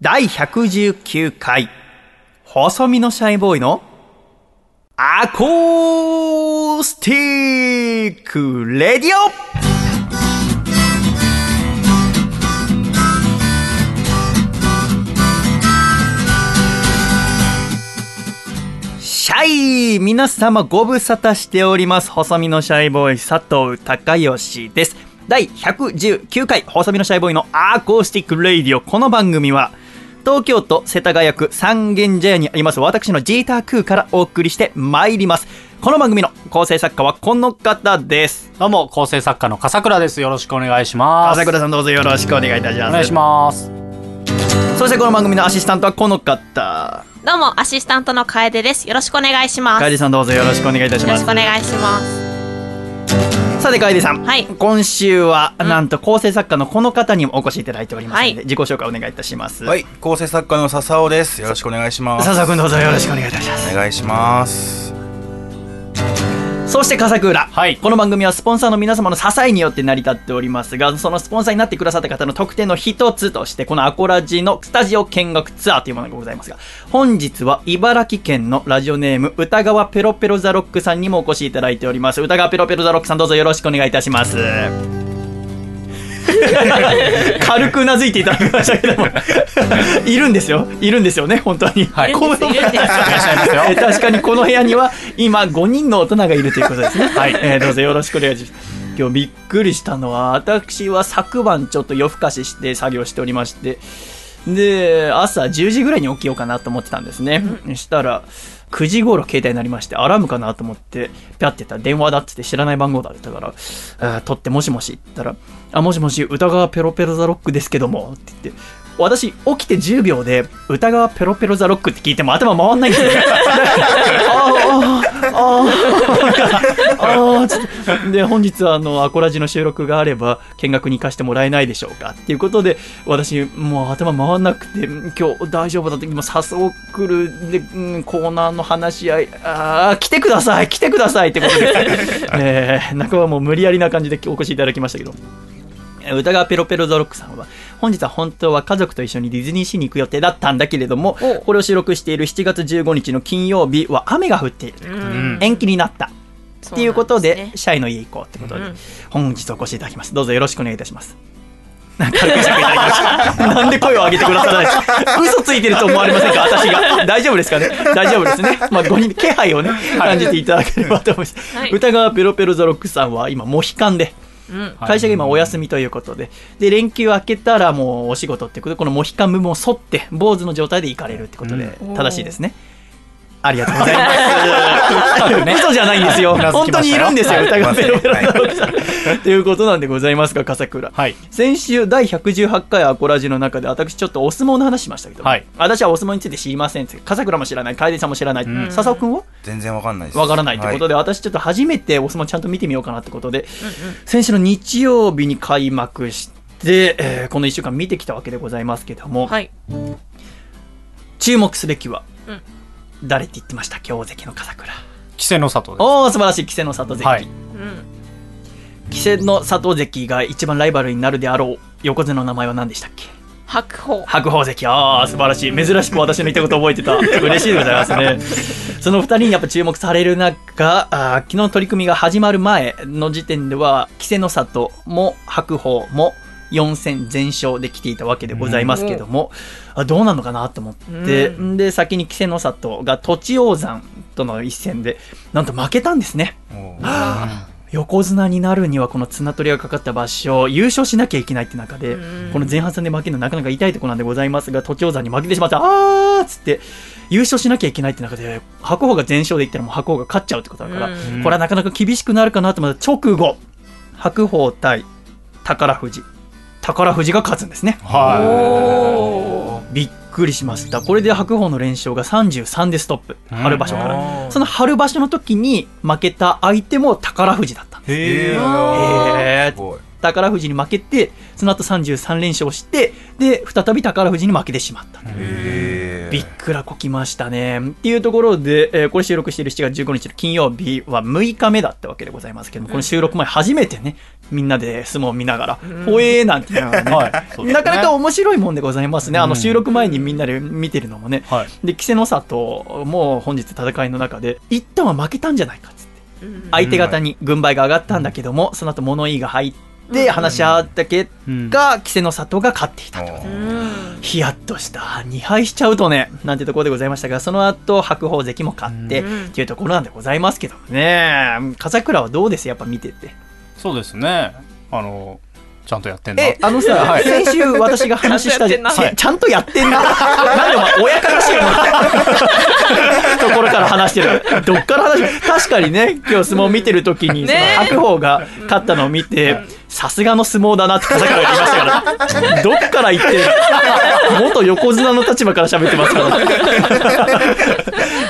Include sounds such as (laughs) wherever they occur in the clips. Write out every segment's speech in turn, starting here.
第119回、細身のシャイボーイのアコースティックレディオシャイ皆様ご無沙汰しております。細身のシャイボーイ佐藤孝義です。第119回細身のシャイボーイのアコースティック radio。この番組は東京都世田谷区三軒茶屋にあります私のジータークーからお送りしてまいります。この番組の構成作家はこの方です。どうも、構成作家の笠倉です。よろしくお願いします。笠倉さんどうぞよろしくお願いいたします。お願いします。そしてこの番組のアシスタントはこの方。どうも、アシスタントの楓です。よろしくお願いします。よ楓さんどうぞよろしくお願いいたしますろしくお。願いします。さて楓さん、はい今週は、んなんと構成作家のこの方にもお越しいただいておりますので、はい自己紹介お願いいたします。はい、構成作家の笹尾です。よろしくお願いします。笹君どうぞよろしくお願いいたします。お願いします。そして笠倉、はい。この番組はスポンサーの皆様の支えによって成り立っておりますがそのスポンサーになってくださった方の特典の一つとしてこのアコラジのスタジオ見学ツアーというものがございますが本日は茨城県のラジオネーム歌川ペロペロザロックさんにもお越しいただいております。歌川ペロペロザロックさんどうぞよろしくお願いいたします (laughs) 軽くうなずいていただきましたけども。(laughs) いるんですよ。いるんですよね本当に、はい。こういるんですいるんですいらっしゃいますよ。え (laughs) ー確かにこの部屋には今5人の大人がいるということですね。はい。えーどうぞよろしくお願いします。今日びっくりしたのは、私は昨晩ちょっと夜更かしして作業しておりまして、で、朝10時ぐらいに起きようかなと思ってたんですね。したら、9時頃携帯になりまして、アラームかなと思って、ぴゃってた。ら電話だっつって知らない番号だったから、あ取ってもしもしって言ったら、あ、もしもし、歌川ペロペロザロックですけども、って言って、私、起きて10秒で、歌川ペロペロザロックって聞いても頭回んないんですよ。あーあーああちょっとで、本日はあの、アコラジの収録があれば、見学に行かせてもらえないでしょうか。っていうことで、私、もう頭回んなくて、今日大丈夫だって、今、誘う来る、で、うん、コーナーの話し合い、あー来てください来てくださいってことで、えー、中はもう無理やりな感じでお越しいただきましたけど、歌川ペロペロザロックさんは本日は本当は家族と一緒にディズニーシーに行く予定だったんだけれどもお。これを収録している7月15日の金曜日は雨が降っている。ということでうん。延期になった。っていうことでシャイの家行こうってことで、うん。本日お越しいただきます。どうぞよろしくお願いいたします。軽くしていただきました。(laughs) なんで声を上げてくださらない嘘ついてると思われませんか？私が。大丈夫ですかね？大丈夫ですね。まあ5人気配をね感じていただければと思います、はい。歌川ペロペロザロックさんは今モヒカンでうん。会社が今お休みということで、で、連休明けたらもうお仕事ってことで、このモヒカン部分を沿って、坊主の状態で行かれるってことで、うん。正しいですね。ありがとうございます。嘘じゃないんですよ。本当にいるんですよ、はい歌がペロペロ。ということなんでございますが、笠倉。はい。先週第118回アコラジの中で私ちょっとお相撲の話しましたけど、はい私はお相撲について知りませんって笠倉も知らない楓さんも知らない、ん笹尾君は全然わかんないです。わからないってことで、は私ちょっと初めてお相撲ちゃんと見てみようかなってことで、先週の日曜日に開幕して、えーこの1週間見てきたわけでございますけども、はい。注目すべきは、うん誰って言ってました？強関の笠倉。稀勢の里です。おお素晴らしい。稀勢の里関、はい。うん。稀勢の里関が一番ライバルになるであろう。横綱の名前は何でしたっけ？白鵬。白鵬関。ああ素晴らしい。珍しく私の言ったこと覚えてた。(laughs) 嬉しいでございますね。その二人にやっぱ注目される中あー昨日の取り組みが始まる前の時点では稀勢の里も白鵬も4戦全勝で来ていたわけでございますけども、あどうなのかなと思って、うん。で先に稀勢の里が栃王山との一戦でなんと負けたんですね。横綱になるにはこの綱取りがかかった場所優勝しなきゃいけないって中で、うん。この前半戦で負けるのなかなか痛いところなんでございますが栃王山に負けてしまってあーっつって優勝しなきゃいけないって中で白鵬が全勝でいったらもう白鵬が勝っちゃうってことだから、うん。これはなかなか厳しくなるかなと思った直後白鵬対宝富士宝富士が勝つんですね。はおー。びっくりしました。これで白鵬の連勝が33でストップ。うん。春場所から、その春場所の時に負けた相手も宝富士だったんです。へあー。ー。宝富士に負けて、その後33連勝して、で、再び宝富士に負けてしまった。びっくらこきましたね。っていうところで、えーこれ収録している7月15日の金曜日は6日目だったわけでございますけども、この収録前初めてね、みんなで相撲を見ながら、ほえーなんていうのがね、(laughs) はねなかなか面白いもんでございますね。あの収録前にみんなで見てるのもね。はい。で、稀勢の里も本日戦いの中で、一旦は負けたんじゃないかっつって。相手方に軍配が上がったんだけども、その後物言いが入って話し合った結うん果、稀勢の里が勝っていたと。うんヒヤッとした。2敗しちゃうとね、なんてところでございましたが、その後、白鵬関も勝って、うんっていうところなんでございますけどもね。笠倉はどうです？やっぱ見てて。そうですね。あの、ちゃんとやってんな。え、あのさ、(laughs) はい先週私が話したじゃん。ちゃんとやってんなな。(laughs) なんでお前、親からしい (laughs) ところから話してる。どっから話してる？確かにね、今日相撲見てる時に、白鵬が勝ったのを見て、さすがの相撲だなって笠倉が言いましたから、どっから言ってる？元横綱の立場から喋ってますから。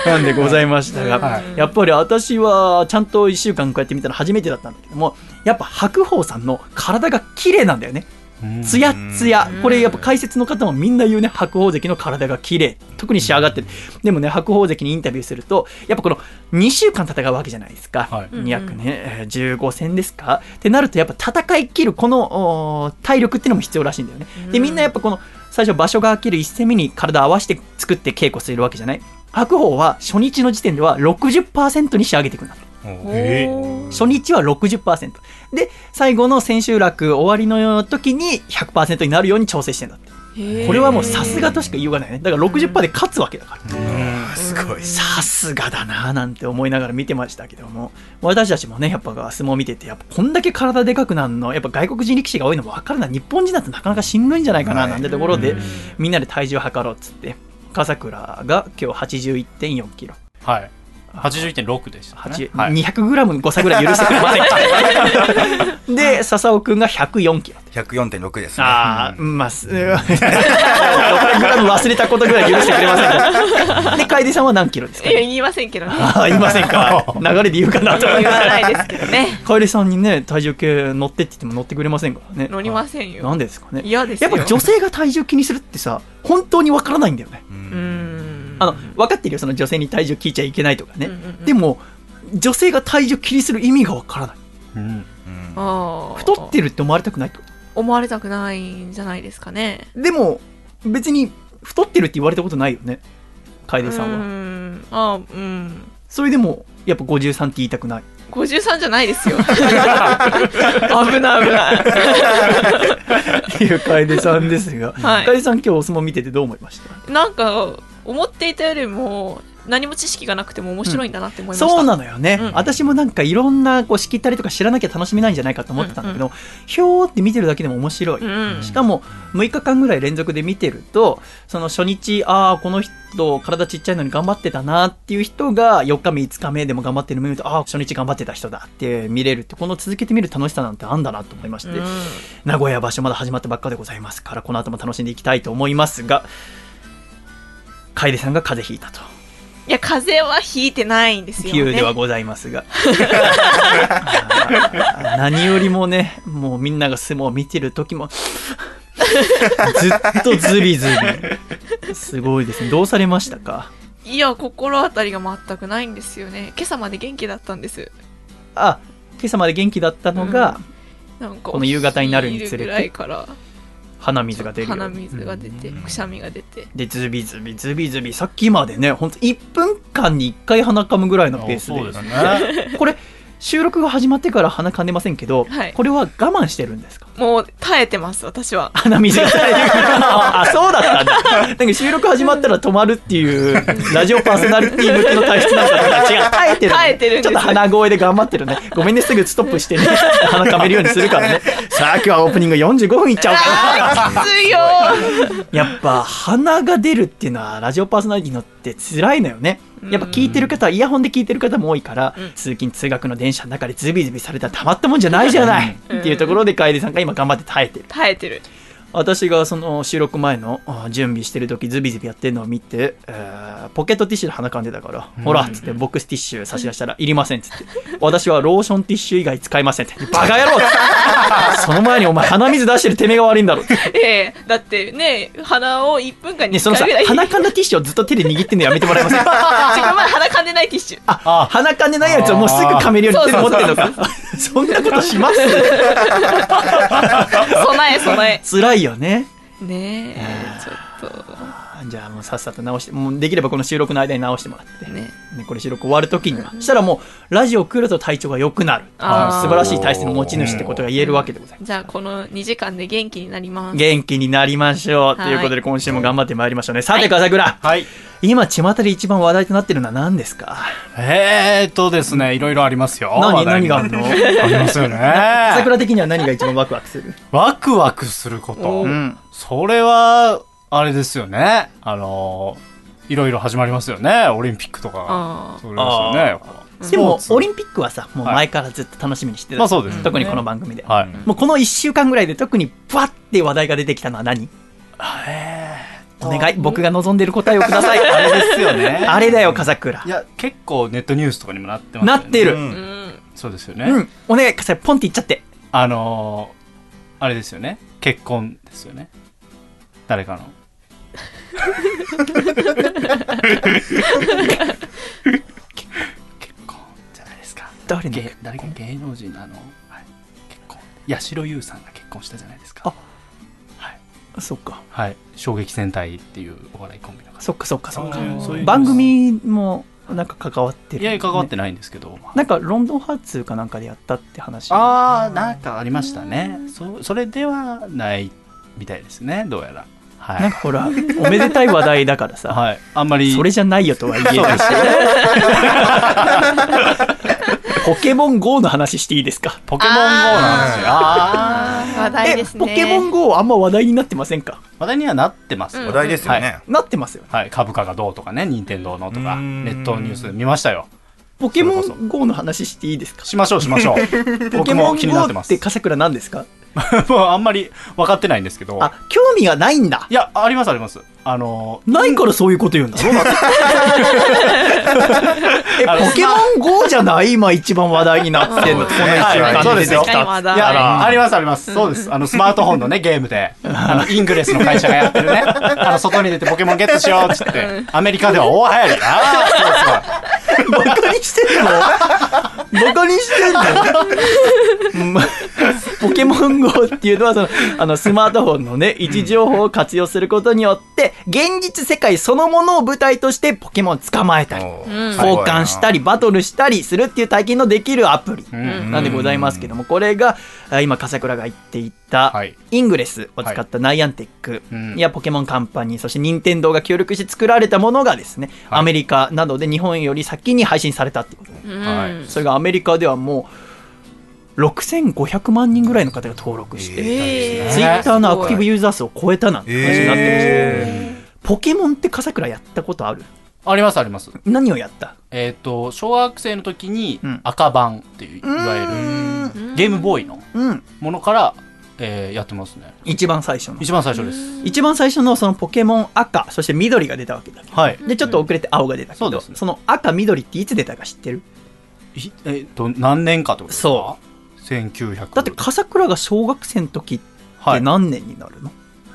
なんでございましたが、はやっぱり私はちゃんと1週間こうやって見たの初めてだったんだけども、やっぱ白鵬さんの体が綺麗なんだよね。うんツヤッツヤ。これやっぱ解説の方もみんな言うね、白鵬関の体が綺麗。特に仕上がってる。でもね、白鵬関にインタビューすると、やっぱこの2週間戦うわけじゃないですか。はい約ね、えー15戦ですかってなると、やっぱ戦い切るこの体力っていうのも必要らしいんだよね。で、みんなやっぱこの最初場所が空ける1戦目に体を合わせて作って稽古するわけじゃない。白鵬は初日の時点では60%に仕上げていくんだ初日は60%。で、最後の千秋楽終わりの時に100%になるように調整してんだって。これはもうさすがとしか言いようがないね。だから60%で勝つわけだから。うんすごい。さすがだなぁなんて思いながら見てましたけども、私たちもね、やっぱ相撲見てて、やっぱこんだけ体でかくなるの、やっぱ外国人力士が多いのも分かるな。日本人だとなかなかしんどいんじゃないかな、はいなんてところでうん、みんなで体重測ろうっつって、笠倉が今日81.4キロ。はい。81.6でした、ね。8はい。200グラムの誤差ぐらい許してくれませんかで、笹尾くんが104キロ。104.6ですね。ああ、まあ、す、(laughs) 600グラム忘れたことぐらい許してくれませんか？(laughs) で、楓さんは何キロですかいや、言いませんけどね。ああ、言いませんか。(laughs) 流れで言うかなと思い言ましわないですけどね。た。楓さんにね、体重計乗ってって言っても乗ってくれませんからね。乗りませんよ。なんでですかね。嫌ですよ。やっぱ女性が体重気にするってさ、本当にわからないんだよね。ううんん。あの、分かってるよ、その女性に体重聞いちゃいけないとかね。うんうんうんでも、女性が体重気にする意味がわからない。うん。うんあー太ってるって思われたくないと思われたくないんじゃないですかね。でも、別に太ってるって言われたことないよね。楓さんうは。ん。あーうん。それでも、やっぱ53って言いたくない。53じゃないですよ。(laughs) 危ない危ない。っていう楓さんですが、はい楓さん今日お相撲見ててどう思いました？なんか、思っていたよりも、何も知識がなくても面白いんだなって思いました。そうなのよね、うん。私もなんかいろんなこうしきったりとか知らなきゃ楽しめないんじゃないかと思ってたんだけど、ひょーって見てるだけでも面白い、うん。しかも6日間ぐらい連続で見てるとその初日ああこの人体ちっちゃいのに頑張ってたなっていう人が4日目5日目でも頑張ってるの見るとああ初日頑張ってた人だって見れるってこの続けて見る楽しさなんてあんだなと思いまして、うん。名古屋場所まだ始まったばっかでございますからこの後も楽しんでいきたいと思いますが楓さんが風邪ひいたと。いや、風邪はひいてないんですよ、ね。急ではございますが。(laughs) (laughs) 何よりもねもうみんなが相撲を見てる時もずっとズビズビすごいですね。どうされましたか？いや、心当たりが全くないんですよね。今朝まで元気だったんです。あ今朝まで元気だったのが、なんか、この夕方になるにつれて。ぐらいから鼻水が出るよ鼻水が出て、くしゃみが出て。でズビズビズビズビさっきまでねほんと1分間に1回鼻かむぐらいのペースでそうですね。(laughs) これ収録が始まってから鼻かんでませんけど、はい。これは我慢してるんですか？もう耐えてます、私は。鼻水。が垂れてるあそうだったんだ。なんか収録始まったら止まるっていうラジオパーソナリティ向けの体質なんだったら違う。耐えてる耐えてるんです。ちょっと鼻声で頑張ってるね。ごめんねすぐストップしてね。鼻かめるようにするからね。さあ今日はオープニング45分いっちゃおうかあーきついよなやっぱ鼻が出るっていうのはラジオパーソナリティのって辛いのよね。やっぱ聞いてる方はイヤホンで聞いてる方も多いから、うん。通勤通学の電車の中でズビズビされたらたまったもんじゃないじゃない、っていうところで楓さんが今頑張って耐えてる。耐えてる。私がその収録前のあ準備してる時ズビズビやってるのを見て、えーポケットティッシュで鼻かんでたから、ほらっつってボックスティッシュ差し出したら、いりませんっつって、私はローションティッシュ以外使いませんって、バカ野郎 (laughs) その前にお前鼻水出してるてめえが悪いんだろ。って。ええだってね鼻を1分間にね、そのさ1回ぐらい、鼻かんだティッシュをずっと手で握ってんのやめてもらえませんか？(laughs) 自分まだ鼻かんでないティッシュ。あ、鼻かんでないやつをもうすぐ噛めるように手で持ってんのか？(laughs) そんなことします？備え備辛いよね。えねえちょっとじゃあもうさっさと直して、もうできればこの収録の間に直してもらって。ねね、これ収録終わるときには、そしたらもう、ラジオ来ると体調が良くなる。あー素晴らしい体質の持ち主ってことが言えるわけでございます。じゃあこの2時間で元気になります元気になりましょう。とはいいうことで、今週も頑張ってまいりましょうね。さて、笠倉、はい。今、巷で一番話題となってるのは何ですか？えーっとですね、いろいろありますよ。何話題に何があるの？ありますよね。(laughs) 笠倉的には何が一番ワクワクする？ワクワクすることお。うん。それは、あれですよね。あの、いろいろ始まりますよね。オリンピックとか。あそれですよね。やっぱでも、オリンンピックはさ、もう前からずっと楽しみにしてた。まあそうですね特にこの番組で。はい。もうこの1週間ぐらいで特にバッて話題が出てきたのは何？お願い、僕が望んでる答えをください。(laughs) あれですよね。あれだよ、笠倉い。や、結構ネットニュースとかにもなってますよね。なってる。うんうんそうですよね。うん。お願い、笠倉、ポンって言っちゃって。あのー、あれですよね。結婚ですよね。誰かの。結婚じゃないですか。誰の？芸誰か芸能人のあの、はい、結婚。八代優さんが結婚したじゃないですか。あはい。そっか。はい。衝撃戦隊っていうお笑いコンビの方。そっかそっかそっかそういうそういう番組もなんか関わってる、いや、関わってないんですけど。なんかロンドンハーツかなんかでやったって話ああ、なんかありましたね。そそれではないみたいですね、どうやら。はい。なんかほらおめでたい話題だからさ、はい。あんまり。それじゃないよとは言えないし (laughs) ポケモン GO の話していいですか？ポケモン GO なんですよ。ああー話題ですねえポケモン GO あんま話題になってませんか？ー話題にはなってます。うん話題ですよね。なってますよねはい。株価がどうとかね、任天堂のとか、うんネットニュース見ましたよ。ポケモン GO の話していいですか？しましょう、しましょう。ポケモン僕も気になって GO ますって。笠倉何ですか？(laughs) もうあんまり分かってないんですけど。あ興味がないんだいや、ありますあります。あのー、ないからそういうこと言うんだ。ろ (laughs) えポケモン GO じゃない？(laughs) 今一番話題になってんの。この一週間で出てきた。まだいや、らありますあります。そうです。あの、スマートフォンのね、ゲームで、あの、イングレスの会社がやってるね、あの、外に出てポケモンゲットしようっつって、アメリカでは大流行り。ああ、バカにしてんの？バカにしてんの？(laughs) うん。ポケモン GO っていうのはそのあのスマートフォンのね位置情報を活用することによって現実世界そのものを舞台としてポケモンを捕まえたり交換したりバトルしたりするっていう体験のできるアプリなんでございますけどもこれがあ今笠倉が言っていたはい。イングレスを使ったナイアンテックうんやポケモンカンパニーそして任天堂が協力して作られたものがですねはい。アメリカなどで日本より先に配信されたっていうことそれがアメリカではもう6500万人ぐらいの方が登録して、えー。ツイッターのアクティブユーザー数を超えたなんて話になってまして、えポケモンって笠倉やったことある？ありますあります。何をやった？えっ、と、小学生の時にうん。赤版っていう、いわゆるーゲームボーイのうん。ものから、えーやってますね。一番最初の。一番最初です。一番最初のそのポケモン赤そして緑が出たわけだはい。でちょっと遅れて青が出たけど、そうですね。その赤緑っていつ出たか知ってる？いえっ、と、何年かってことですか？そ1900だって笠倉が小学生の時っはい、て何年になるの、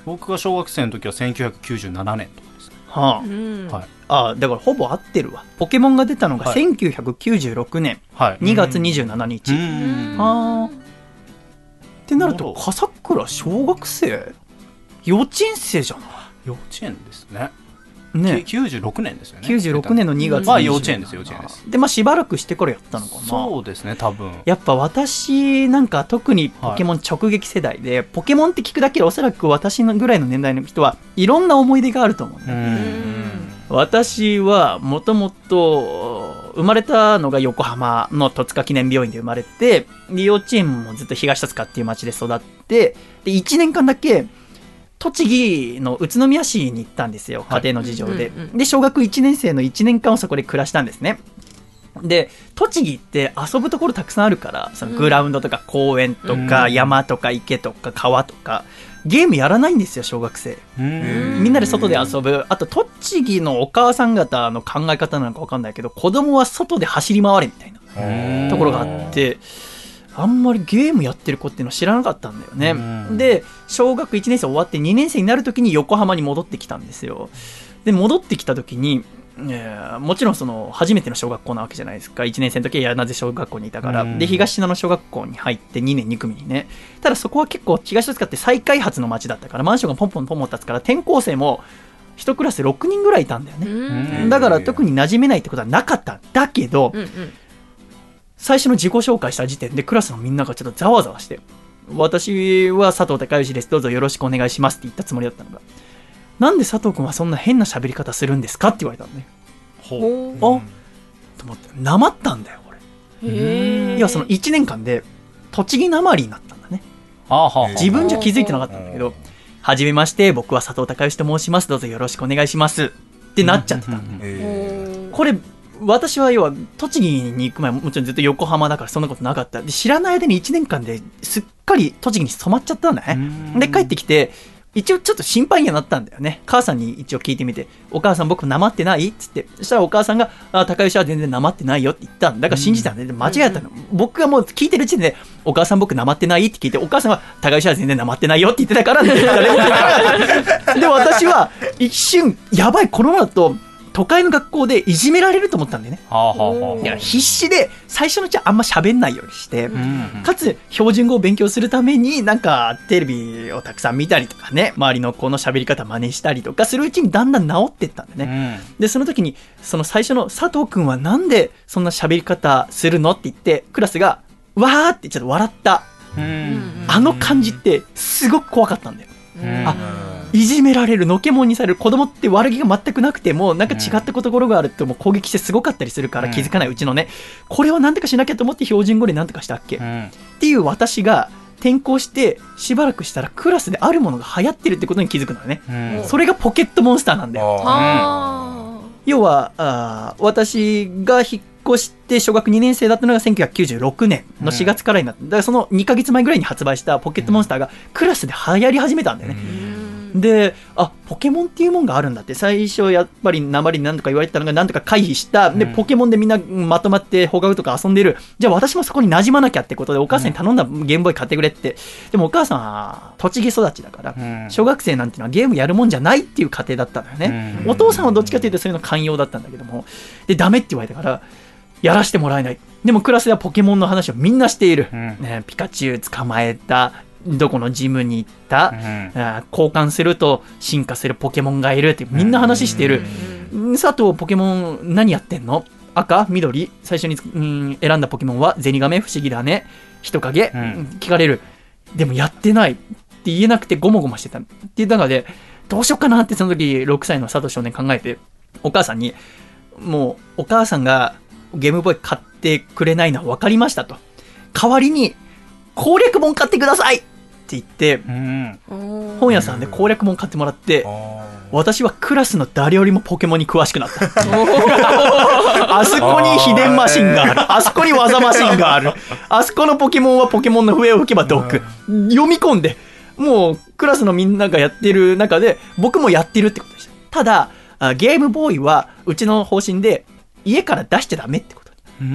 僕が小学生の時は1997年とかです。ね。はあ。うん。はい。ああだからほぼ合ってるわ。ポケモンが出たのがはい。1996年。はい。2月27日、うん。はあ。ってなると笠倉小学生？幼稚園生じゃな幼稚園ですね。いねき96年ですよね。96年の2月まあ幼稚園です幼稚園です。でまあしばらくしてからやったのかなそうですね、多分。やっぱ私なんか特にポケモン直撃世代で、ポケモンって聞くだけでおそらく私のぐらいの年代の人はいろんな思い出があると思う、うねん。私はもともと生まれたのが横浜の戸塚記念病院で生まれてで幼稚園もずっと東戸塚っていう町で育ってで1年間だけ栃木の宇都宮市に行ったんですよはい。家庭の事情で、で小学1年生の1年間をそこで暮らしたんですね。で、栃木って遊ぶところたくさんあるから、そのグラウンドとか公園とかうん。山とか池とか川とか、ゲームやらないんですよ、小学生。うん。みんなで外で遊ぶ。あと、栃木のお母さん方の考え方なのかわかんないけど、子供は外で走り回れみたいなところがあって、あんまりゲームやってる子っていうの知らなかったんだよね。うん。で、小学1年生終わって2年生になるときに横浜に戻ってきたんですよ。で、戻ってきたときに、えーもちろんその初めての小学校なわけじゃないですか。1年生の時は柳瀬小学校にいたから、うん。で東信濃小学校に入って2年2組にね。ただそこは結構東戸塚って再開発の街だったからマンションがポンポンポンポン立つから転校生も一クラス6人ぐらいいたんだよね、うん。だから特に馴染めないってことはなかった。んだけど、うんうん最初の自己紹介した時点でクラスのみんながちょっとざわざわして私は佐藤孝義です。どうぞよろしくお願いしますって言ったつもりだったのがなんで佐藤君はそんな変な喋り方するんですか？って言われたのね。ほう。あと思って。なまったんだよ俺へえ要はその1年間で栃木なまりになったんだね。自分じゃ気づいてなかったんだけど「はじめまして僕は佐藤孝義と申します。どうぞよろしくお願いします」ってなっちゃってたん。だよえこれ私は要は栃木に行く前もちろんずっと横浜だからそんなことなかった。で知らない間に1年間ですっかり栃木に染まっちゃったんだね。で帰ってきて一応ちょっと心配にはなったんだよね。母さんに一応聞いてみて「お母さん僕なまってない?」っつって。そしたらお母さんが「あ高吉は全然なまってないよ」って言ったんだ。から信じたんで、で間違えたの、僕がもう聞いてる時点で「お母さん僕なまってない?」って聞いてお母さんは「高吉は全然なまってないよ」って言ってたから誰も聞いてなかったで私は一瞬やばいこのままだと都会の学校でいじめられると思ったんだよね。はあはあはあいや必死で最初のうちはあんま喋んないようにして、うんかつ標準語を勉強するためになんかテレビをたくさん見たりとかね周りの子の喋り方真似したりとかするうちにだんだん治ってったんだね、でその時にその最初の佐藤君はなんでそんな喋り方するのって言ってクラスがわーってちょっと笑った。うんうん。あの感じってすごく怖かったんだよ。うん。あいじめられるのけもんにされる子供って悪気が全くなくてもなんか違ったところがあるともう攻撃してすごかったりするからうん。気づかないうちのね。これをなんとかしなきゃと思って標準語でなんとかしたっけ？うん。っていう私が転校してしばらくしたらクラスであるものが流行ってるってことに気づくのよね。うん。それがポケットモンスターなんだよ。あ要はあー私が引っ越して小学2年生だったのが1996年の4月からになって、だからその2ヶ月前ぐらいに発売したポケットモンスターがクラスで流行り始めたんだよね、ーうんであポケモンっていうもんがあるんだって。最初やっぱり鉛に何とか言われてたのが何とか回避した。でうん。ポケモンでみんなまとまって放課後とか遊んでる。じゃあ私もそこに馴染まなきゃってことでお母さんに頼んだゲームボーイ買ってくれって。でもお母さんは栃木育ちだからうん。小学生なんていうのはゲームやるもんじゃないっていう家庭だったのよね、うん。お父さんはどっちかというとそういうの寛容だったんだけども。でダメって言われたからやらせてもらえない。でもクラスではポケモンの話をみんなしている、うん。ね、ピカチュウ捕まえたどこのジムに行った、うん。交換すると進化するポケモンがいるってみんな話してる、ん。佐藤ポケモン何やってんの？赤緑。最初にうん選んだポケモンはゼニガメ不思議だね。人影、うん。聞かれる。でもやってないって言えなくてゴモゴモしてた。っていう中でどうしようかなってその時6歳の佐藤少年考えてお母さんにもうお母さんがゲームボーイ買ってくれないのは分かりましたと。代わりに攻略本買ってください言って本屋さんで攻略本買ってもらってあ私はクラスの誰よりもポケモンに詳しくなった。(laughs) あそこに秘伝マシンがある。あそこに技マシンがある。あそこのポケモンはポケモンの笛を吹けば毒。読み込んで、もうクラスのみんながやってる中で、僕もやってるってことでした。ただ、あゲームボーイはうちの方針で、家から出しちゃダメってこと。う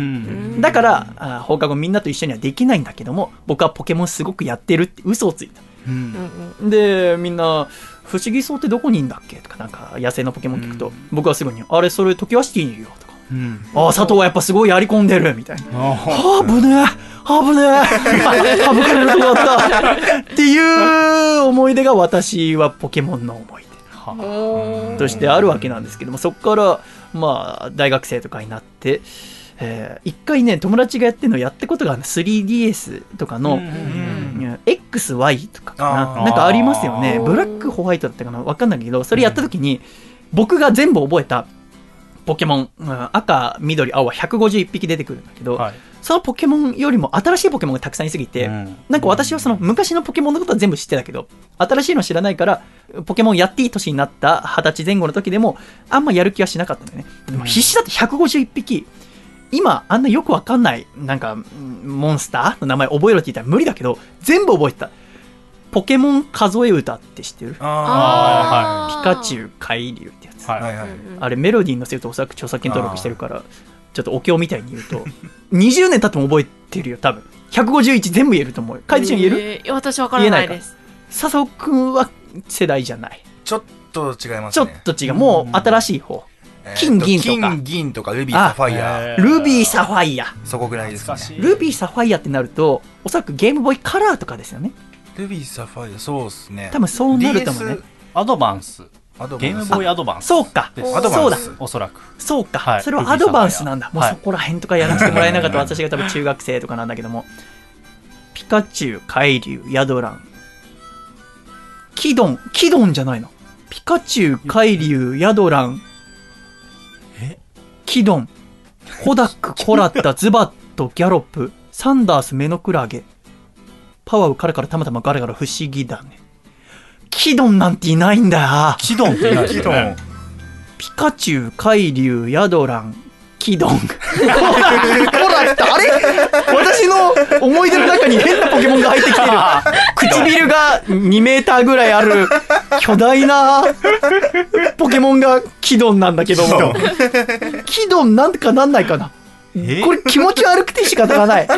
ん。だから、あ放課後みんなと一緒にはできないんだけども、僕はポケモンすごくやってるって嘘をついた。うん。でみんな「不思議そうってどこにいんだっけ?」とかなんか野生のポケモン聞くと、僕はすぐに「あれそれ時はシティにいるよ」とか。うん「ああ佐藤はやっぱすごいやり込んでる」みたいな「あはあ危ねえ。危ねえ。(laughs) 省かれるとこだった」っていう思い出が私はポケモンの思い出。としてあるわけなんですけどもそこからまあ大学生とかになって、えー一回ね友達がやってるのやったことがある 3DS とかの、うんうん XY とかかな。なんかありますよね。ブラックホワイトだったかな。わかんないけどそれやった時に僕が全部覚えたポケモン、うん赤緑青は151匹出てくるんだけど、はい。そのポケモンよりも新しいポケモンがたくさんいすぎて、うん。なんか私はその昔のポケモンのことは全部知ってたけど新しいの知らないからポケモンやっていい年になった二十歳前後の時でもあんまやる気はしなかったんだよね。でも必死だって151匹今あんなよくわかんないなんかうんモンスター？の名前覚えろって言ったら無理だけど全部覚えてた。ポケモン数え歌って知ってる？ああピカチュウ海竜ってやつ、はいあはいはい。あれメロディーに乗せるとおそらく著作権登録してるからちょっとお経みたいに言うと20年経っても覚えてるよ多分。151全部言えると思うよ。楓ちゃん言える、えー私わからないです。笹尾くんは世代じゃない。ちょっと違いますちょっねと違う。もう新しい方。えー金銀とか。金銀とかルビーサファイア。えー。ルビーサファイア。そこぐらいですね。ルビーサファイアってなるとおそらくゲームボーイカラーとかですよね。ルビーサファイア。そうですね。多分そうなると思うね。DS アドバンス。ゲームボーイアドバンスそうか。そうだ。おそらく。そうか、はい。それはアドバンスなんだ。もうそこら辺とかやらせてもらえなかった。私が多分中学生とかなんだけども。ピカチュウ海竜ヤドラン。キドン。キドンじゃないの。ピカチュウ海竜ヤドラン。えキドンコダックコラッタズバットギャロップサンダースメノクラゲ。パワーカラカラたまたまガラガラ不思議だね。キドンなんていないんだよ。キドンっていないですキドン。よねピカチュウ、海竜、ヤドラン、キドン。(laughs) ほら、あれ？私の思い出の中に変なポケモンが入ってきてる。(laughs) 唇が2メーターぐらいある巨大なポケモンがキドンなんだけども。キドンなんかなんないかな。え？これ気持ち悪くて仕方がない。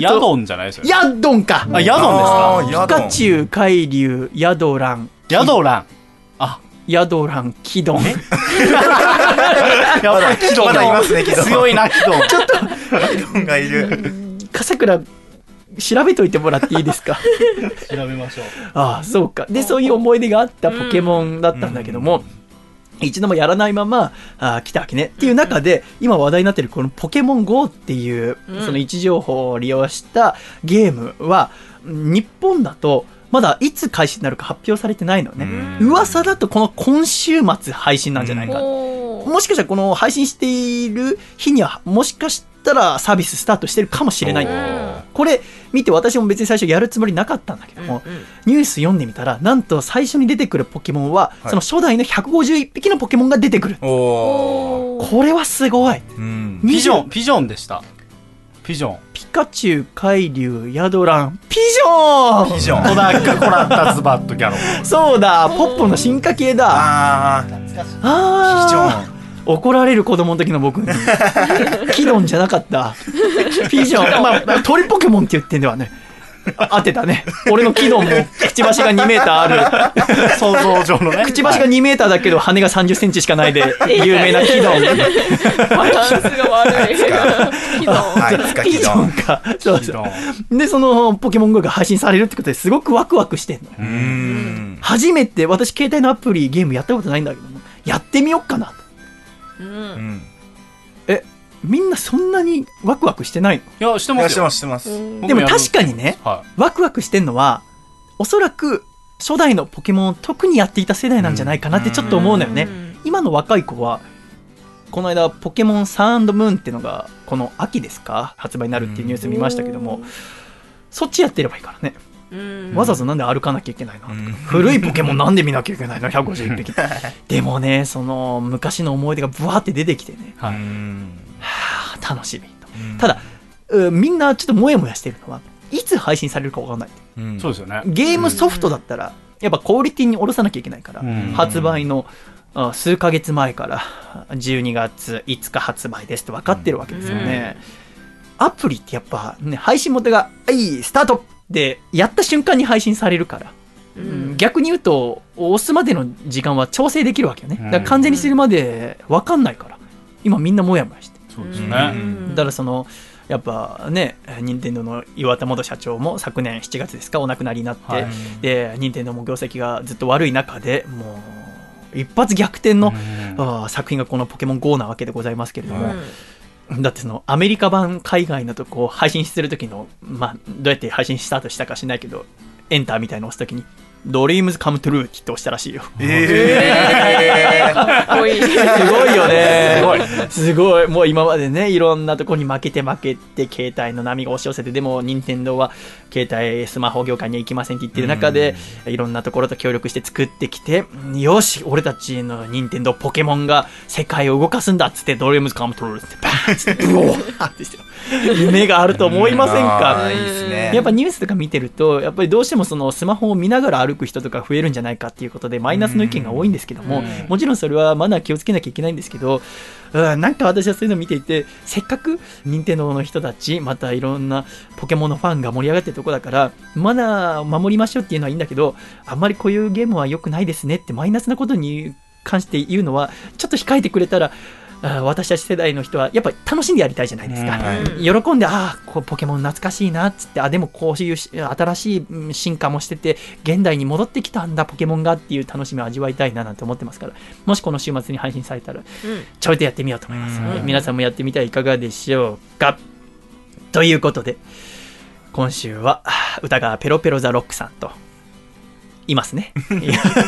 ヤドンじゃないですよねヤドンか。あヤドンですか？あーヤドン。ピカチュウ、海竜、ヤドラン、ヤドラン。あヤドラン、キドン。やっぱりキドンまだいますねキドン強いなキドンキドンがいる。笠倉調べといてもらっていいですか？調べましょう。ああそうか。でそういう思い出があったポケモンだったんだけども、一度もやらないままあー来たわけね。っていう中で今話題になってるこの「ポケモン GO」っていう、うん。その位置情報を利用したゲームは日本だとまだいつ開始になるか発表されてないのね、うん。噂だとこの今週末配信なんじゃないか、もしかしたらこの配信している日にはもしかしたらサービススタートしてるかもしれない。これ見て私も別に最初やるつもりなかったんだけども、うんうん。ニュース読んでみたらなんと最初に出てくるポケモンは、はい。その初代の151匹のポケモンが出てくる。これはすごい。うん。ピジョンピジョンでしたピジョン。ピカチュウ海竜ヤドラン。ピジョン！ピジョン。コダックコラッタズバットギャロそうだポッポの進化系だ。あああピジョーン。怒られる子供の時の僕。にキドンじゃなかった。ピジョン。まあ鳥ポケモンって言ってんではね。あ当てたね。俺のキドンも (laughs) くちばしが2メーターある。想像上のね。くちばしが2メーターだけど羽が30センチしかないで有名なキドンバランスが悪い。キドンはいつか。そうでそのポケモン GO が配信されるってことですごくワクワクしてんの。ようーん。初めて私携帯のアプリゲームやったことないんだけどもやってみよっかな。とううんん。えみんなそんなにワクワクしてないの？いやしていやしてますしてます。うん。でも確かにねはワクワクしてんのはおそらく初代のポケモンを特にやっていた世代なんじゃないかなってちょっと思うのよね、うん。今の若い子はこの間ポケモンサンドムーンっていうのがこの秋ですか？発売になるっていうニュース見ましたけども、そっちやってればいいからね、うんわざわざなんで歩かなきゃいけないの、うん古いポケモンなんで見なきゃいけないの151匹。でもねその昔の思い出がブワーって出てきてね。い、はい。うんはあ楽しみと。うん。ただうみんなちょっとモヤモヤしてるのはいつ配信されるか分かんない。うん。そうですよね。ゲームソフトだったらやっぱクオリティに下ろさなきゃいけないから、うん。発売のあ数ヶ月前から12月5日発売ですって分かってるわけですよね、アプリってやっぱね配信元が「はいスタート!」でやった瞬間に配信されるから、うん。逆に言うと押すまでの時間は調整できるわけよね。うん。だから完全にするまで分かんないから。今みんなモヤモヤして。そうですうん。ね、だからそのやっぱね任天堂の岩田元社長も昨年7月ですかお亡くなりになって、はい。で任天堂も業績がずっと悪い中でもう一発逆転の、うん。作品がこの「ポケモン GO」なわけでございますけれども、うんだってそのアメリカ版海外のとこを配信する時のまあどうやって配信スタートしたかしないけどエンターみたいなの押す時にドリームズカムトゥルーって言って押したらしいよ。えかっこいい。すごいよね。すごい。すごい。もう今までね、いろんなとこに負けて負けて、携帯の波が押し寄せて、でも、任天堂は携帯スマホ業界には行きませんって言ってる中で、いろんなところと協力して作ってきて、よし、俺たちの任天堂ポケモンが世界を動かすんだっつって、 Dreams Come True ってバーンっつって、ブオーってして夢があると思いませんか？あーいいですね。やっぱニュースとか見てると、やっぱりどうしてもそのスマホを見ながら歩く人とか増えるんじゃないかっていうことで、マイナスの意見が多いんですけども、もちろんそれはマナー気をつけなきゃいけないんですけど、うんなんか私はそういうのを見ていて、せっかく任天堂の人たち、またいろんなポケモンのファンが盛り上がってるとこだから、マナーを守りましょうっていうのはいいんだけど、あんまりこういうゲームは良くないですねってマイナスなことに関して言うのは、ちょっと控えてくれたら、あ私たち世代の人はやっぱり楽しんでやりたいじゃないですか。うん喜んで、ああ、ポケモン懐かしいなっつって、あでもこういうし新しいうん進化もしてて、現代に戻ってきたんだ、ポケモンがっていう楽しみを味わいたいななんて思ってますから、もしこの週末に配信されたら、うんちょいとやってみようと思いますので、うん皆さんもやってみてはいかがでしょうか？ということで、今週は歌がペロペロザロックさんと、いますね。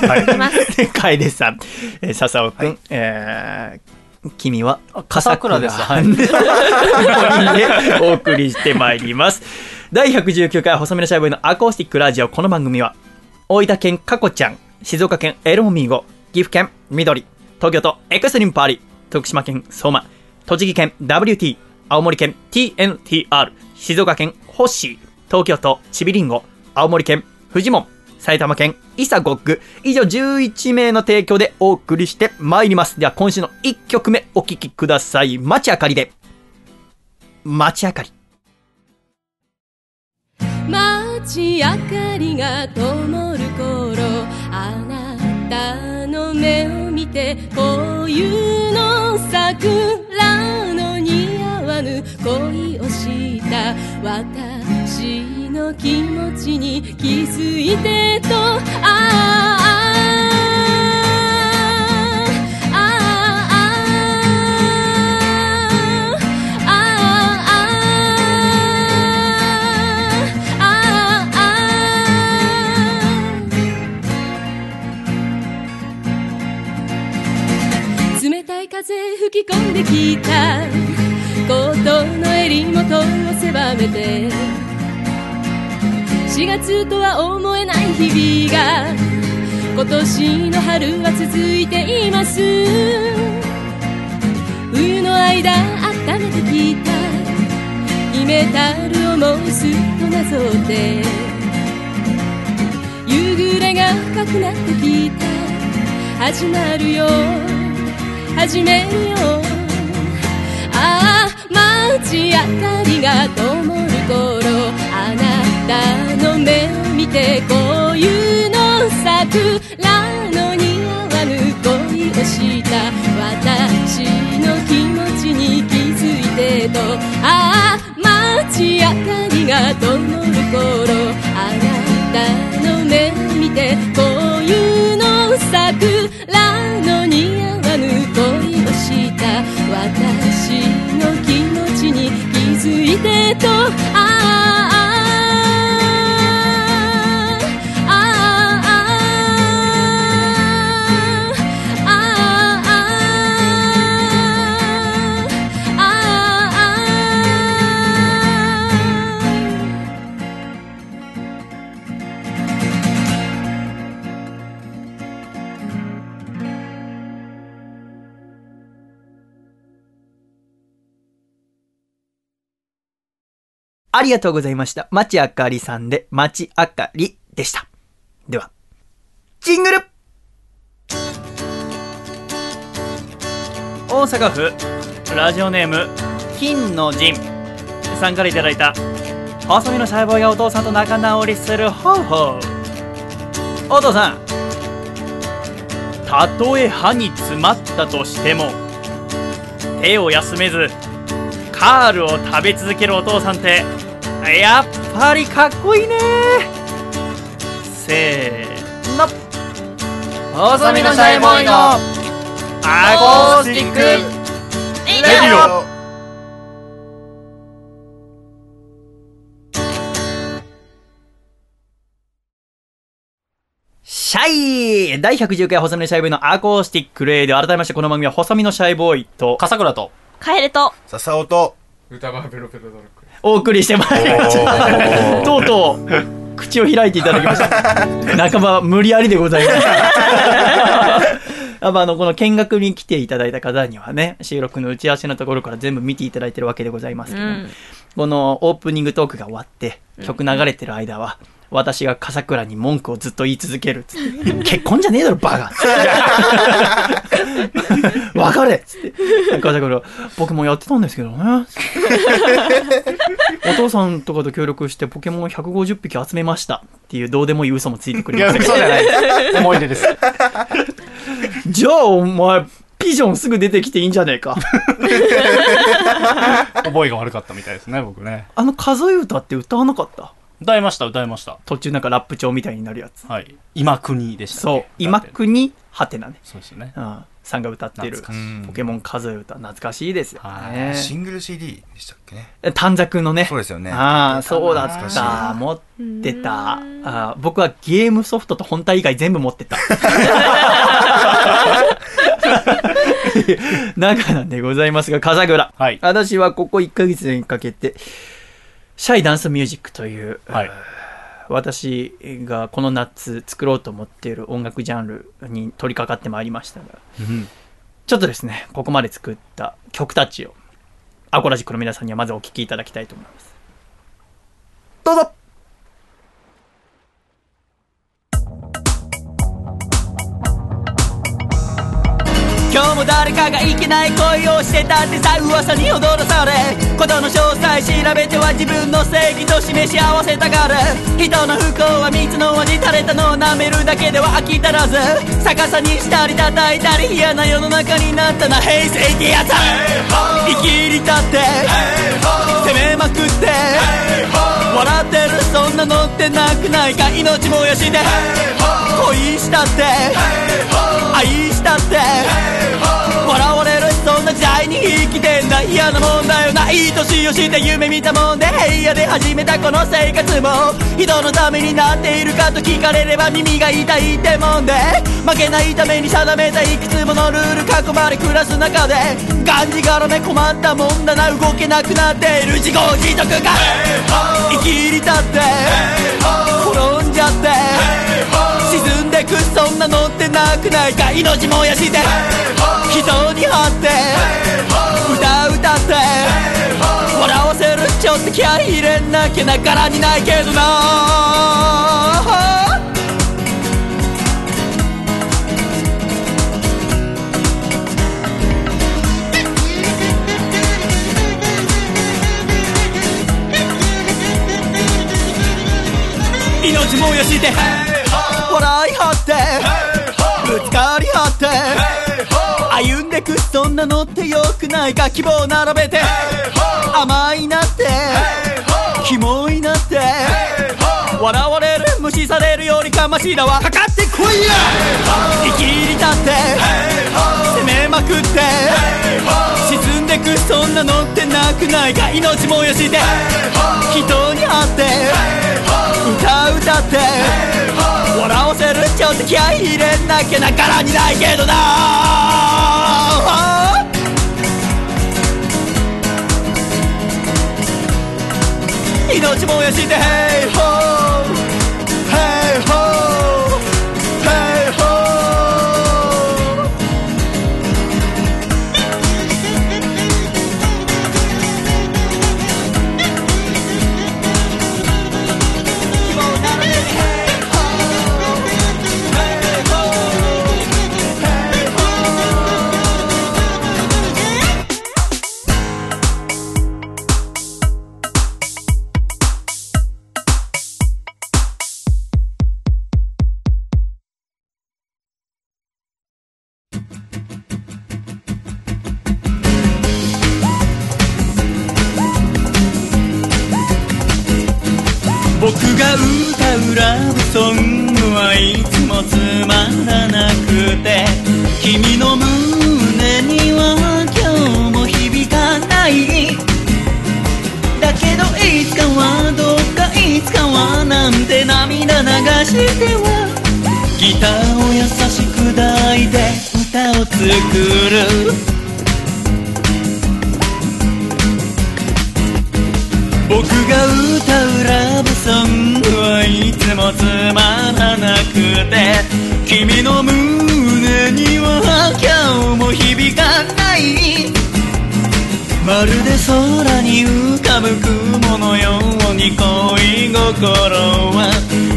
はい。います。(laughs) で楓さん、えー笹尾くん、えー君は笠倉ですはいお送りしてまいります。第119回細身のシャイボーイのアコースティックラジオ。この番組は、大分県かこちゃん、静岡県エルモミーゴ、岐阜県緑、東京都エクストリームパーリ、徳島県相馬、栃木県 WT、青森県 TNTR、静岡県ホッシー、東京都ちびりんご、青森県フジモン、埼玉県イサゴッグ、以上11名の提供でお送りしてまいります。では今週の1曲目お聴きください。街明かりで、街明かり。街明かりが灯る頃あなたの目を見て冬の桜の似合わぬ恋をした私私の気持ちに気づいてとああ冷たい風吹き込んできた4月とは思えない日々が今年の春は続いています。冬の間温めてきた秘めたる思いすっとなぞって夕暮れが深くなってきた始まるよ始めるよ。ああ街明かりが灯る頃なたの目を見て冬の桜の似合わぬ恋をした私の気持ちに気づいてとああ街明かりが灯る頃あなたの目を見て冬の桜の似合わぬ恋をした私の気持ちに気づいてとああありがとうございました。町あかりさんで、町あかりでした。では、ジングル大阪府、ラジオネーム、金の陣さんからいただいた、細身のシャイボーイがお父さんと仲直りする方法。お父さん、たとえ歯に詰まったとしても、手を休めず、カールを食べ続けるお父さんってやっぱりかっこいいね。せーの。細身のシャイボーイのアコースティック radio。シャイ。第110回細身のシャイボーイのアコースティックレイで改めましてこの番組は細身のシャイボーイと笠倉と。カエルと、笹尾と、歌はベロベロドラッグお送りしてまいりました。とうとう、口を開いていただきました。半ば無理やりでございます。やっぱあの、この見学に来ていただいた方にはね、収録の打ち合わせのところから全部見ていただいてるわけでございますけど、うんこのオープニングトークが終わって、曲流れてる間は、私が笠倉に文句をずっと言い続けるっつって。結婚じゃねえだろ、バカ (laughs) わかれっつって。笠倉、ポケモンやってたんですけどね。お父さんとかと協力してポケモン150匹集めましたっていうどうでもいい嘘もついてくれました嘘じゃない。思い出です。じゃあお前、ピジョンすぐ出てきていいんじゃねえか。覚えが悪かったみたいですね、僕ね。あの数え歌って歌わなかった？歌いました、歌いました。途中なんかラップ調みたいになるやつ。はい。今国でした。そう、今国ハテナね。そうですよね。うん、さんが歌ってる懐かしいポケモン数え歌懐かしいですよはねシングル CD でしたっけね？短冊のねそうですよね。ああそうだった持ってたあー僕はゲームソフトと本体以外全部持ってた中なんでございますが風倉、はい私はここ1ヶ月にかけてシャイダンスミュージックという、はい。私がこの夏作ろうと思っている音楽ジャンルに取り掛かってまいりましたがうんちょっとですね、ここまで作った曲たちを、アコラジックの皆さんにはまずお聴きいただきたいと思います。どうぞ今日も誰かがいけない恋をしてたってさ噂に踊らされことの詳細調べては自分の正義と示し合わせたがる人の不幸は蜜の味垂れたのを舐めるだけでは飽き足らず逆さにしたり叩いたり嫌な世の中になったな。平成ってやつ生きり立って攻めまくって笑ってるそんなのってなくないか？命燃やして恋したって愛したって時代に生きてんだ。嫌なもんだよない年をして夢見たもんで平野で始めたこの生活も人のためになっているかと聞かれれば耳が痛いってもんで負けないために定めたいくつものルール囲まれ暮らす中でがんじがらめ困ったもんだな動けなくなっている自業自得か生きり立って転んじゃって沈んでくそんなのってなくないか命燃やして人に張って歌歌って笑わせるちょっと気合い入れなきゃなからにないけどな命燃やして笑い張ってぶつかり合って歩んでくそんなのってよくないか希望並べて甘いなってキモいなって笑われるよりかましいだわ。かかってこいや。生きり立って。攻めまくって。沈んでくそんなのってなくないか。命燃やして。人に会って。歌歌って。笑わせるちょっと気合い入れなきゃなからにないけどな。命燃やして。Hey ho いつもつまらなくて君の胸には今日も響かない。だけどいつかはどっかいつかはなんて涙流してはギターを優しく抱いて歌を作る。僕が歌うラブソングはいつもつまらなくて君の胸には今日も響かない。まるで空に浮かぶ雲のように恋心は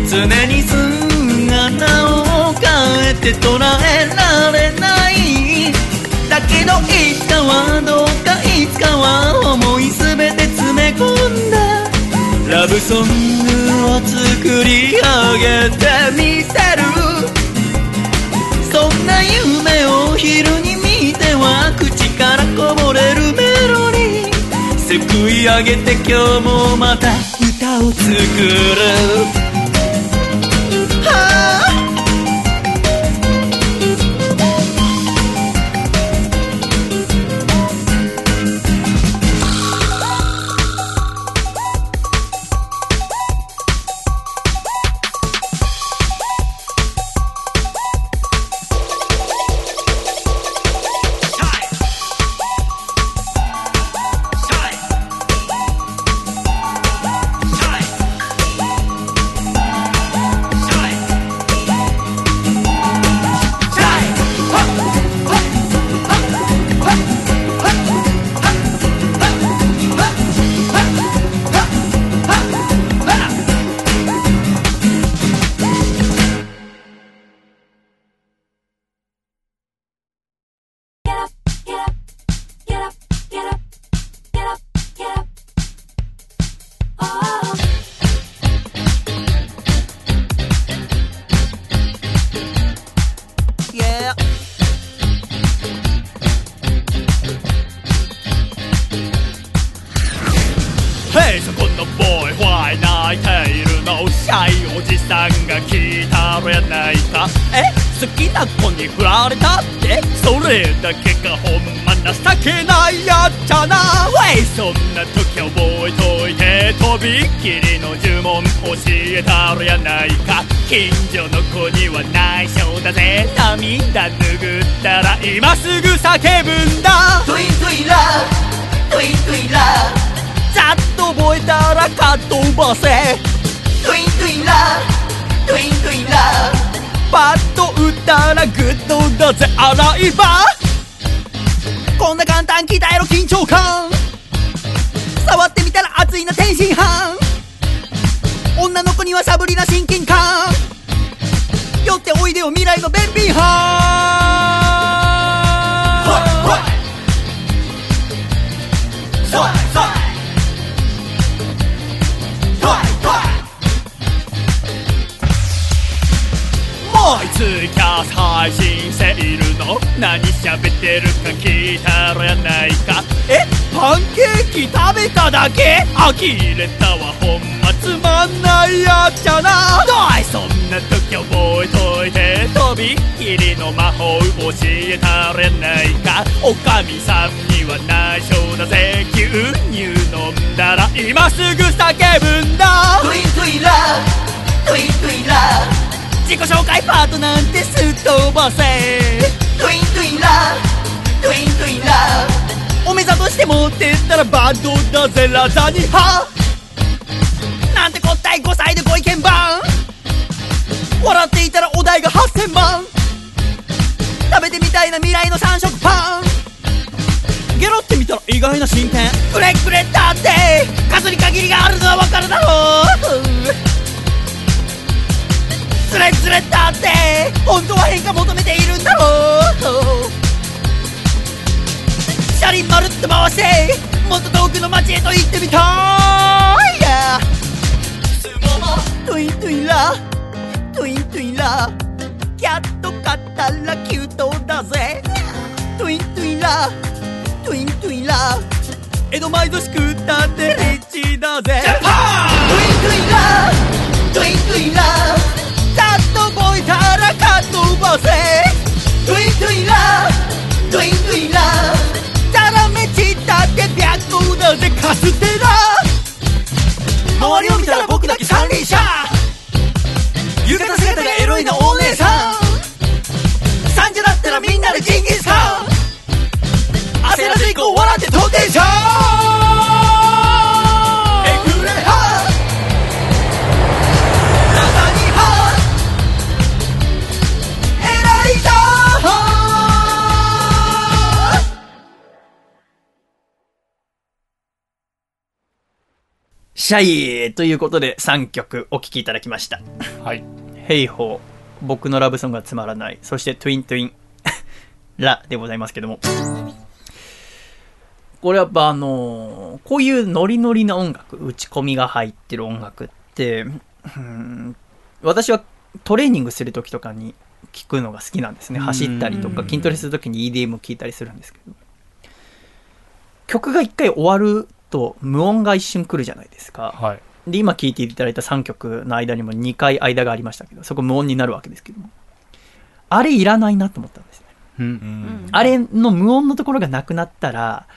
常に姿を変えて捉えられない。だけどいつかはどうかいつかは思いすべて詰め込んだラブソングを作り上げてみせる。そんな夢を昼に見ては口からこぼれるメロディー。すくい上げて今日もまた歌を作る。として持ったらバッドだぜラザニハ。なんてこったい5歳でご意見番。笑っていたらお題が8000万食べてみたいな未来の三色パン。ゲロってみたら意外な進展くれくれだって。数に限りがあるのは分かるだろう。つれつれだって。本当は変化求めているんだろう。車輪まるっと回してもっと遠くの街へと行ってみたい、yeah、スモモトゥイントゥイラトゥイントゥイラキャット買ったらキュートだぜ。トゥイントゥイラトゥイントゥイラ江戸前寿司食ったってリッチだぜ。ジャパントゥイントゥイラトゥイントゥイラざっと覚えたらかっ飛ばせトゥイントゥイラトゥイントゥイラるでカステラ。周りを見たら僕だけ三輪車。浴衣姿がエロいなお姉さん。三者だったらみんなでジンギスカン。焦らず行こう笑って到んじゃんシャイということで3曲お聴きいただきました。はい。ヘイホー、僕のラブソングがつまらない。そしてトゥイントゥイン、(laughs) ラでございますけども。これやっぱあのーこういうノリノリな音楽、打ち込みが入ってる音楽って、うん私はトレーニングする時とかに聞くのが好きなんですね。走ったりとか筋トレする時に EDM 聞いたりするんですけど。曲が一回終わると無音が一瞬来るじゃないですか。はい。で、今聴いていただいた3曲の間にも2回間がありましたけど、そこ無音になるわけですけども。あれいらないなと思ったんですね。うん。うんあれの無音のところがなくなったら、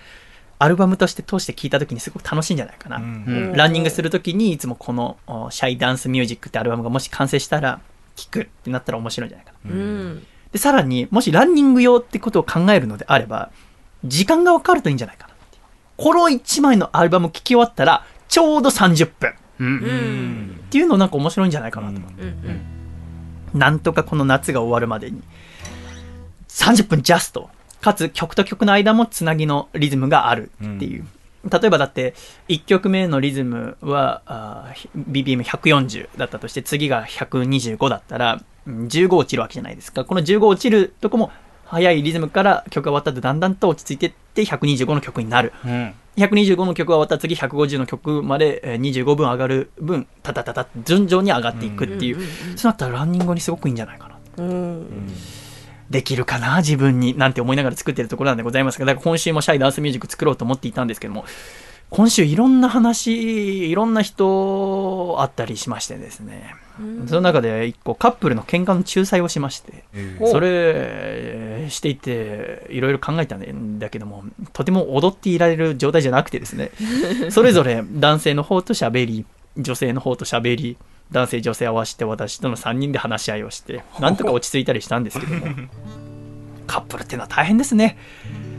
アルバムとして通して聴いた時にすごく楽しいんじゃないかな。うんランニングする時にいつもこのおシャイダンスミュージックってアルバムがもし完成したら聴くってなったら面白いんじゃないかな。うん。で、さらに、もしランニング用ってことを考えるのであれば、時間が分かるといいんじゃないかな。この1枚のアルバム聴き終わったら、ちょうど30分。うん。うん。っていうのなんか面白いんじゃないかなと思って、うん。なんとかこの夏が終わるまでに30分ジャストかつ曲と曲の間もつなぎのリズムがあるっていう、例えばだって1曲目のリズムはあー BPM140 だったとして次が125だったらうん15落ちるわけじゃないですかこの15落ちるとこも速いリズムから曲が終わった後だんだんと落ち着いてって125の曲になる。うん。125の曲が終わったら次150の曲までえー25分上がる分タタタタって順調に上がっていくっていう、そうなったらランニングにすごくいいんじゃないかな。うん。できるかな自分になんて思いながら作ってるところなんでございますがだから今週もシャイダンスミュージック作ろうと思っていたんですけども今週いろんな話いろんな人あったりしましてですねその中で一個カップルの喧嘩の仲裁をしましてそれしていていろいろ考えたんだけどもとても踊っていられる状態じゃなくてですね (laughs) それぞれ男性の方と喋り女性の方と喋り男性女性合わせて私との3人で話し合いをしてなんとか落ち着いたりしたんですけども (laughs) カップルっていうのは大変ですね、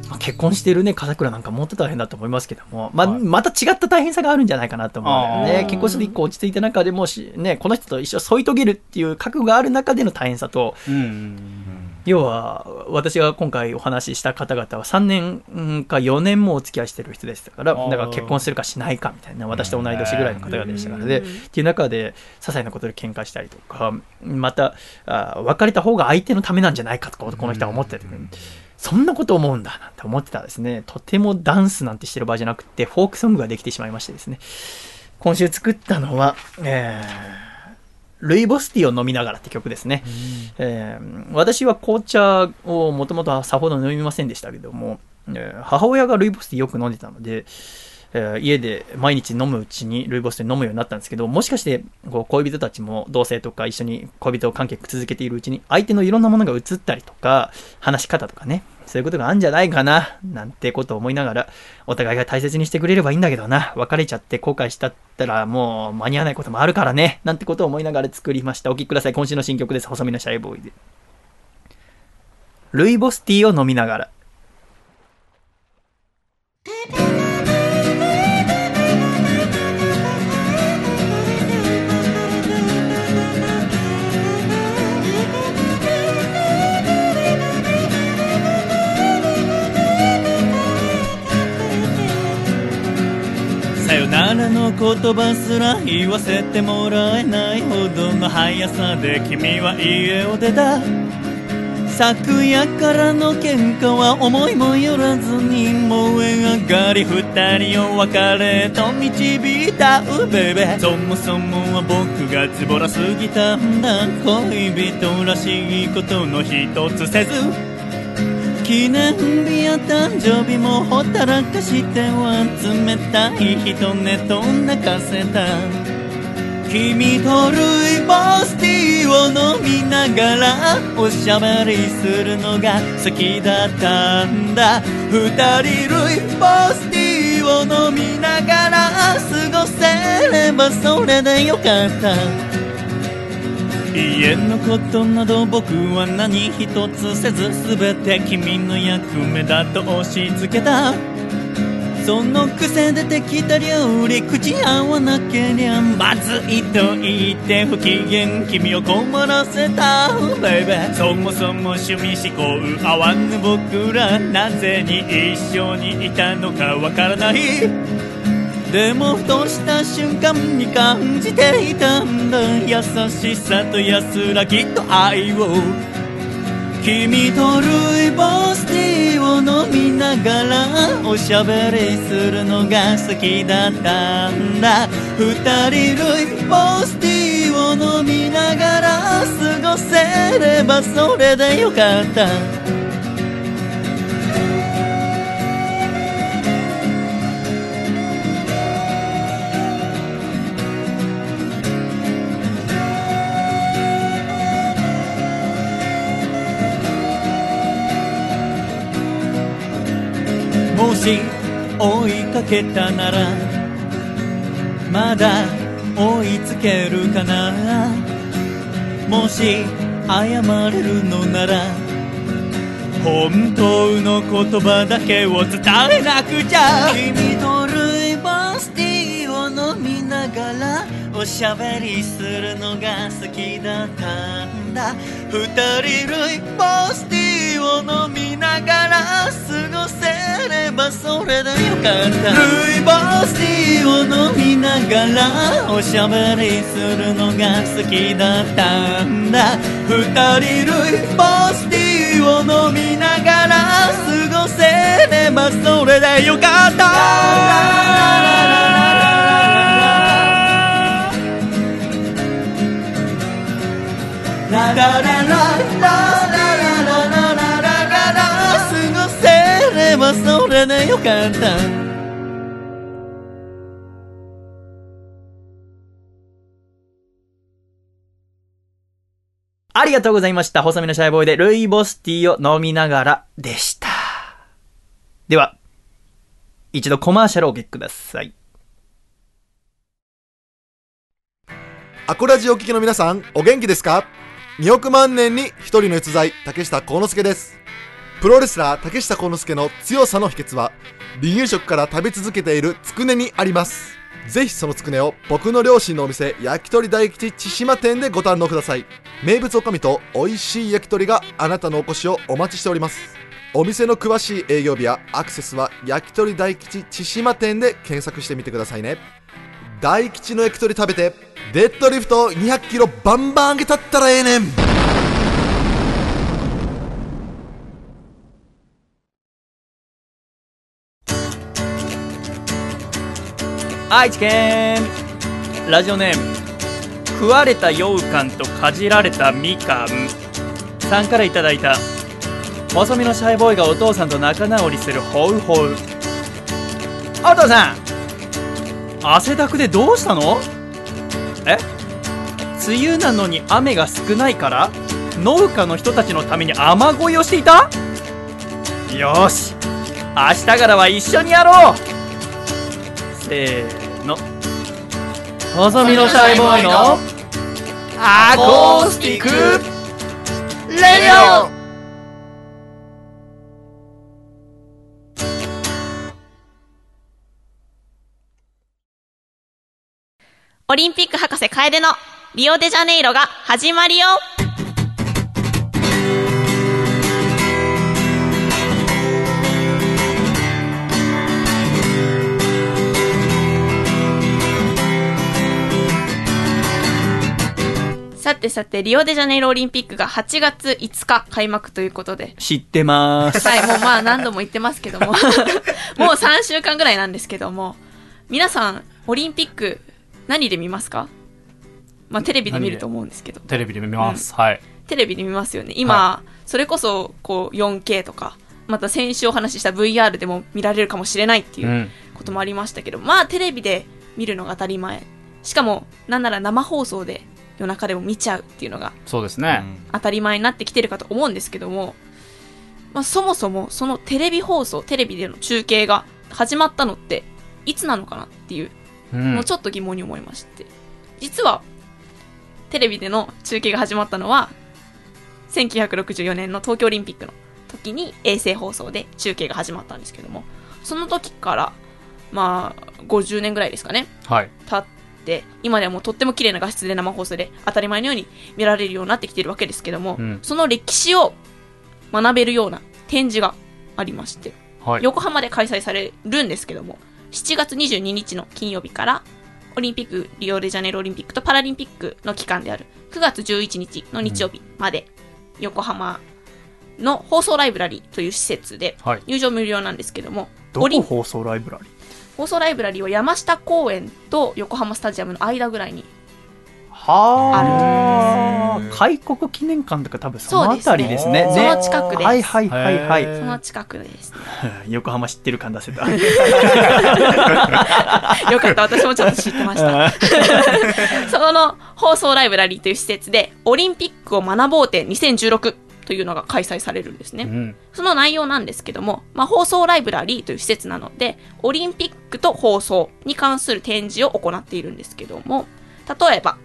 まあ結婚しているね片倉なんかもっと大変だと思いますけども、まあ、はい。また違った大変さがあるんじゃないかなと思うんだよあー。ね結婚して一個落ち着いた中でもし、ね、この人と一緒に添い遂げるっていう覚悟がある中での大変さとうん。要は私が今回お話しした方々は3年うんか4年もお付き合いしてる人でしたからだから結婚するかしないかみたいな私と同い年ぐらいの方々でしたからで、うんっていう中で些細なことで喧嘩したりとかまたあ別れた方が相手のためなんじゃないかとこの人は思ってて、そんなこと思うんだなんて思ってたらですね。とてもダンスなんてしてる場合じゃなくてフォークソングができてしまいましてですね。今週作ったのは、えールイボスティーを飲みながらって曲ですね。えー私は紅茶をもともとさほど飲みませんでしたけども、えー母親がルイボスティーよく飲んでたので、え家で毎日飲むうちにルイボスティー飲むようになったんですけど、もしかしてこう恋人たちも同性とか一緒に恋人関係続けているうちに相手のいろんなものが映ったりとか、話し方とかね、そういうことがあるんじゃないかな、なんてことを思いながら、お互いが大切にしてくれればいいんだけどな、別れちゃって後悔したったらもう間に合わないこともあるからね、なんてことを思いながら作りました。お聴きください。今週の新曲です。細身のシャイボーイで。ルイボスティーを飲みながら。さよならの言葉すら言わせてもらえないほどの速さで君は家を出た。昨夜からの喧嘩は思いもよらずに燃え上がり二人を別れと導いた。うべべ。そもそもは僕がズボラすぎたんだ。恋人らしいことの一つせず。記念日や誕生日もほったらかしては冷たい人ねと泣かせた。君とルイボスティーを飲みながらおしゃべりするのが好きだったんだ。二人ルイボスティーを飲みながら過ごせればそれでよかった。家のことなど僕は何一つせず全て君の役目だと押し付けた。そのくせ出てきた料理口合わなけりゃまずいと言って不機嫌君を困らせた。Baby そもそも趣味思考合わぬ僕らなぜに一緒にいたのかわからない。でもふとした瞬間に感じていたんだ優しさと安らぎと愛を君とルイボスティーを飲みながらおしゃべりするのが好きだったんだ二人ルイボスティーを飲みながら過ごせればそれでよかったし追いかけたならまだ追いつけるかな。もし謝れるのなら本当の言葉だけを伝えなくちゃ。君とルイボスティーを飲みながらおしゃべりするのが好きだったんだ。二人ルイボスティーを飲みながら過ごせればそれでよかった。ルイボスティーを飲みながらおしゃべりするのが好きだったんだ。二人ルイボスティーを飲みながら過ごせればそれでよかった。ラララララればそれでよかったありがとうございました。細身のシャイボーイでルイボスティーを飲みながらでした。では、一度コマーシャルをお聞きください。アコラジお聞きの皆さん、お元気ですか ?2 億万年に一人の逸材、竹下幸之助です。プロレスラー竹下幸之助の強さの秘訣は、離乳食から食べ続けているつくねにあります。ぜひそのつくねを僕の両親のお店、焼き鳥大吉千島店でご堪能ください。名物おかみと美味しい焼き鳥があなたのお越しをお待ちしております。お店の詳しい営業日やアクセスは焼き鳥大吉千島店で検索してみてくださいね。大吉の焼き鳥食べてデッドリフト200キロバンバン上げたったらええねん愛知県ラジオネーム食われた羊羹とかじられたみかんさんからいただいた細身のシャイボーイがお父さんと仲直りするホウホウお父さん汗だくでどうしたの？え？梅雨なのに雨が少ないから。農家の人たちのために雨乞いをしていた？よし。明日からは一緒にやろう。せーの。細身のシャイボーイのアコースティックレディオオリンピック博士楓のリオデジャネイロが始まりよさてさて、リオデジャネイロオリンピックが8月5日開幕ということで、知ってます。はい、もうまあ何度も言ってますけども、(laughs) もう3週間ぐらいなんですけども、皆さん、オリンピック何で見ますか？まあテレビで見ると思うんですけど、テレビで見ます。はい。テレビで見ますよね。今、それこそこう 4K とか、また先週お話しした VR でも見られるかもしれないっていううん。こともありましたけど、まあテレビで見るのが当たり前。しかも、なんなら生放送で夜中でも見ちゃうっていうのがそうですね。当たり前になってきてるかと思うんですけども、まあ、そもそもそのテレビ放送テレビでの中継が始まったのっていつなのかなっていううんのをちょっと疑問に思いまして、実はテレビでの中継が始まったのは、1964年の東京オリンピックの時に衛星放送で中継が始まったんですけども、その時から、まあ、50年ぐらいですかね、はい。経って、今ではもうとっても綺麗な画質で生放送で当たり前のように見られるようになってきているわけですけども、うん。その歴史を学べるような展示がありまして、はい。横浜で開催されるんですけども、7月22日の金曜日から、オリンピック、リオデジャネイロオリンピックとパラリンピックの期間である9月11日の日曜日まで、横浜の放送ライブラリーという施設ではい、入場無料なんですけども、どオリンこ放送ライブラリ？ー放送ライブラリーは山下公園と横浜スタジアムの間ぐらいにはあ。開国記念館とか多分そのあたりですね。そうですね。その近くです。はいはいはいはい。その近くです。(laughs) 横浜知ってる感出せた。(laughs) よかった、私もちょっと知ってました。(laughs) その放送ライブラリーという施設で、オリンピックを学ぼう展2016というのが開催されるんですね。うん。その内容なんですけども、まあ、放送ライブラリーという施設なので、オリンピックと放送に関する展示を行っているんですけども、例えば、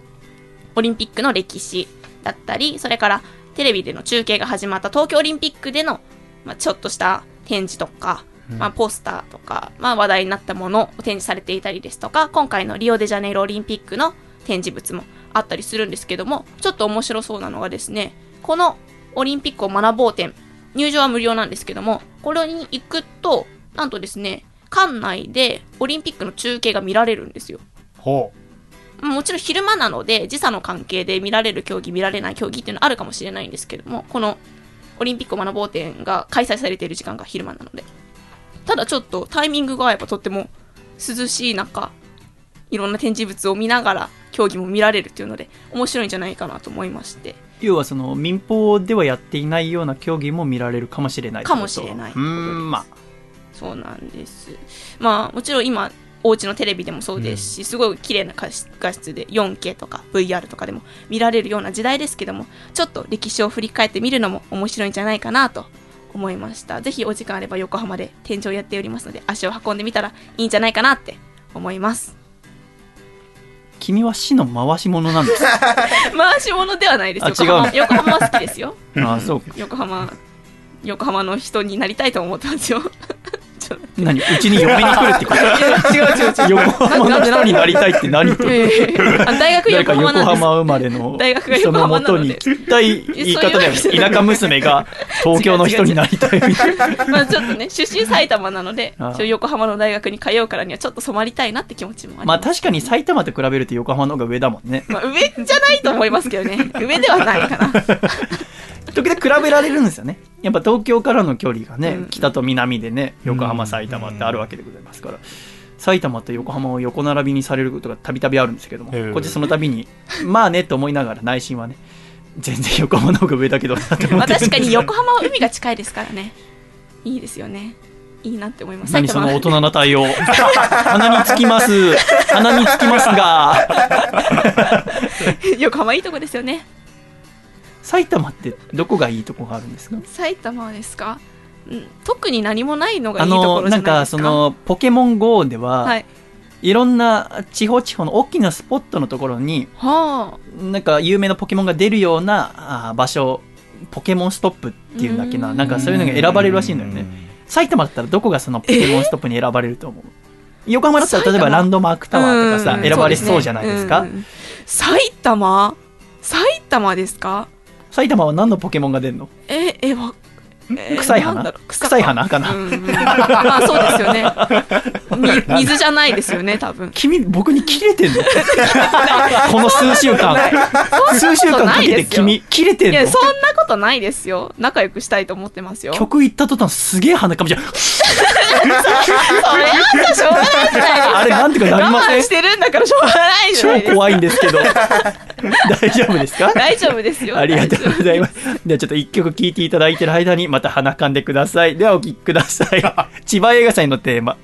オリンピックの歴史だったり、それからテレビでの中継が始まった東京オリンピックでの、まあ、ちょっとした展示とか、まあ、ポスターとか、まあ、話題になったものを展示されていたりですとか、今回のリオデジャネイロオリンピックの展示物もあったりするんですけども、ちょっと面白そうなのがですね、このオリンピックを学ぼう展、入場は無料なんですけども、これに行くと、なんとですね、館内でオリンピックの中継が見られるんですよ。ほもちろん昼間なので時差の関係で見られる競技見られない競技っていうのはあるかもしれないんですけどもこのオリンピックを学ぼう展が開催されている時間が昼間なので。ただちょっとタイミングがやっぱとっても涼しい中いろんな展示物を見ながら競技も見られるっていうので面白いんじゃないかなと思いまして要はその民放ではやっていないような競技も見られるかもしれないかもしれない。うーんまあ。そうなんです。まあもちろん今お家のテレビでもそうですし、すごい綺麗な画質画質で 4K とか VR とかでも見られるような時代ですけどもちょっと歴史を振り返ってみるのも面白いんじゃないかなと思いました。ぜひお時間あれば横浜で展示をやっておりますので足を運んでみたらいいんじゃないかなって思います君は死の回し者なんです。か (laughs) 回し物ではないですあ横浜横浜は好きですよ。(laughs) あそうか。横浜横浜の人になりたいと思ってますよ何うちに嫁に来るってこと？(laughs) いや違う違う違う。横浜の人になりたいって何ってえ。大学横横浜なんです。浜生まれの大学が横浜なのでもとに聞きたい言い方だよね。田舎娘が東京の人になりたいみたいな。まあちょっとね、出身埼玉なので、横浜の大学に通うからにはちょっと染まりたいなって気持ちもあり。まあ確かに埼玉と比べると横浜の方が上だもんね。まあ上じゃないと思いますけどね。上ではないかな。(laughs) 時々比べられるんですよね。やっぱ東京からの距離がね、うん北と南でね横浜埼玉ってあるわけでございますから、埼玉と横浜を横並びにされることがたびたびあるんですけども、へえ。こっちその度にまあねと思いながら内心はね全然横浜の方が上だけどなと思って確かに横浜は海が近いですからね。いいですよね。いいなって思います。何その大埼人な対応。(laughs) 鼻につきます。鼻につきますが。玉 (laughs) 横浜いいとこですよね。埼玉ってどこがいいとこがあるんですか？埼玉ですか？うん、特に何もないのがいあいところじのなんかゃないですか？そのポケモン GO では、はい。い、ろんな地方地方の大きなスポットのところにはなんか有名なポケモンが出るようなあー場所ポケモンストップっていうんだっけうなん。なんかそういうのが選ばれるらしいんだよね。埼玉だったらどこがそのポケモンストップに選ばれると思う、横浜だったら例えばランドマークタワーとかさうん。選ばれそうじゃないですか？埼玉？埼玉ですか？埼玉は何のポケモンが出るの？え、え、わ、え臭い花？臭い花かな、うんうん (laughs) まあそうですよね。み水じゃないですよね、多分。君僕に切れてんの？(laughs) この数週間数週間かけて君切れてんの？いや、そんなことないですよ。仲良くしたいと思ってますよ。曲行った途端すげえ鼻かみじゃんそれはさしょうがないじゃないですか。(laughs) あれなんとかなりません？我慢してるんだからしょうがないじゃないですか。超怖いんですけど大丈夫ですか？大丈夫ですよ。ありがとうございまます。ではちょっと一曲聴いていただいてる間にまた鼻かんでください。ではお聴きください。(laughs) 千葉映画祭のテーマ。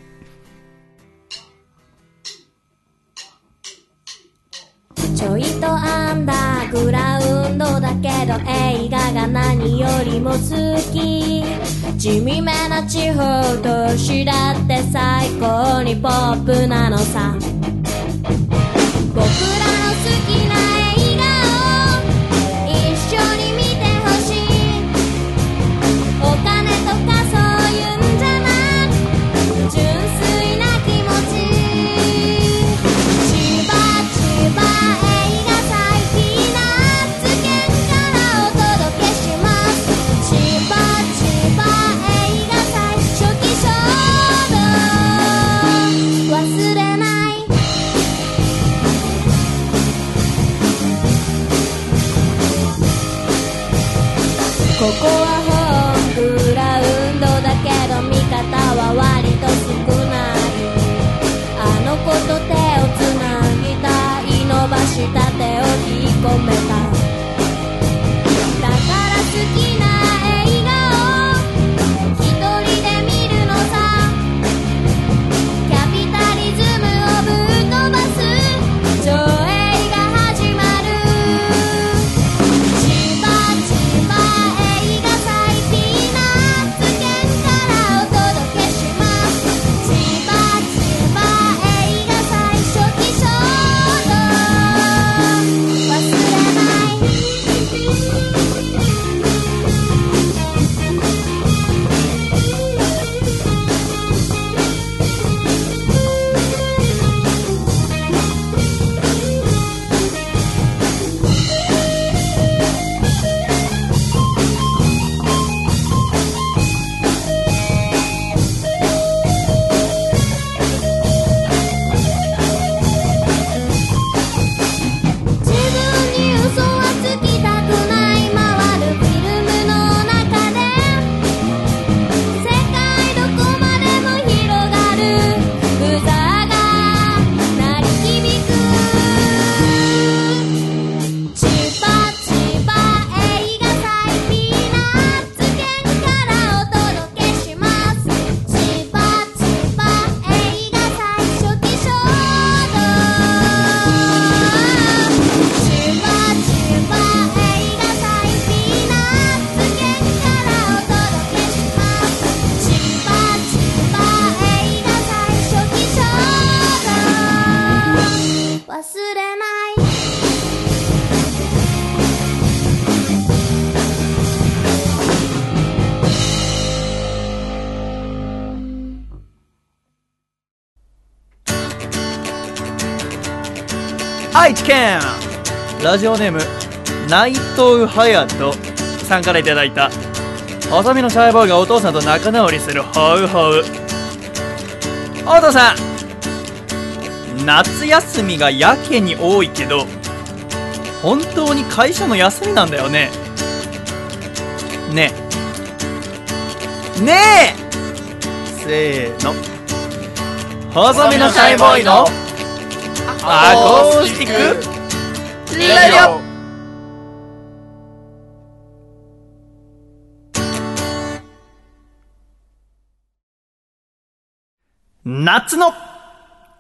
ちょいとアンダーグラウンドだけど映画が何よりも好き地味めな地方都市だって最高にポップなのさここ県ラジオネーム内藤隼人さんからいただいた。細身のシャイボーイがお父さんと仲直りするホウホウ。お父さん夏休みがやけに多いけど本当に会社の休みなんだよね。ね。えねえ。せーの。細身のシャイボーイのアコースティック？レディオ夏の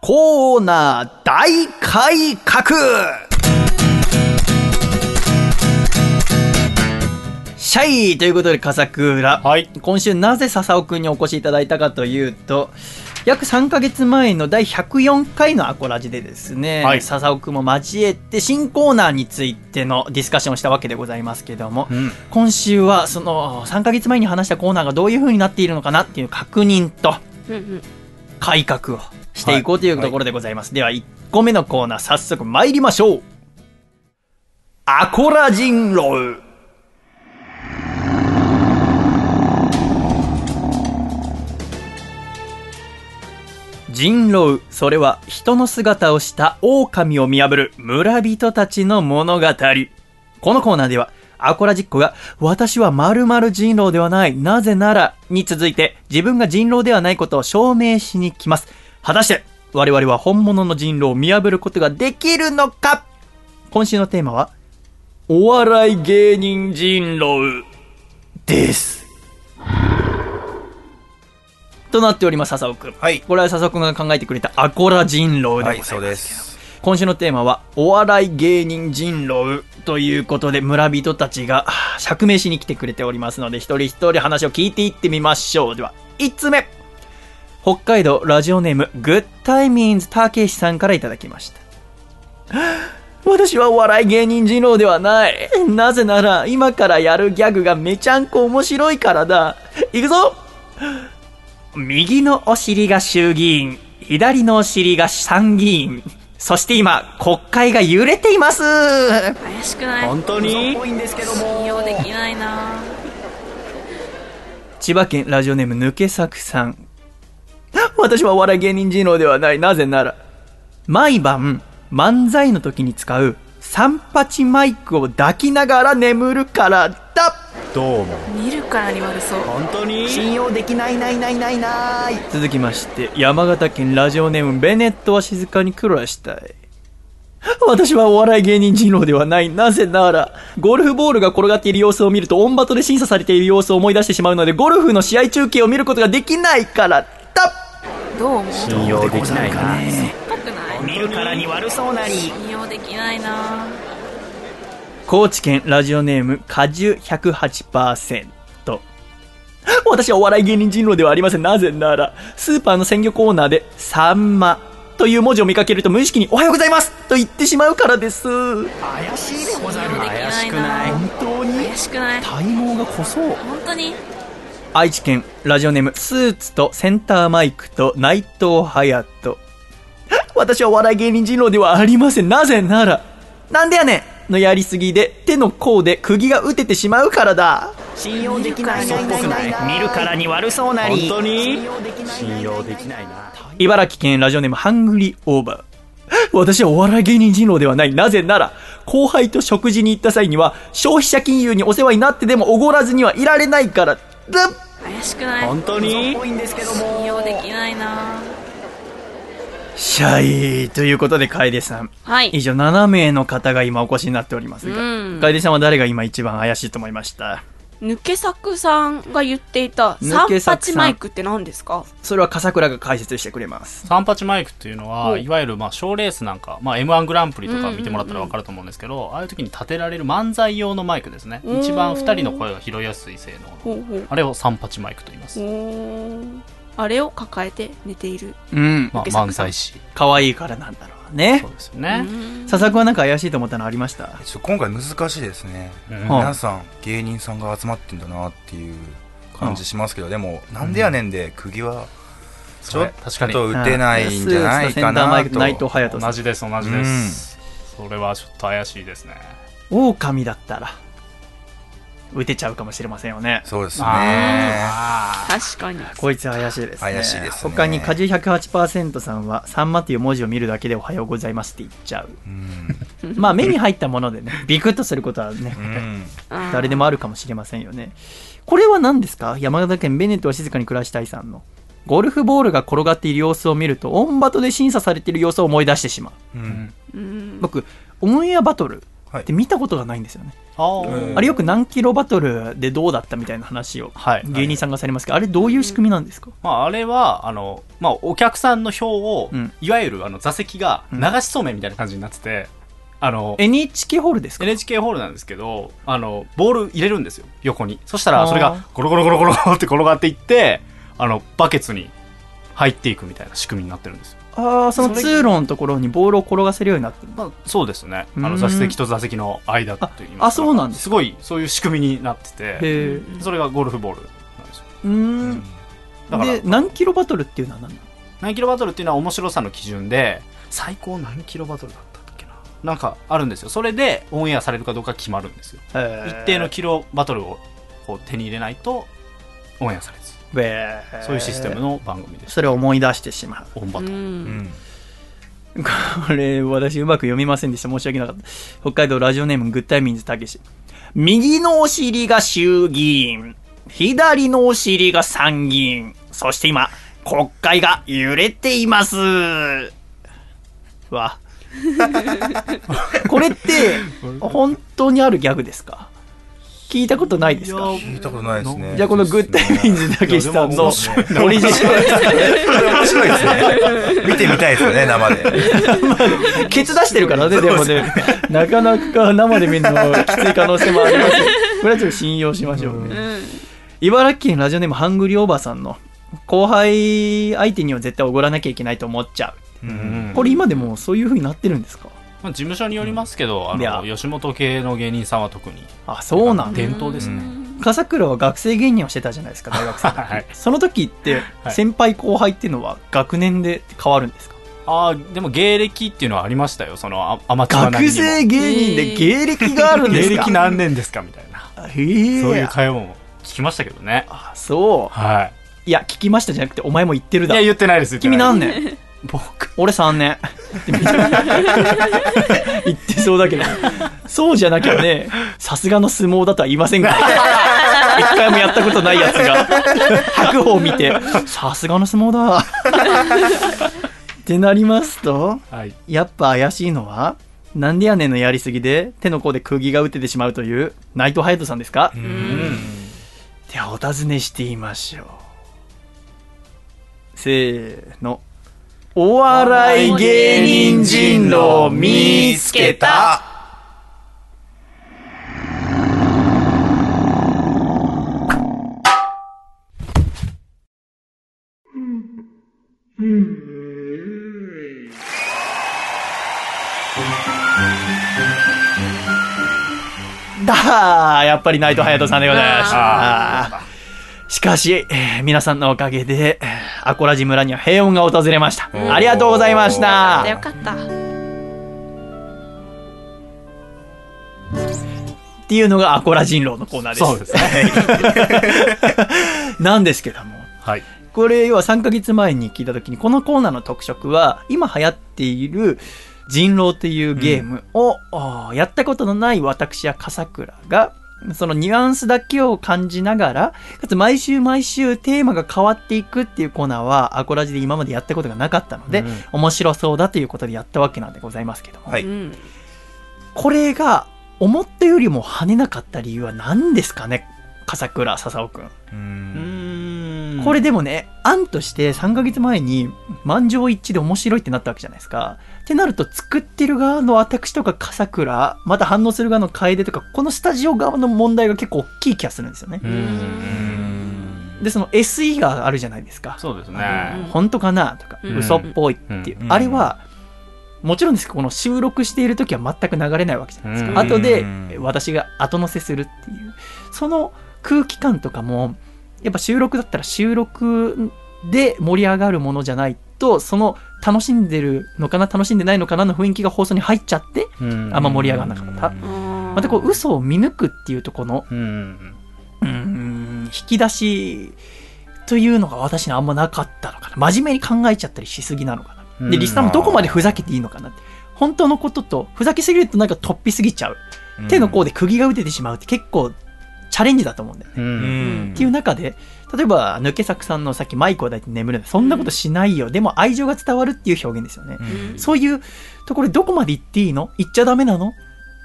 コーナー大改革シャイということで、笠倉。はい。今週なぜ笹尾くんにお越しいただいたかというと、約3ヶ月前の第104回のアコラジでですね、はい笹尾くんも交えて新コーナーについてのディスカッションをしたわけでございますけども、うん。今週はその3ヶ月前に話したコーナーがどういう風になっているのかなっていう確認と改革をしていこうというところでございます。では1個目のコーナー早速参りましょう。アコラ人狼。人狼、それは人の姿をした狼を見破る村人たちの物語。このコーナーでは、アコラジッコが、私は〇〇人狼ではない、なぜなら、に続いて、自分が人狼ではないことを証明しに来ます。果たして、我々は本物の人狼を見破ることができるのか？今週のテーマは、お笑い芸人人狼です。となっております、笹尾くん。はいこれは笹尾くんが考えてくれたアコラ人狼でござはいい、ます。そうです。今週のテーマは、お笑い芸人人狼ということで、村人たちがはあ釈明しに来てくれておりますので、一人一人話を聞いていってみましょう。では、一つ目。北海道ラジオネーム、グッタイミンズたけしさんからいただきました。は (gasps) あ私はお笑い芸人人狼ではない。なぜなら、今からやるギャグがめちゃんこ面白いからだ。いくぞ右のお尻が衆議院、左のお尻が参議院。そして今、国会が揺れています。怪しくない？本当に？いんですけども信用できないな千葉県ラジオネーム抜け作さん。私はお笑い芸人人狼ではない。なぜなら、毎晩漫才の時に使う三八マイクを抱きながら眠るからだ。どう思う見るからに悪そう。本当に？信用できないないないないない。続きまして山形県ラジオネームベネットは静かに暮らしたい。私はお笑い芸人人狼ではない。なぜなら、ゴルフボールが転がっている様子を見ると、オンバトで審査されている様子を思い出してしまうので、ゴルフの試合中継を見ることができないから。だどう思う？信用できないな見るからに悪そうなり。信用できないな高知県ラジオネーム果汁108%私はお笑い芸人人狼ではありません。なぜならスーパーの鮮魚コーナーで「サンマ」という文字を見かけると無意識に「おはようございます」と言ってしまうからです。怪しいでござる怪しくない。本当に？怪しくない。体毛が濃そう。本当に？愛知県ラジオネームスーツとセンターマイクと内藤隼人。私はお笑い芸人人狼ではありません。なぜならなんでやねんのやりすぎで手の甲で釘が打ててしまうからだ。信用できない嘘っぽくない。見るからに悪そうなり。本当に？信用できないな。茨城県ラジオネームハングリーオーバー私はお笑い芸人人狼ではない。なぜなら、後輩と食事に行った際には、消費者金融にお世話になってでもおごらずにはいられないから。だ怪しくない？本当に？信用できないなシャイということで、楓さん。はい。以上7名の方が今お越しになっておりますが、うん。楓さんは誰が今一番怪しいと思いました？抜け作さんが言っていた抜三八マイクって何ですか？それは笠倉が解説してくれます。三八マイクっていうのはい。わゆるまあ賞レースなんか、まあ、m 1グランプリとか見てもらったら分かると思うんですけど、ああいう時に立てられる漫才用のマイクですね。うん一番2人の声が拾いやすい性能あれを三八マイクと言います、あれを抱えて寝ているうん。まあ、漫才師可愛いからなんだろうね。そう。ですよね、笹作はなんか怪しいと思ったのありました？ちょ今回難しいですね、うん。皆さん芸人さんが集まってんだなっていう感じしますけど、でもなんでやねんで釘はちょっ確かに。と打てないんじゃないかなと。内藤と隼。同じです同じです、それはちょっと怪しいですね。狼だったら、打てちゃうかもしれませんよね。そうですねあ確かにこいつ怪しいですね。怪しいですね他に、果汁108%さんは、さんまという文字を見るだけでおはようございますって言っちゃう。うんまあ、目に入ったものでね、ビクッとすることはね、うん誰でもあるかもしれませんよね。これは何ですか？山形県ベネットは静かに暮らしたいさんの。ゴルフボールが転がっている様子を見ると、オンバトで審査されている様子を思い出してしまう。うんうん僕、オンエアバトルはいって見たことがないんですよね。あー。うん。あれよく何キロバトルでどうだったみたいな話をはい。芸人さんがされますけど、あれどういう仕組みなんですか、まあ、あれはあの、まあ、お客さんの票を、うん。いわゆるあの座席が流しそうめんみたいな感じになってて、あの NHK ホールですか？NHK ホールなんですけどあのボール入れるんですよ横に。そしたらそれがゴロゴロゴロゴロって転がっていってあのバケツに入っていくみたいな仕組みになってるんですよ、ああ、その通路のところにボールを転がせるようになってる。まあ、そうですね。あうん。の座席と座席の間といいますかああそうなんですすごいそういう仕組みになってて。それがゴルフボールなんですよ。うーん。だから。で、何キロバトルっていうのは何何キロバトルっていうのは面白さの基準で最高何キロバトルだったっけな？なんかあるんですよ。それでオンエアされるかどうか決まるんですよ。一定のキロバトルをこう手に入れないとオンエアされずべーそういうシステムの番組ですそれを思い出してしまう。オンバトうんこれ、私うまく読みませんでした。申し訳なかった。北海道ラジオネームグッタイミンズたけし。右のお尻が衆議院。左のお尻が参議院。そして今、国会が揺れています。わ。(laughs) これって、本当にあるギャグですか？聞いたことないですか？聞いたことないですね。じゃあこのグッタイミンズたけしさんのオリジナル。面白いですね。見てみたいですよね生で。ケツ出してるからね、でもね、なかなか生で見るのはきつい可能性もありますよ。これはちょっと信用しましょう茨城県ラジオネームハングリーおばさんの後輩相手には絶対おごらなきゃいけないと思っちゃう。うん。これ今でもそういう風になってるんですか？まあ、事務所によりますけど、いや。あの吉本系の芸人さんは特に。あ、そうなんだ。伝統ですね、笠倉は学生芸人をしてたじゃないですか、大学生。はい。その時って、はい。先輩後輩っていうのは学年で変わるんですか？ああでも芸歴っていうのはありましたよ。そのあアマチュア学生芸人で芸歴があるんですか？芸歴何年ですか？みたいな。へえそういう会話も聞きましたけどね。あ、そう。はい。や、聞きましたじゃなくて、お前も言ってるだ。いいや。言ってないです。君何年？僕。俺3年。言って。(laughs) そうだけど。そうじゃなきゃね、さすがの相撲だとは言いませんか。ら。一回もやったことないやつが。白鵬を見てさすがの相撲だ。ってなりますとはい。やっぱ怪しいのはなんでやねんのやりすぎで手の甲で釘が打ててしまうという内藤隼人さんですか？ではお尋ねしてみましょう。せーのお笑い芸人人狼見つけただーやっぱり内藤隼人さんでございました。しかし、えー皆さんのおかげで、えーアコラジ村には平穏が訪れました。ありがとうございました。よかったっていうのがアコラ人狼のコーナーです。そうですね (laughs) なんですけども、はいこれ要は3ヶ月前に聞いた時に、このコーナーの特色は、今流行っている人狼っていうゲームを、あーやったことのない私や笠倉が、そのニュアンスだけを感じながら、かつ毎週毎週テーマが変わっていくっていうコーナーは、アコラジで今までやったことがなかったので、うん。面白そうだということでやったわけなんでございますけども、はい。うん。これが思ったよりも跳ねなかった理由は何ですかね？笠倉笹尾くん。ううんんこれでもね、案として3ヶ月前に満場一致で面白いってなったわけじゃないですか。ってなると作ってる側の私とか笠倉、また反応する側の楓とか、このスタジオ側の問題が結構大きい気がするんですよね。うんで、その SE があるじゃないですか。そうですね本当かなとか、うん嘘っぽいっていう。うんあれは、もちろんですけど、この収録している時は全く流れないわけじゃないですか。うん後でうん私が後乗せするっていう。その空気感とかも、やっぱ収録だったら収録で盛り上がるものじゃないと、その楽しんでるのかな、楽しんでないのかなの雰囲気が放送に入っちゃって、うんあんま盛り上がらなかったうんまたこう嘘を見抜くっていうところの、うん引き出しというのが私にあんまなかったのかな。真面目に考えちゃったりしすぎなのかな。で、うんリスナーもどこまでふざけていいのかなって。本当のことと、ふざけすぎるとなんか突飛すぎちゃう。手の甲で釘が打ててしまうって結構チャレンジだと思うんだよね。ううん。んっていう中で、例えば、抜け作さんのさっきマイクを抱いて眠るのそんなことしないよ。でも愛情が伝わるっていう表現ですよね。うん。そういうところでどこまで言っていいの？言っちゃダメなの？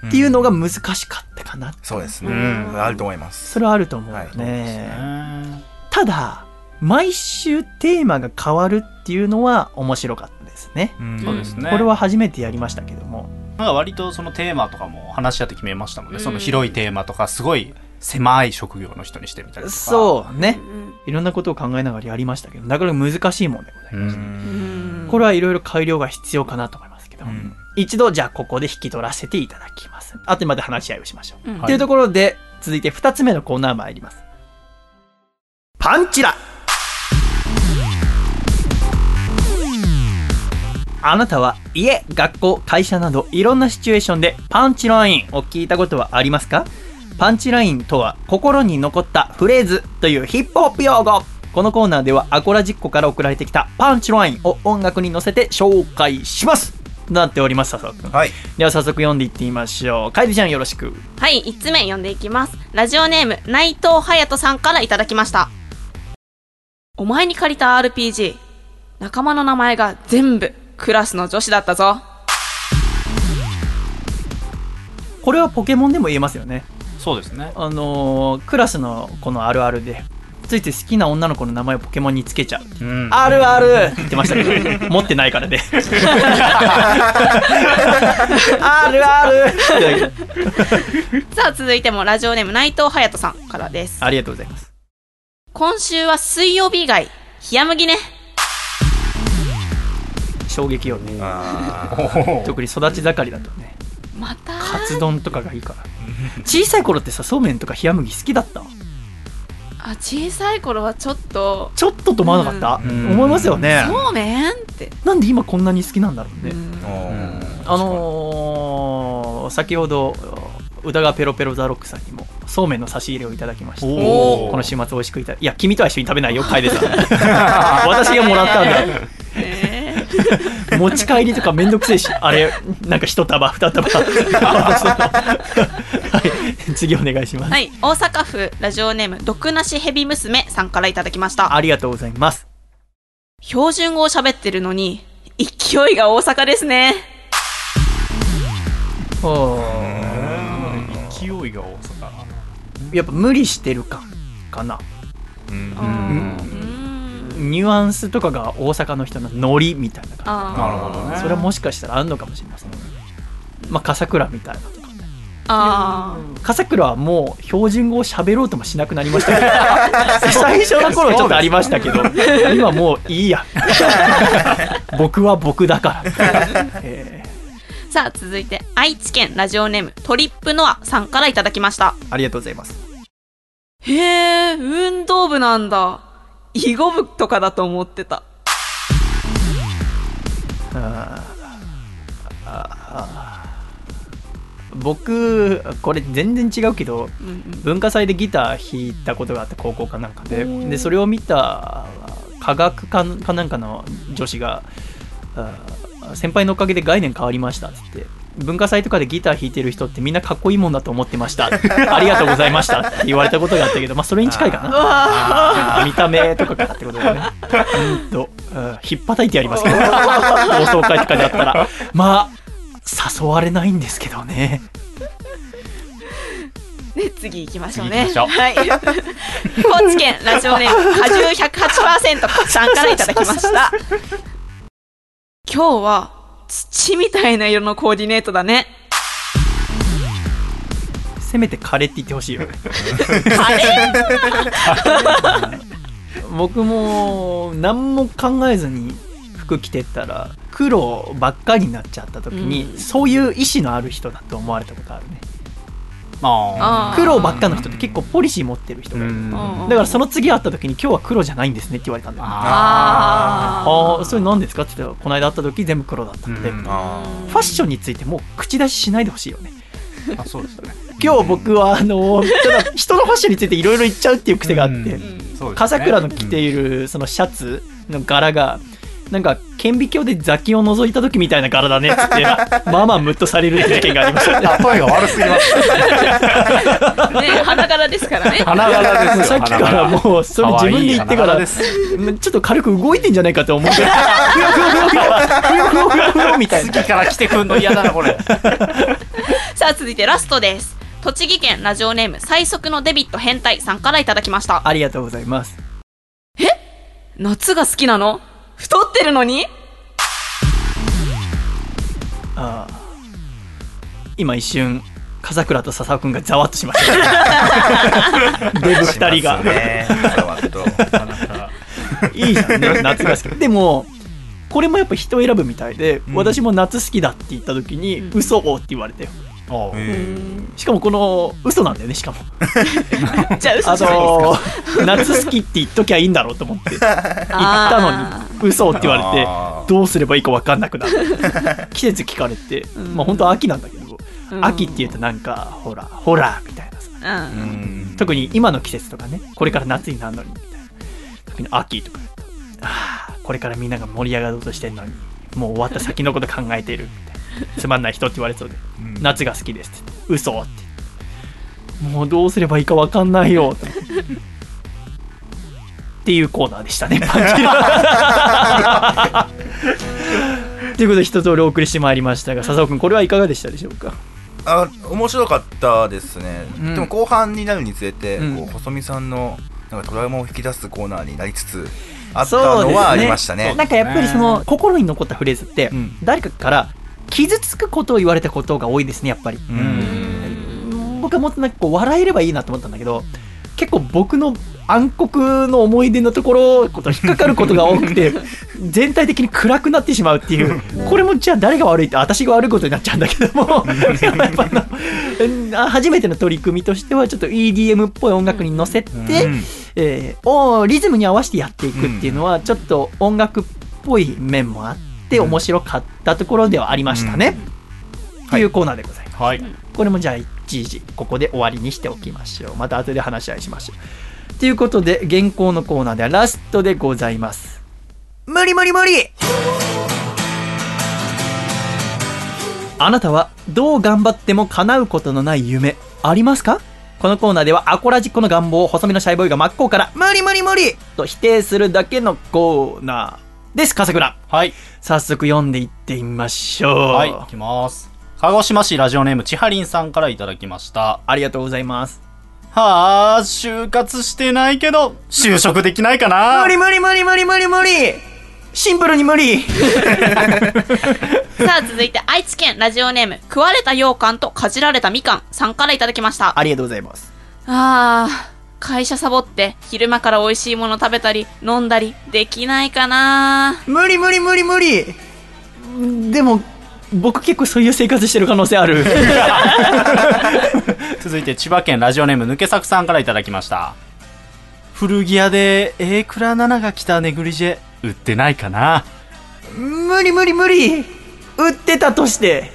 っていうのが難しかったかな。そうですね。うん。あると思います。それはあると思うよはいね。ただ、毎週テーマが変わるっていうのは面白かったですね。うん。そうですね。これは初めてやりましたけども。なんか割とそのテーマとかも話し合って決めましたもんね、うん。その広いテーマとかすごい狭い職業の人にしてみたりとかそうね。うんいろんなことを考えながらやりましたけど、なかなか難しいもんでございます。うんうんこれはいろいろ改良が必要かなと思いますけど、うん一度じゃあここで引き取らせていただきます。あとまで話し合いをしましょう。うんというところで、続いて二つ目のコーナー参ります。パンチラあなたは家、学校、会社などいろんなシチュエーションでパンチラインを聞いたことはありますか？パンチラインとは心に残ったフレーズというヒップホップ用語このコーナーではアコラジッコから送られてきたパンチラインを音楽に乗せて紹介しますとなっております、笹尾くん。はいでは早速読んでいってみましょう。カイリちゃんよろしく。はい、1つ目読んでいきます。ラジオネーム、内藤隼人さんからいただきました。お前に借りた RPG、仲間の名前が全部クラスの女子だったぞ。これはポケモンでも言えますよね。そうですねあのークラスのこのあるあるで、ついつい好きな女の子の名前をポケモンにつけちゃう。うんあるあるって言ってましたけど、持ってないからで。(laughs) あるあるさあ、続いてもラジオネーム、内藤隼人さんからです。ありがとうございます。今週は水曜日以外、冷や麦ね。衝撃よね。あ特に育ち盛りだとね。また？カツ丼とかがいいから。小さい頃ってさ、そうめんとか冷や麦好きだった？あ、小さい頃はちょっと、ちょっとと思わなかった、うん。思いますよね。そうめんって。なんで今こんなに好きなんだろうね。あのー先ほど歌川ペロペロザロックさんにもそうめんの差し入れをいただきましたおー。この週末美味しくいただいや君とは一緒に食べないよ楓さん私がもらったんだえ。も (laughs) 持ち帰りとかめんどくせえしあれなんか一束二束。(laughs) はい次お願いします、はい大阪府ラジオネーム毒なしヘビ娘さんからいただきました。ありがとうございます。標準語を喋ってるのに勢いが大阪ですね。勢いが大阪。やっぱ無理してるかかな。うんニュアンスとかが大阪の人のノリみたいな感あなるほどね。じそれはもしかしたらあるのかもしれません。まあ笠倉みたいな。とかあ笠倉はもう標準語を喋ろうともしなくなりましたけど。(laughs) 最初の頃ちょっとありましたけど。今もういいや。(laughs) 僕は僕だから、えー。さあ続いて愛知県ラジオネームトリップノアさんからいただきました。ーありがとうございます。へえ運動部なんだ囲碁部とかだと思ってた。僕これ全然違うけどうんうん。文化祭でギター弾いたことがあって高校かなんかで。でそれを見た科学科かなんかの女子があ先輩のおかげで概念変わりましたっつって文化祭とかでギター弾いてる人ってみんなかっこいいもんだと思ってました。(laughs) ありがとうございました。って言われたことがあったけどまあそれに近いかな。見た目とかからってことだよね。うんとうんひっぱたいてやりますけど。(laughs) 同窓会とかであったら。まあ誘われないんですけどね。ね、次行きましょうね。う。はい。高知県ラジオネーム果汁108%さんからいただきました。今日は土みたいな色のコーディネートだね。せめてカレーって言ってほしいよね。カレ僕も何も考えずに服着てったら黒ばっかりになっちゃった時に、うん。そういう意志のある人だと思われたことあるね黒ばっかの人って結構ポリシー持ってる人ーがいる、だからその次会った時に今日は黒じゃないんですねって言われたんだよああそれ何ですかって言ったらこの間会った時全部黒だったので、うん。フあァッションについてもう口出ししないでほしいよね。あそうですね。今日僕はあのただ (laughs) 人のファッションについていろいろ言っちゃうっていう癖があって、うん。うん。そうですね。笠倉の着ているそのシャツの柄がなんか顕微鏡で雑菌を覗いた時みたいな柄だねっって (laughs) まあまあムッとされる事件がありました、ね、例えが悪すぎます (laughs) ね花柄ですからね。花柄ですさっきからもうそれ自分で言ってからちょっと軽く動いてんじゃないかと思うけふよふよふよふよふよふよふよみたいな次から来てくんの嫌だなこれさあ続いてラストです栃木県ラジオネーム最速のデビット変態さんからいただきましたありがとうございますえ夏が好きなの太ってるのに？あー今一瞬笠倉と笹尾くんがざわっとしました、ね、(laughs) デブ二人が、いいじゃん。ね夏が好き。でもこれもやっぱ人選ぶみたいで、私も夏好きだって言った時に、嘘をって言われたよ。おうえしかもこの嘘なんだよねしかも。(laughs) じゃああ嘘じゃないのー夏好きって言っときゃいいんだろうと思って言ったのに嘘って言われてどうすればいいか分かんなくなる。(laughs) 季節聞かれて、まあ本当は秋なんだけど、うん。秋って言うとなんかほらほらみたいなさ。うん。特に今の季節とかねこれから夏になるのにみたいな。特に秋とかああこれからみんなが盛り上がろうとしてるのにもう終わった先のこと考えてるみたいなつまんない人って言われそうで、うん。夏が好きですって。嘘って。もうどうすればいいか分かんないよって。っていうコーナーでしたね。(laughs) パンチラ。ということで一通りお送りしてまいりましたが笹尾君これはいかがでしたでしょうか？あ面白かったですね、うん。でも後半になるにつれて、うん。こう細見さんのなんかトラウマを引き出すコーナーになりつつあったのはありましたね。なんかやっぱりその心に残ったフレーズって、うん。誰かから傷つくことを言われたことが多いですねやっぱり、うん。僕はもっとなんかこう笑えればいいなと思ったんだけど結構僕の暗黒の思い出のところこと引っかかることが多くて (laughs) 全体的に暗くなってしまうっていう。これもじゃあ誰が悪いって私が悪いことになっちゃうんだけどもやっぱあのうん初めての取り組みとしてはちょっと EDM っぽい音楽に乗せて、うん。えーをリズムに合わせてやっていくっていうのはちょっと音楽っぽい面もあって面白かったところではありましたね。というコーナーでございます。はいこれもじゃあ一時ここで終わりにしておきましょう。また後で話し合いしましょう。ということで現行のコーナーではラストでございます。無理無理無理あなたはどう頑張っても叶うことのない夢ありますか？このコーナーではアコラジックの願望を細身のシャイボーイが真っ向から無理無理無理と否定するだけのコーナーです、笠倉。はい。早速読んでいってみましょう。はい、いきます。鹿児島市ラジオネームちはりんさんからいただきました。ありがとうございます。はあ、就活してないけど、就職できないかな無理無理無理無理無理無理シンプルに無理 (laughs) さあ、続いて愛知県ラジオネーム、食われた羊羹とかじられたみかんさんからいただきました。ありがとうございます。あー、会社サボって昼間から美味しいもの食べたり飲んだりできないかな。無理無理無理無理。でも、僕結構そういう生活してる可能性ある。(laughs) 続いて千葉県ラジオネーム抜け作さんからいただきました。古着屋で A クラ7が着たネグリジェ売ってないかな。無理無理無理。売ってたとして、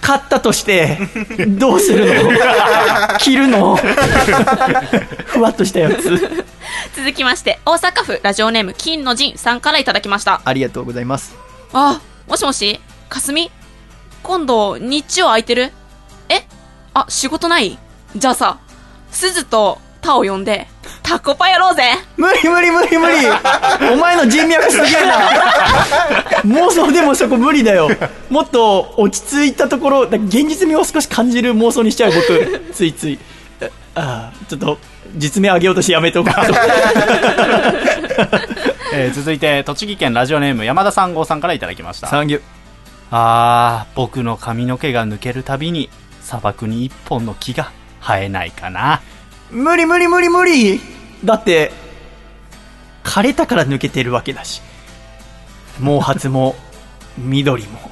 買ったとして、どうするの？(laughs) 着るの？(laughs) ふわっとしたやつ。続きまして、大阪府ラジオネーム金の陣さんからいただきました。ありがとうございます。あ、もしもし？かすみ？今度、日曜空いてる？え？あ、仕事ない？じゃあさ、すずとタを呼んで、タコパやろうぜ。無理無理無理無理。(laughs) お前の人脈すげえな。妄想でもそこ無理だよ。もっと落ち着いたところだ現実味を少し感じる妄想にしちゃう僕。ついつい。ああちょっと実名上げようとしてやめておこう。と (laughs) えー続いて栃木県ラジオネーム山田三号さんからいただきました。産業あー、僕の髪の毛が抜けるたびに砂漠に一本の木が生えないかな。無理無理無理無理だって枯れたから抜けてるわけだし毛髪も緑も。(laughs)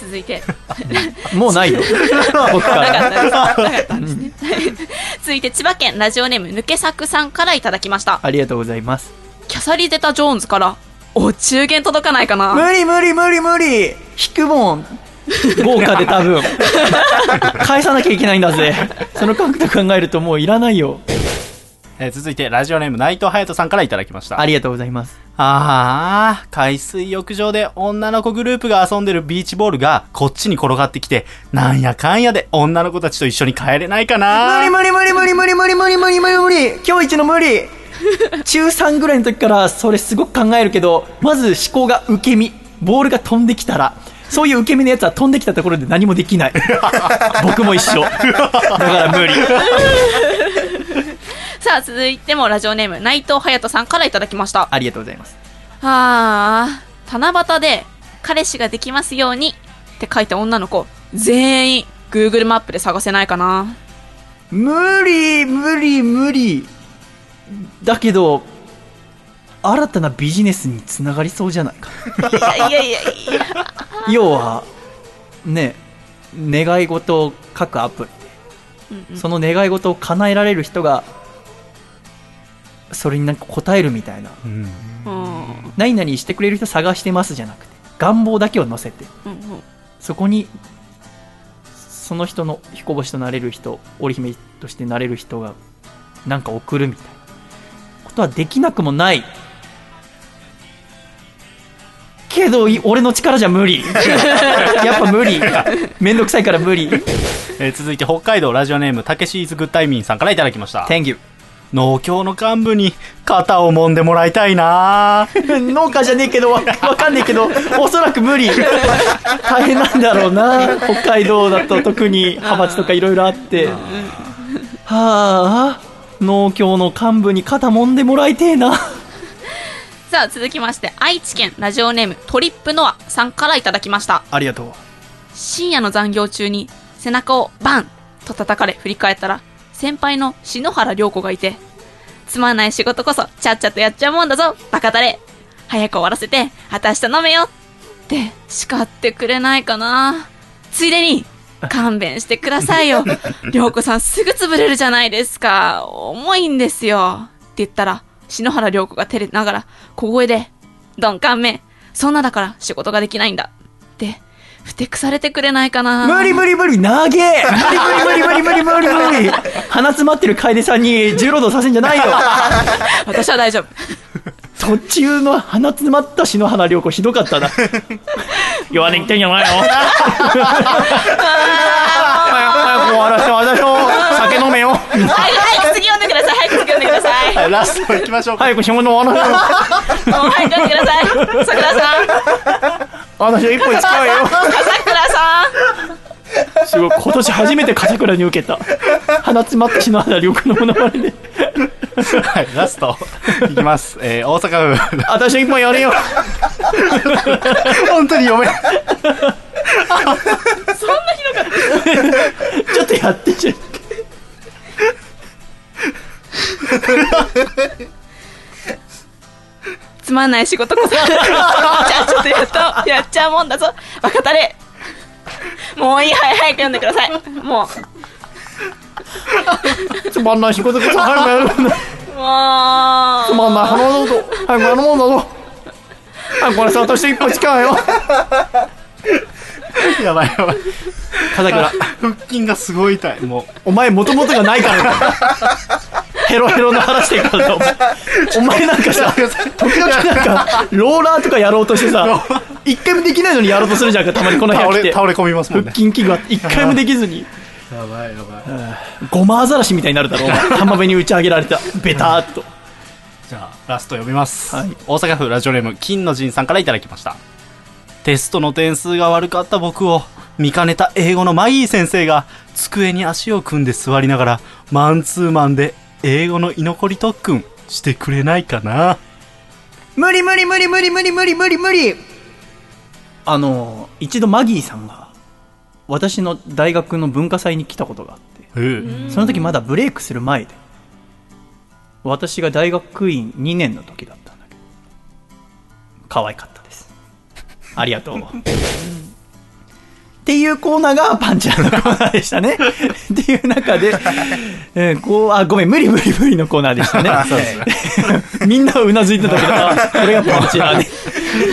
続いて、(laughs) もうないよ。(laughs) 僕から。続いて千葉県ラジオネーム抜け作さんからいただきました。ありがとうございます。キャサリゼタ・ジョーンズから、お中元届かないかな。無理無理無理無理。引くもん豪華で多分。返さなきゃいけないんだぜ。その感覚考えるともういらないよ。えー続いてラジオネーム内藤隼人さんからいただきました。ありがとうございます。ああ、海水浴場で女の子グループが遊んでるビーチボールがこっちに転がってきて、なんやかんやで女の子たちと一緒に帰れないかな。無理無理無理無理無理無理無理無理無理無理今日一の無理。中3ぐらいの時からそれすごく考えるけどまず思考が受け身。ボールが飛んできたらそういう受け身のやつは飛んできたところで何もできない。(laughs) 僕も一緒。だから無理。(laughs) さあ、続いてもラジオネーム内藤隼人さんからいただきました。ありがとうございます。あー、七夕で彼氏ができますようにって書いた女の子、全員 Google マップで探せないかな。無理無理無理。だけど新たなビジネスにつながりそうじゃないか。いやいやいやいや。要はね願い事を書くアプリ。うんうん。その願い事を叶えられる人がそれになんか答えるみたいな。うん。うん。何々してくれる人探してますじゃなくて願望だけを載せて。うんうん。そこにその人の彦星となれる人織姫としてなれる人がなんか送るみたいな。ことはできなくもないけどい俺の力じゃ無理。(laughs) やっぱ無理。めんどくさいから無理。えー続いて北海道ラジオネームたけしイズグッタイミンさんからいただきました。Thank you 農協の幹部に肩を揉んでもらいたいな。(laughs) 農家じゃねえけどわわかんねえけどおそらく無理。大変なんだろうな。北海道だと特に派閥とかいろいろあって。はあ。農協の幹部に肩揉んでもらいてえなさあ、続きまして、愛知県ラジオネームトリップノアさんからいただきました。ありがとう。深夜の残業中に背中をバンと叩かれ振り返ったら先輩の篠原涼子がいてつまんない仕事こそちゃっちゃとやっちゃうもんだぞ。バカタレ早く終わらせて私と飲めよって叱ってくれないかな。ついでに勘弁してくださいよ。(laughs) 涼子さんすぐ潰れるじゃないですか。重いんですよ。って言ったら篠原涼子が照れながら小声で鈍感めそんなだから仕事ができないんだ。ってふてくされてくれないかな。無理無理無理投げ。無理無理無理無理無理無理無理。鼻詰まってる楓さんに重労働させんじゃないよ。(laughs) 私は大丈夫。途中の鼻詰まった篠原涼子ひどかったな。弱音言ってんじゃないよ (laughs) 早く終わらせて私も酒飲めよ。早く早くださいはいラスト行きましょうか。早く仕事終わらせよもう早ください。さくらさん。(laughs) 私は一歩近いよさくらさん。すごい今年初めて笠倉に受けた。鼻詰まった篠原涼子のものまねで。はいラスト。いきます、えー、大阪府。私は一本やれよ。本当に読めちょっとやってじゃつまんない仕事こそじゃあちょっとやっとやっちゃうもんだぞ。若たれもういいはい早く読んでください。もう。つまんない仕事こそ早くやるんだ。もう。つまんない花だぞ早くやるもんだぞ。早く終わらせて私と一歩近いよ。やばいやばい。腹筋がすごい痛い。もお前もともとがないから。だヘロヘロの話してお前。(laughs) お前なんかさ時々なんかローラーとかやろうとしてさ一回もできないのにやろうとするじゃんかたまにこのう部屋来て。倒れ倒れ込みますもんね。腹筋器具は一回もできずに。やばいやばい。ごまアザラシみたいになるだろう浜辺に打ち上げられた。ベターっと。じゃあラスト読みます、はい。大阪府ラジオネーム金の陣さんからいただきました。テストの点数が悪かった僕を見かねた英語のマギー先生が机に足を組んで座りながらマンツーマンで英語の居残り特訓してくれないかな？無理無理無理無理無理無理無理無理。あの一度マギーさんが私の大学の文化祭に来たことがあってうんその時まだブレイクする前で私が大学院2年の時だったんだけど可愛かったです。ありがとう (laughs) っていうコーナーがパンチラのコーナーでしたね。(laughs) っていう中で、(laughs) えーこうあごめん無理無理無理のコーナーでしたね。(laughs) みんなはうなずいてたけどあこれがパンチラーね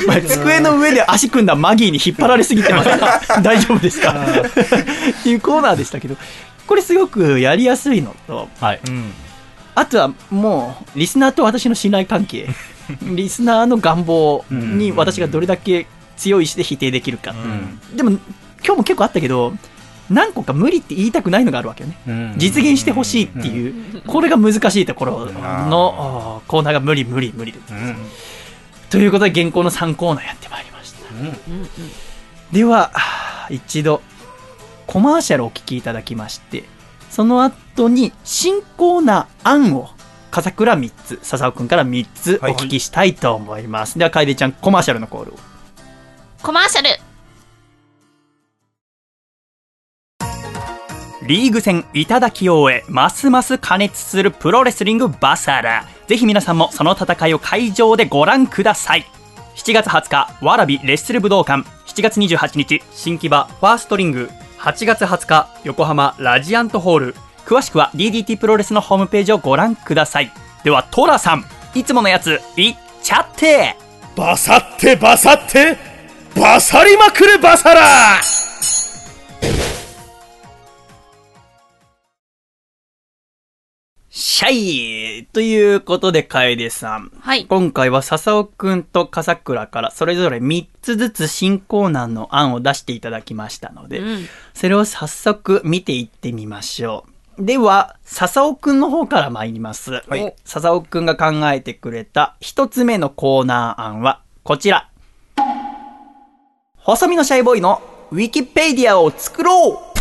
まあ机の上で足組んだマギーに引っ張られすぎてます大丈夫ですか？っていうコーナーでしたけどこれすごくやりやすいのとはい。うん。あとはもうリスナーと私の信頼関係。リスナーの願望に私がどれだけ強い意志で否定できるか、うん。でも今日も結構あったけど何個か無理って言いたくないのがあるわけよね。うん。実現してほしいっていう。これが難しいところのコーナーが無理無理無理です。うん。ということで現行の3コーナーやってまいりました。では一度コマーシャルをお聞きいただきましてその後に新コーナー案を笠倉3つ笹尾くんから3つお聞きしたいと思います、では楓ちゃんコマーシャルのコールを。コマーシャルリーグ戦いただきを終えますます加熱するプロレスリングバサラ。ぜひ皆さんもその戦いを会場でご覧ください。7月20日わらびレッスル武道館。7月28日新木場ファーストリング。8月20日横浜ラジアントホール。詳しくは DDT プロレスのホームページをご覧ください。ではトラさんいつものやついっちゃって。バサってバサってバサりまくるバサラ。シャイということで楓さんはい今回は笹尾くんと笠倉からそれぞれ3つずつ新コーナーの案を出していただきましたので、うんそれを早速見ていってみましょう。では、笹尾くんの方から参ります。はい笹尾くんが考えてくれた1つ目のコーナー案はこちら。細身のシャイボーイのウィキペディアを作ろう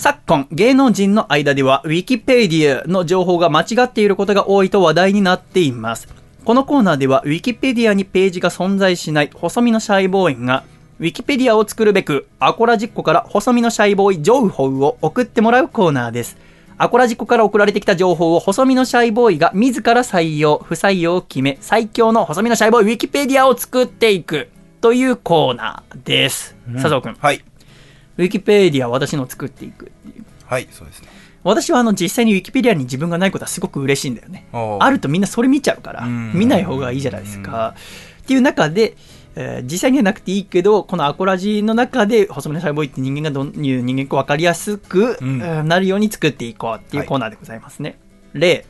昨今、芸能人の間では、ウィキペディアの情報が間違っていることが多いと話題になっています。このコーナーでは、ウィキペディアにページが存在しない細身のシャイボーイが、ウィキペディアを作るべく、アコラジッコから細身のシャイボーイ情報を送ってもらうコーナーです。アコラジッコから送られてきた情報を細身のシャイボーイが自ら採用、不採用を決め、最強の細身のシャイボーイウィキペディアを作っていくというコーナーです。佐藤くん。はいウィキペディア私の作っていくっていう。はいそうですね私はあの実際にウィキペディアに自分がないことはすごく嬉しいんだよね。あるとみんなそれ見ちゃうから、うん見ない方がいいじゃないですか。っていう中で、えー実際にはなくていいけど、このアコラジの中で、細身のシャイボーイって人間がどういう人間か分かりやすく、うんえーなるように作っていこうっていうはいコーナーでございますね。例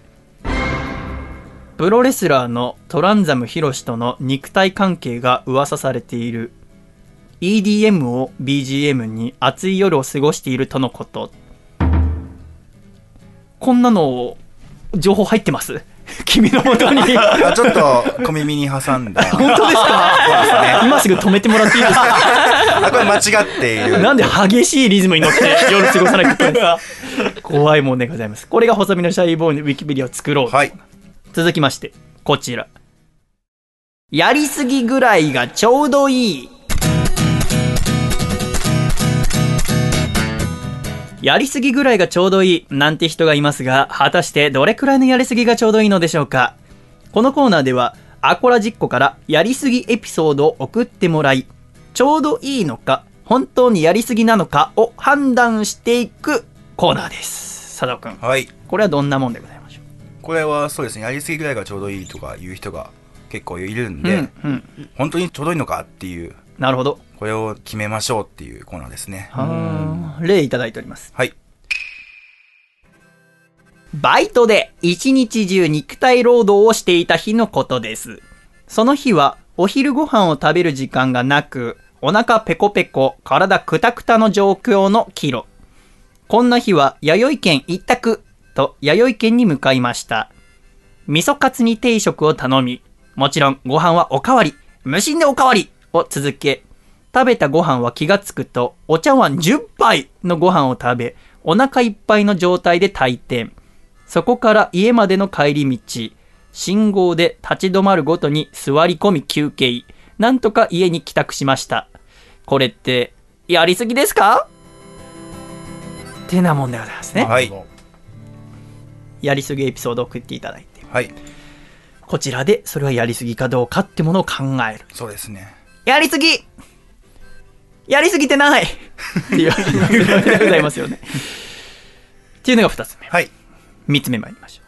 プロレスラーのトランザムヒロシとの肉体関係が噂されている EDM を BGM に暑い夜を過ごしているとのこと。こんなの情報入ってます？(laughs) 君のもとに。(laughs) あちょっと小耳に挟んだ。(laughs) 本当ですか？今すぐ止めてもらっていいですか？あこれ間違っている。なんで激しいリズムに乗って夜過ごさなきゃいけないんですか怖いもんでございます。これが細身のシャイボーイのウィキペディアを作ろう、はい。続きましてこちら。やりすぎぐらいがちょうどいいやりすぎぐらいがちょうどいいなんて人がいますが、果たしてどれくらいのやりすぎがちょうどいいのでしょうか？このコーナーでは、アコラジッコからやりすぎエピソードを送ってもらい、ちょうどいいのか、本当にやりすぎなのかを判断していくコーナーです。佐藤くん。はいこれはどんなもんでございましょこれはそうですねやりすぎぐらいがちょうどいいとか言う人が結構いるんう。で、うん、うん。本当にちょうどいいのかっていうなるほど。これを決めましょうっていうコーナーですねはー例いただいております。はいバイトで一日中肉体労働をしていた日のことです。その日はお昼ご飯を食べる時間がなく、お腹ペコペコ、体クタクタの状況のキロ。こんな日は弥生県一択と弥生県に向かいました。味噌カツに定食を頼み、もちろんご飯はおかわり、無心でおかわりを続け、食べたご飯は気がつくと、お茶碗10杯のご飯を食べ、お腹いっぱいの状態で退店。そこから家までの帰り道、信号で立ち止まるごとに座り込み休憩。なんとか家に帰宅しました。これって、やりすぎですか？ってなもんでございますね。はいやりすぎエピソードを送っていただいて。はいこちらで、それはやりすぎかどうかってものを考える。そうですねやりすぎやりすぎてないっていう感じでございますよね。っていうのが二つ目。はい三つ目参りましょう。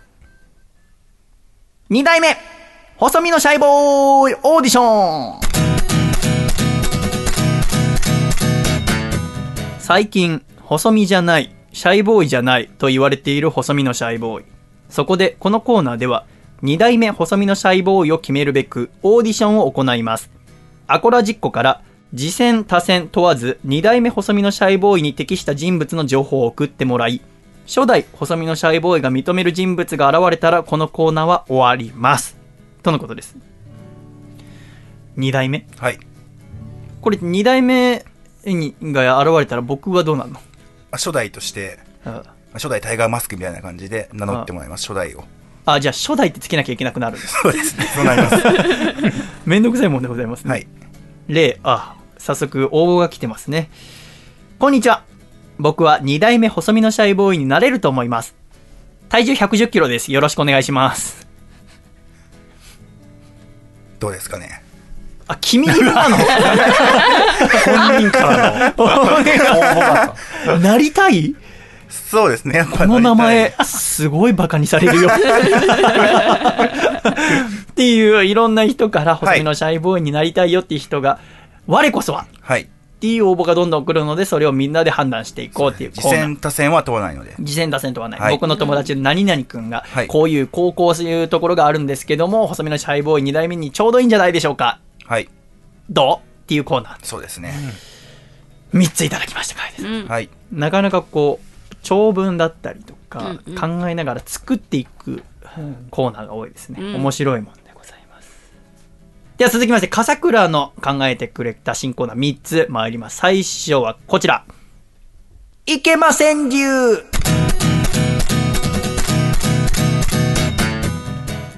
二代目細身のシャイボーイオーディション最近、細身じゃない、シャイボーイじゃないと言われている細身のシャイボーイ。そこで、このコーナーでは、二代目細身のシャイボーイを決めるべく、オーディションを行います。アコラジッコから、次戦他戦問わず、二代目細身のシャイボーイに適した人物の情報を送ってもらい、初代細身のシャイボーイが認める人物が現れたら、このコーナーは終わります。とのことです。二代目？はい。これ二代目にが現れたら僕はどうなるの？初代としてあ初代タイガーマスクみたいな感じで名乗ってもらいます。初代を。あ、じゃあ初代ってつけなきゃいけなくなるんです。(laughs) そうです。ねそうなります。(laughs) めんどくさいもんでございますね。はい。例、あ、早速応募が来てますね。こんにちは。僕は2代目細身のシャイボーイになれると思います。体重110キロです。よろしくお願いします。どうですかねあ、君にな (laughs) の？本人からのなりたい？そうですねやっぱこの名前、すごいバカにされるよ。(laughs) っていう、いろんな人から細身のシャイボーイになりたいよっていう人が、我こそは。はい。っていう応募がどんどん来るので、それをみんなで判断していこうっていうコ次。戦他戦は問わないので。次戦打線とはない、はい。僕の友達の何々くんがはい。こういう高校というところがあるんですけども細身のシャイボーイ2代目にちょうどいいんじゃないでしょうか。はい。どう？っていうコーナー。そうですね、3ついただきました回です、うん。はい。なかなかこう長文だったりとかうんうん。考えながら作っていくコーナーが多いですね、うん。面白いもんでございますでは続きまして笠倉の考えてくれた新コーナー3つ。参ります。最初はこちら。いけません流。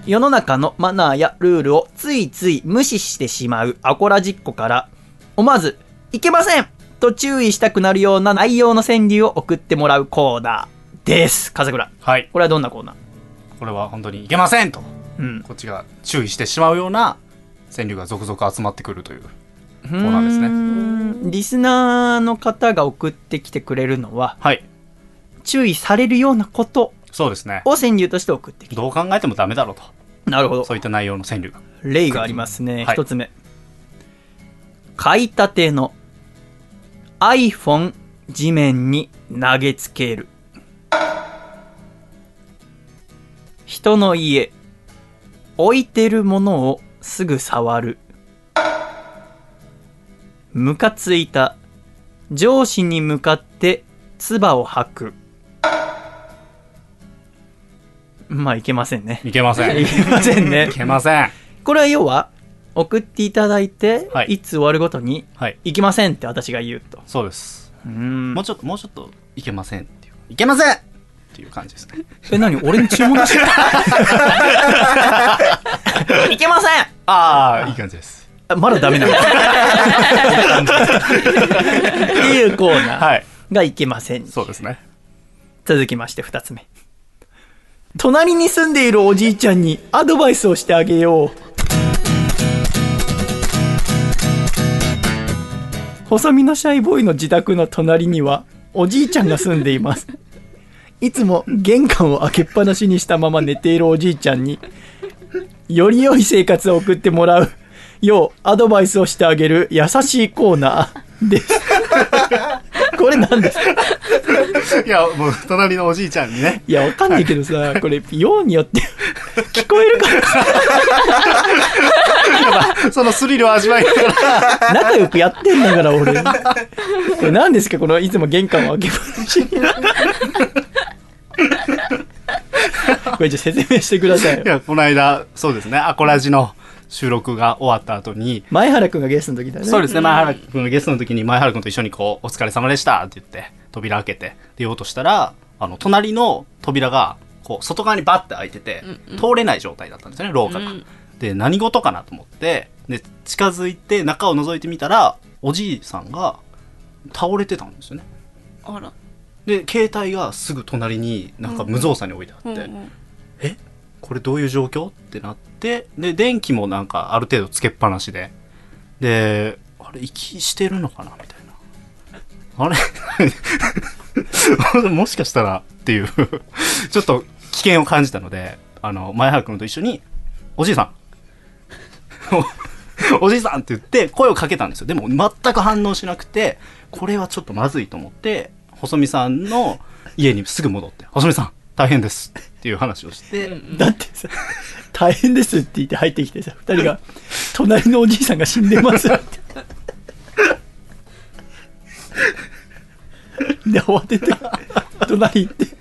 世の中のマナーやルールをついつい無視してしまう。アコラジッコから思わずいけません!と注意したくなるような内容の川柳を送ってもらうコーナーです。笠倉。はい。これはどんなコーナー？これは本当にいけませんと。うん。こっちが注意してしまうような川柳が続々集まってくるという。コーナーですね。ねリスナーの方が送ってきてくれるのははい。注意されるようなことそうですね。を川柳として送ってきて。どう考えてもダメだろうと。なるほど。そういった内容の川柳が。例がありますね。はい。一、つ目。買いたての iPhone 地面に投げつける。人の家。置いてるものをすぐ触る。ムカついた。上司に向かって唾を吐く。まあ、いけませんね。いけません。(laughs) いけませんねい。けません。これは要は、送っていただいて、はいい、つ終わるごとに、はい。いけませんって私が言うと。そうです。うーんもうちょっと、もうちょっと、いけませんっていう。いけませんっていう感じですね。え、何？俺に注文していけませんああ、いい感じです。あまだダメなのっていうコーナーはい。がいけません。そうですね。続きまして二つ目。隣に住んでいるおじいちゃんにアドバイスをしてあげよう。細身のシャイボーイの自宅の隣にはおじいちゃんが住んでいます。いつも玄関を開けっぱなしにしたまま寝ているおじいちゃんにより良い生活を送ってもらうようアドバイスをしてあげる優しいコーナー (laughs) です。(laughs) これ何ですか？いや、もう、隣のおじいちゃんにね。いや、わかんないけどさ、これ、ようによって (laughs) 聞こえるからさ、そのスリルを味わいながら。仲良くやってんだから、俺。これ何ですか？この、いつも玄関を開けっぱなしに。(laughs) これ、じゃあ説明してくださいよ。いや、この間、そうですね、アコラジの収録が終わった後に、前原くんがゲストの時だよね。そうですね、前原君がゲストの時に前原君と一緒にこう、お疲れ様でしたって言って、扉開けて出ようとしたら、あの、隣の扉が、こう、外側にバッて開いてて、通れない状態だったんですよね、廊下が。うんで、何事かなと思って、で、近づいて中を覗いてみたら、おじいさんが倒れてたんですよね。あら。で、携帯がすぐ隣になんか無造作に置いてあって、うんうん。え？これどういう状況？ってなってで電気もなんかある程度つけっぱなしでであれ息してるのかな？みたいな。あれ？(laughs) もしかしたらっていうちょっと危険を感じたのであの前原君と一緒に「おじいさん。おおじいさん!」って言って声をかけたんですよ。でも全く反応しなくてこれはちょっとまずいと思って細見さんの家にすぐ戻って「細見さん大変です」っていう話をして、だってさ、大変ですって言って入ってきてさ、二人が、(laughs) 隣のおじいさんが死んでますって。で、慌てて、隣行って、ち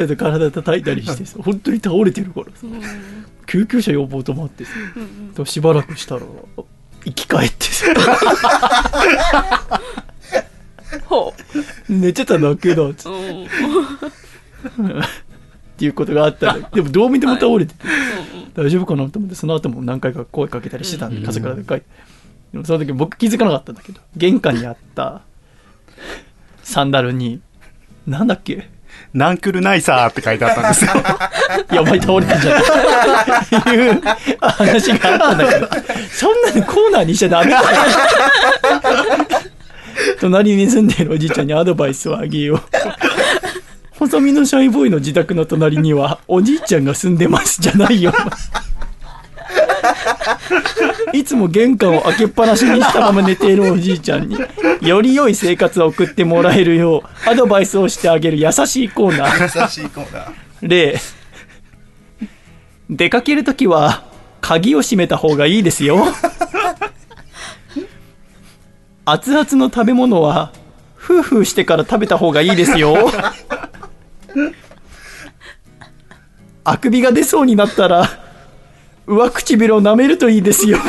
ょっと体叩いたりしてさ、本当に倒れてるからさ、救急車呼ぼうと思ってさ、でしばらくしたら、生き返ってさ、(laughs) ほ寝てただけだっつっう。ていうことがあったら、でもどう見ても倒れてて、大丈夫かなと思って、その後も何回か声かけたりしてたんで、風からでかい。でもその時僕気づかなかったんだけど、玄関にあったサンダルに、なんだっけ？ナンクルナイサーって書いてあったんですよ。やばい倒れてんじゃん。っていう話があったんだけど、そんなにコーナーにしちゃダメ。だよ (laughs) 隣に住んでいるおじいちゃんにアドバイスをあげよう。(laughs) 細身のシャイボーイの自宅の隣にはおじいちゃんが住んでますじゃないよ。(laughs) いつも玄関を開けっぱなしにしたまま寝ているおじいちゃんにより良い生活を送ってもらえるようアドバイスをしてあげる優しいコーナー。優しいコーナー例出かけるときは鍵を閉めた方がいいですよ熱々の食べ物はフーフーしてから食べた方がいいですよ。(laughs) あくびが出そうになったら上唇を舐めるといいですよ。こ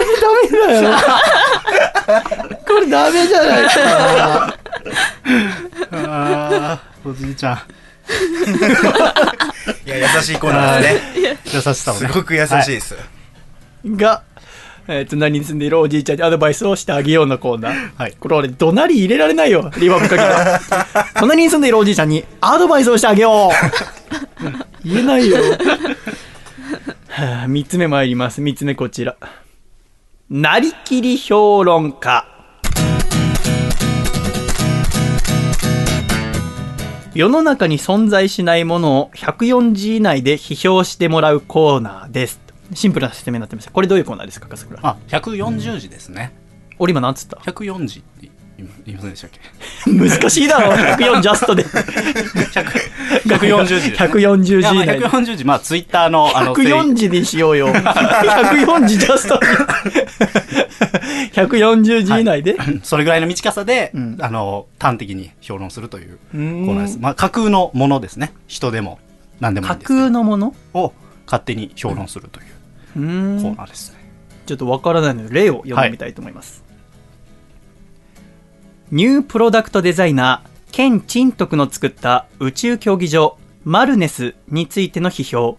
れダメだよ。これダメじゃないか。あーおじいちゃん。いや優しいコーナーですね優しさをね。すごく優しいです、が、えー隣に住んでいるおじいちゃんにアドバイスをしてあげようのコーナー。はいこれ俺、怒鳴り入れられないよ、リバーブかけた。(laughs) 隣に住んでいるおじいちゃんにアドバイスをしてあげよう言えないよ。はあ、三つ目参ります。三つ目こちら。なりきり評論家。世の中に存在しないものを104字以内で批評してもらうコーナーです。シンプルな説明になってます。これどういうコーナーですか笠倉？あ140字ですね。俺今なんつった？140字って言いませんでしたっけ？(laughs) 難しいだろ。104ジャストで。140字です、ね、140字以内140字まあツイッターのあの104字にしようよ。(laughs) 104字ジャスト (laughs) 140字以内で、はい、それぐらいの短さで、うん、あの端的に評論するというコーナーです。まあ架空のものですね。人でも何でもいいんです架空のもの？を勝手に評論するというコーナーですね。ちょっとわからないので例を読んでみたいと思います、はいニュープロダクトデザイナー、ケン・チントクの作った宇宙競技場、マルネスについての批評。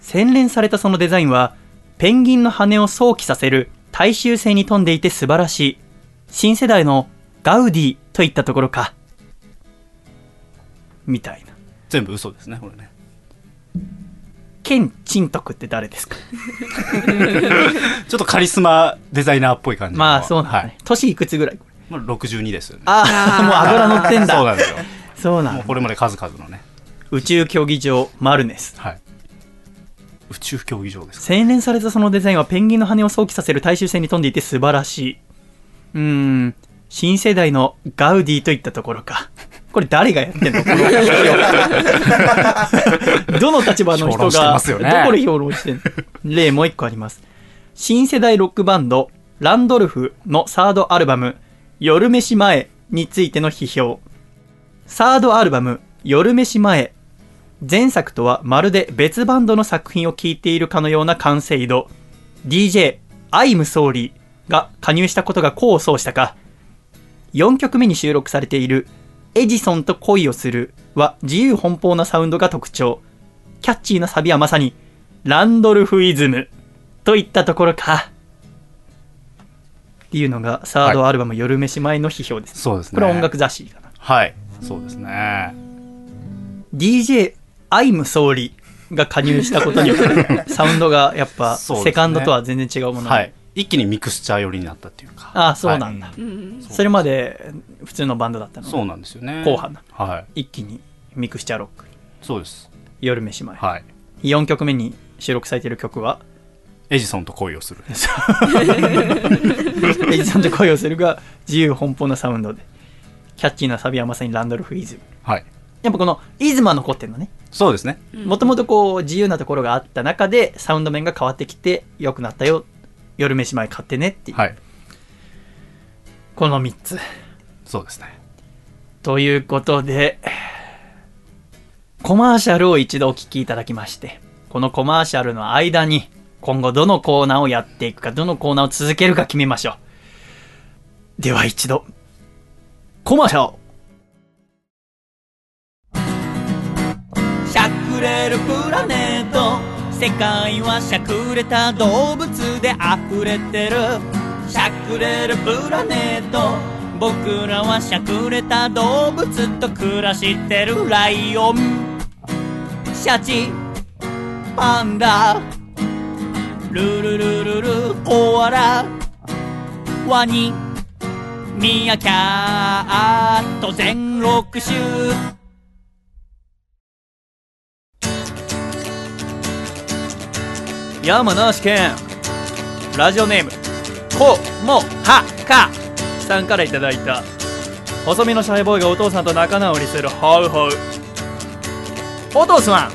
洗練されたそのデザインは、ペンギンの羽を想起させる大衆性に富んでいて素晴らしい。新世代のガウディといったところか。みたいな。全部嘘ですね、これね。ケン・チントクって誰ですか？(laughs) ちょっとカリスマデザイナーっぽい感じまあそうなんだね、はい、年いくつぐらいまあ、62ですよね。ああもう油乗ってんだ。そうなんですよ。そうなんこれまで数々のね。宇宙競技場マルネス。はい宇宙競技場です洗練されたそのデザインはペンギンの羽を想起させる大衆船に富んでいて素晴らしい。うん。新世代のガウディといったところか。これ誰がやってんの？この (laughs) どの立場の人が、どこで評論してんの？例もう一個あります。新世代ロックバンド、ランドルフのサードアルバム、夜飯前についての批評。サードアルバム、夜飯前。前作とはまるで別バンドの作品を聴いているかのような完成度。DJ、アイムソーリーが加入したことが功を奏したか。4曲目に収録されているエジソンと恋をするは自由奔放なサウンドが特徴。キャッチーなサビはまさにランドルフイズムといったところか。っていうのがサードアルバム、はい、夜飯前の批評です。そうですね。これ音楽雑誌かな。はい。そうですね。DJ アイム総理が加入したことによってサウンドがやっぱ、セカンドとは全然違うもの、はい。一気にミクスチャー寄りになったっていうか。ああそうなんだ、はい、それまで普通のバンドだったの？そうなんですよね。後半はい、一気にミクスチャーロックそうです。夜飯前。はい。4曲目に収録されている曲は？エジソンと恋をする。(laughs) エジソンと恋をするが自由奔放なサウンドで。キャッチーなサビはまさにランドルフ・イズ。ムはいやっぱこのイズムは残ってるのね。そうですね。もともとこう自由なところがあった中でサウンド面が変わってきて良くなったよ。夜飯前買ってねっていう、はい、この3つ。そうですね。ということでコマーシャルを一度お聞きいただきましてこのコマーシャルの間に今後どのコーナーをやっていくかどのコーナーを続けるか決めましょう。では一度コマーシャルれるプラネット。世界はしゃくれた動物で溢れてる。しゃくれるプラネット。僕らはしゃくれた動物と暮らしてる。ライオン。シャチ。パンダ。ルルルルル。コアラ。ワニ。ミヤキャット全6種。山梨県。ラジオネームこもはか。さんからいただいた。細身のシャイボーイがお父さんと仲直りするホウホウ。お父さん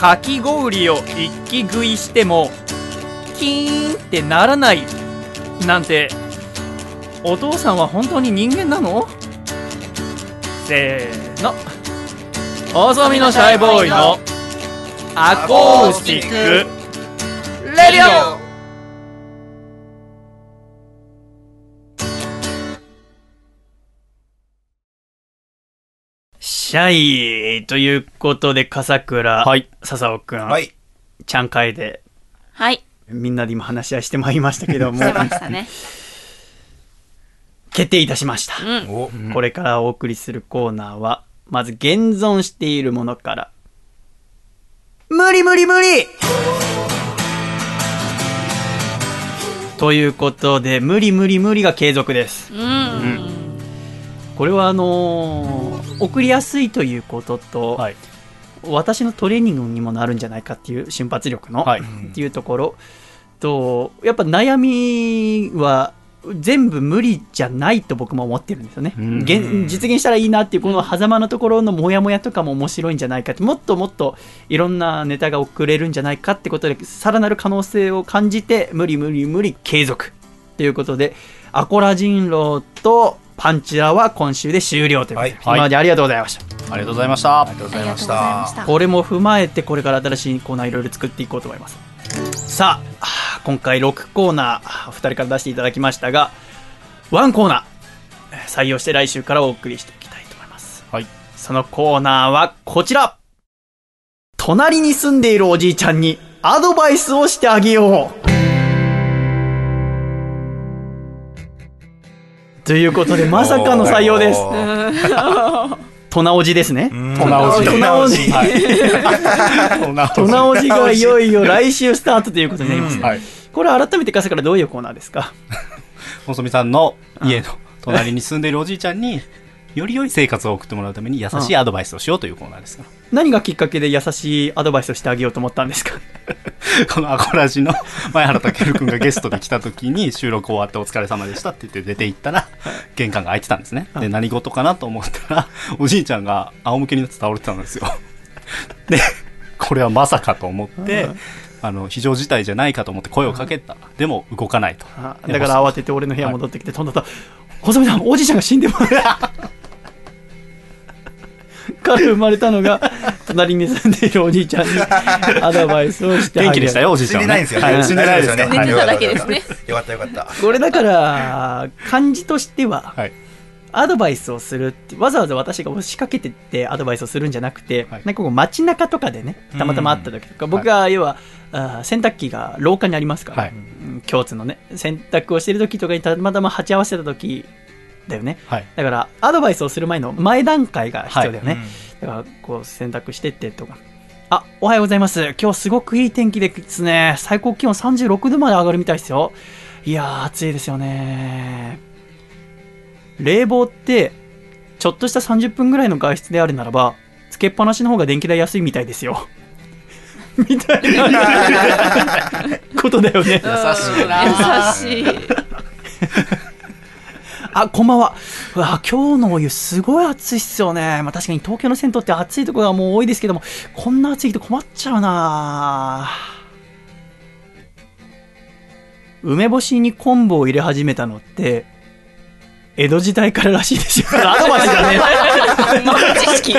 かき氷を一気食いしてもキーンってならない。なんてお父さんは本当に人間なの？せーの。細身のシャイボーイのアコースティック。レディオ。シャイということで、笠倉、はい、笹尾くん、はい、ちゃん会で、はい。みんなで今話し合いしてまいりましたけども、しましたね。(laughs) 決定いたしました、うん。これからお送りするコーナーは、まず現存しているものから、無理無理無理ということで、無理無理無理が継続です。うん。うん、これはあのー、送りやすいということと、はい、私のトレーニングにもなるんじゃないかっていう瞬発力の、はいっていうところとやっぱ悩みは全部無理じゃないと僕も思ってるんですよね。うん。現実現したらいいなっていうこの狭間のところのモヤモヤとかも面白いんじゃないかってもっともっといろんなネタが送れるんじゃないかってことでさらなる可能性を感じて無理無理無理継続ということでアコラ人狼とパンチラは今週で終了ということで、はい。今までありがとうございました。ありがとうございました。ありがとうございましたた。これも踏まえてこれから新しいコーナーいろいろ作っていこうと思いますさあ今回6コーナー2人から出していただきましたが1コーナーえー採用して来週からお送りしていきたいと思います。はい。そのコーナーはこちら。隣に住んでいるおじいちゃんにアドバイスをしてあげよう。ということでまさかの採用ですトナおじですね。うん。トナオジトナおじ。トナトナおじ。がいよいよ来週スタートということになります、はい。これ改めて笠からどういうコーナーですか？細見さんの家の隣に住んでいるおじいちゃんにより良い生活を送ってもらうために優しいアドバイスをしようというコーナーですか。ら何がきっかけで優しいアドバイスをしてあげようと思ったんですか？(laughs) このアコラジの前原健君がゲストで来た時に収録終わってお疲れ様でしたって言って出て行ったら玄関が開いてたんですね。で何事かなと思ったらおじいちゃんが仰向けになって倒れてたんですよ。(laughs) でこれはまさかと思ってあの非常事態じゃないかと思って声をかけた。でも動かないと。あだから慌てて俺の部屋戻ってきて、とんだと「細見さんおじいちゃんが死んでます」(laughs) から生まれたのが (laughs) 隣に住んでいるおじいちゃんに (laughs) アドバイスをして元気でしたよおじいち死んゃんはねでないんですよね。はい。死んでないですよね。大丈夫寝てただけですねよかったよかった。これだから感じとしては、はい。アドバイスをするってわざわざ私が押しかけてってアドバイスをするんじゃなくて、はい。なんかこう街中とかでねたまたま会った時とか、僕が要は、あー洗濯機が廊下にありますから、はい。うん共通のね洗濯をしてる時とかにたまたま鉢合わせた時だよね。はい。だからアドバイスをする前の前段階が必要だよね、うん。だからこう洗濯してってとか。あおはようございます。今日すごくいい天気ですね。最高気温36度まで上がるみたいですよ。いやー暑いですよね。冷房ってちょっとした30分ぐらいの外出であるならばつけっぱなしの方が電気代安いみたいですよ。(laughs) みたいなことだよね。優しいな優しいあ、こんばんは。うわ、今日のお湯すごい暑いっすよね。まあ確かに東京の銭湯って暑いところがもう多いですけども、こんな暑いと困っちゃうな梅干しに昆布を入れ始めたのって、江戸時代かららしいですよ。アドバイスだね。知 (laughs) 識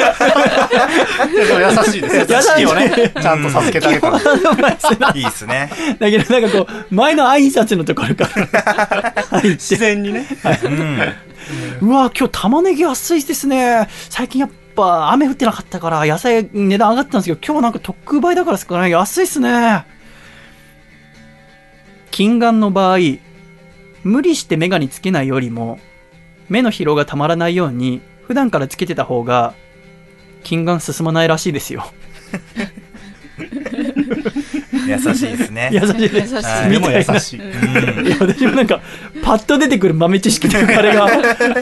優しいですよ知識をね。ちゃんと授けてあげた。いいっすね。だけどなんかこう、前の挨拶のところから。(laughs) 自然にね。うん。うわ今日玉ねぎ安いですね。最近やっぱ雨降ってなかったから野菜値段上がったんですけど今日なんか特売だからですかね。安いっすね。近眼の場合無理して眼鏡つけないよりも目の疲労がたまらないように普段からつけてた方が近眼進まないらしいですよ。優しいですね。優しいです。優しい。はいでも優しい。うん。いや私もなんかパッと出てくる豆知識というかあれが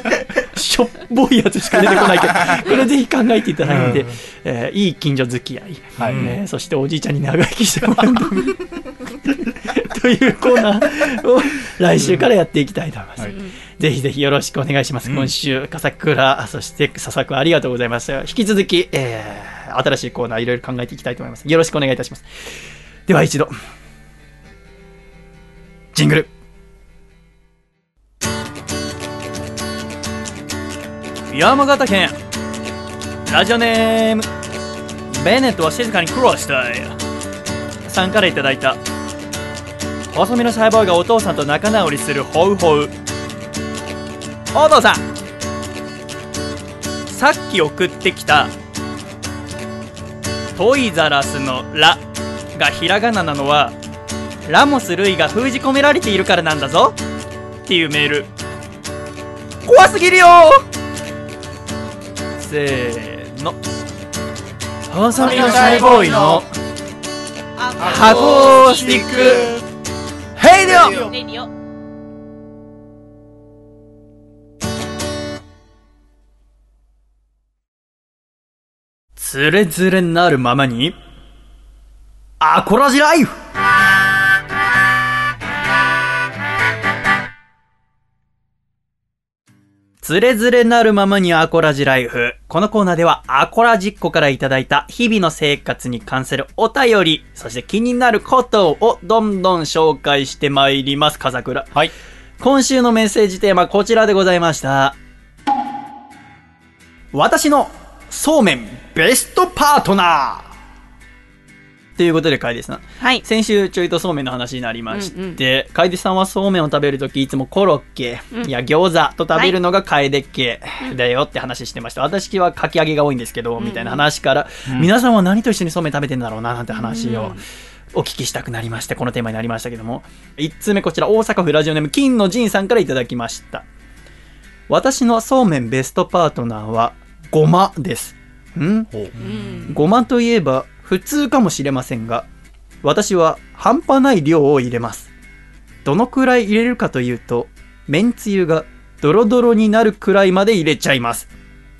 (laughs) しょっぽいやつしか出てこないけどこれぜひ考えていただいて、えーいい近所付き合い、はい。えーそしておじいちゃんに長生きしてもらう (laughs) というコーナーを来週からやっていきたいと思います、はいぜひぜひよろしくお願いします、今週笠倉そして笹くんありがとうございました引き続き、えー新しいコーナーいろいろ考えていきたいと思います。よろしくお願いいたします。では一度ジングル。山形県ラジオネームベネットは静かに苦労したい。さんからいただいた。細身のサイボーイがお父さんと仲直りするホウホウお父さん。さっき送ってきたトイザラスの「ラ」がひらがななのはラモス・ルイが封じ込められているからなんだぞ。っていうメール。怖すぎるよせーの。細身のシャイボーイのハコースティック。ヘイディオつれづれなるままに、アコラジライフつれづれなるままにアコラジライフ。このコーナーではアコラジっ子からいただいた日々の生活に関するお便り、そして気になることをどんどん紹介してまいります。笠倉。はい。今週のメッセージテーマこちらでございました。私のそうめんベストパートナー。ということで、楓さん。はい。先週ちょいとそうめんの話になりまして、うんうん。楓さんはそうめんを食べるときいつもコロッケ、うん。いや餃子と食べるのが楓家だよって話してました。私はかき揚げが多いんですけど、みたいな話から、皆さんは何と一緒にそうめん食べてんだろうななんて話をお聞きしたくなりまして、このテーマになりましたけども、1通目こちら大阪府ラジオネーム金の陣さんからいただきました。私のそうめんベストパートナーはごまです。ん？うん。ごまといえば普通かもしれませんが、私は半端ない量を入れます。どのくらい入れるかというと、めんつゆがドロドロになるくらいまで入れちゃいます。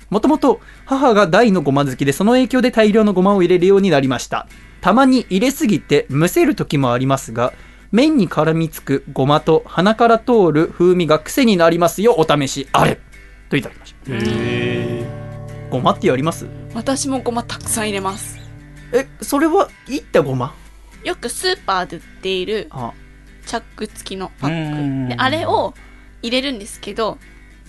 もともと母が大のごま好きでその影響で大量のごまを入れるようになりました。たまに入れすぎてむせる時もありますが、麺に絡みつくごまと鼻から通る風味が癖になりますよお試しあれといただきました。へごまってやります？私もごまたくさん入れます。え、それはいったごま？よくスーパーで売っているあ。チャック付きのパうんック。で、あれを入れるんですけど、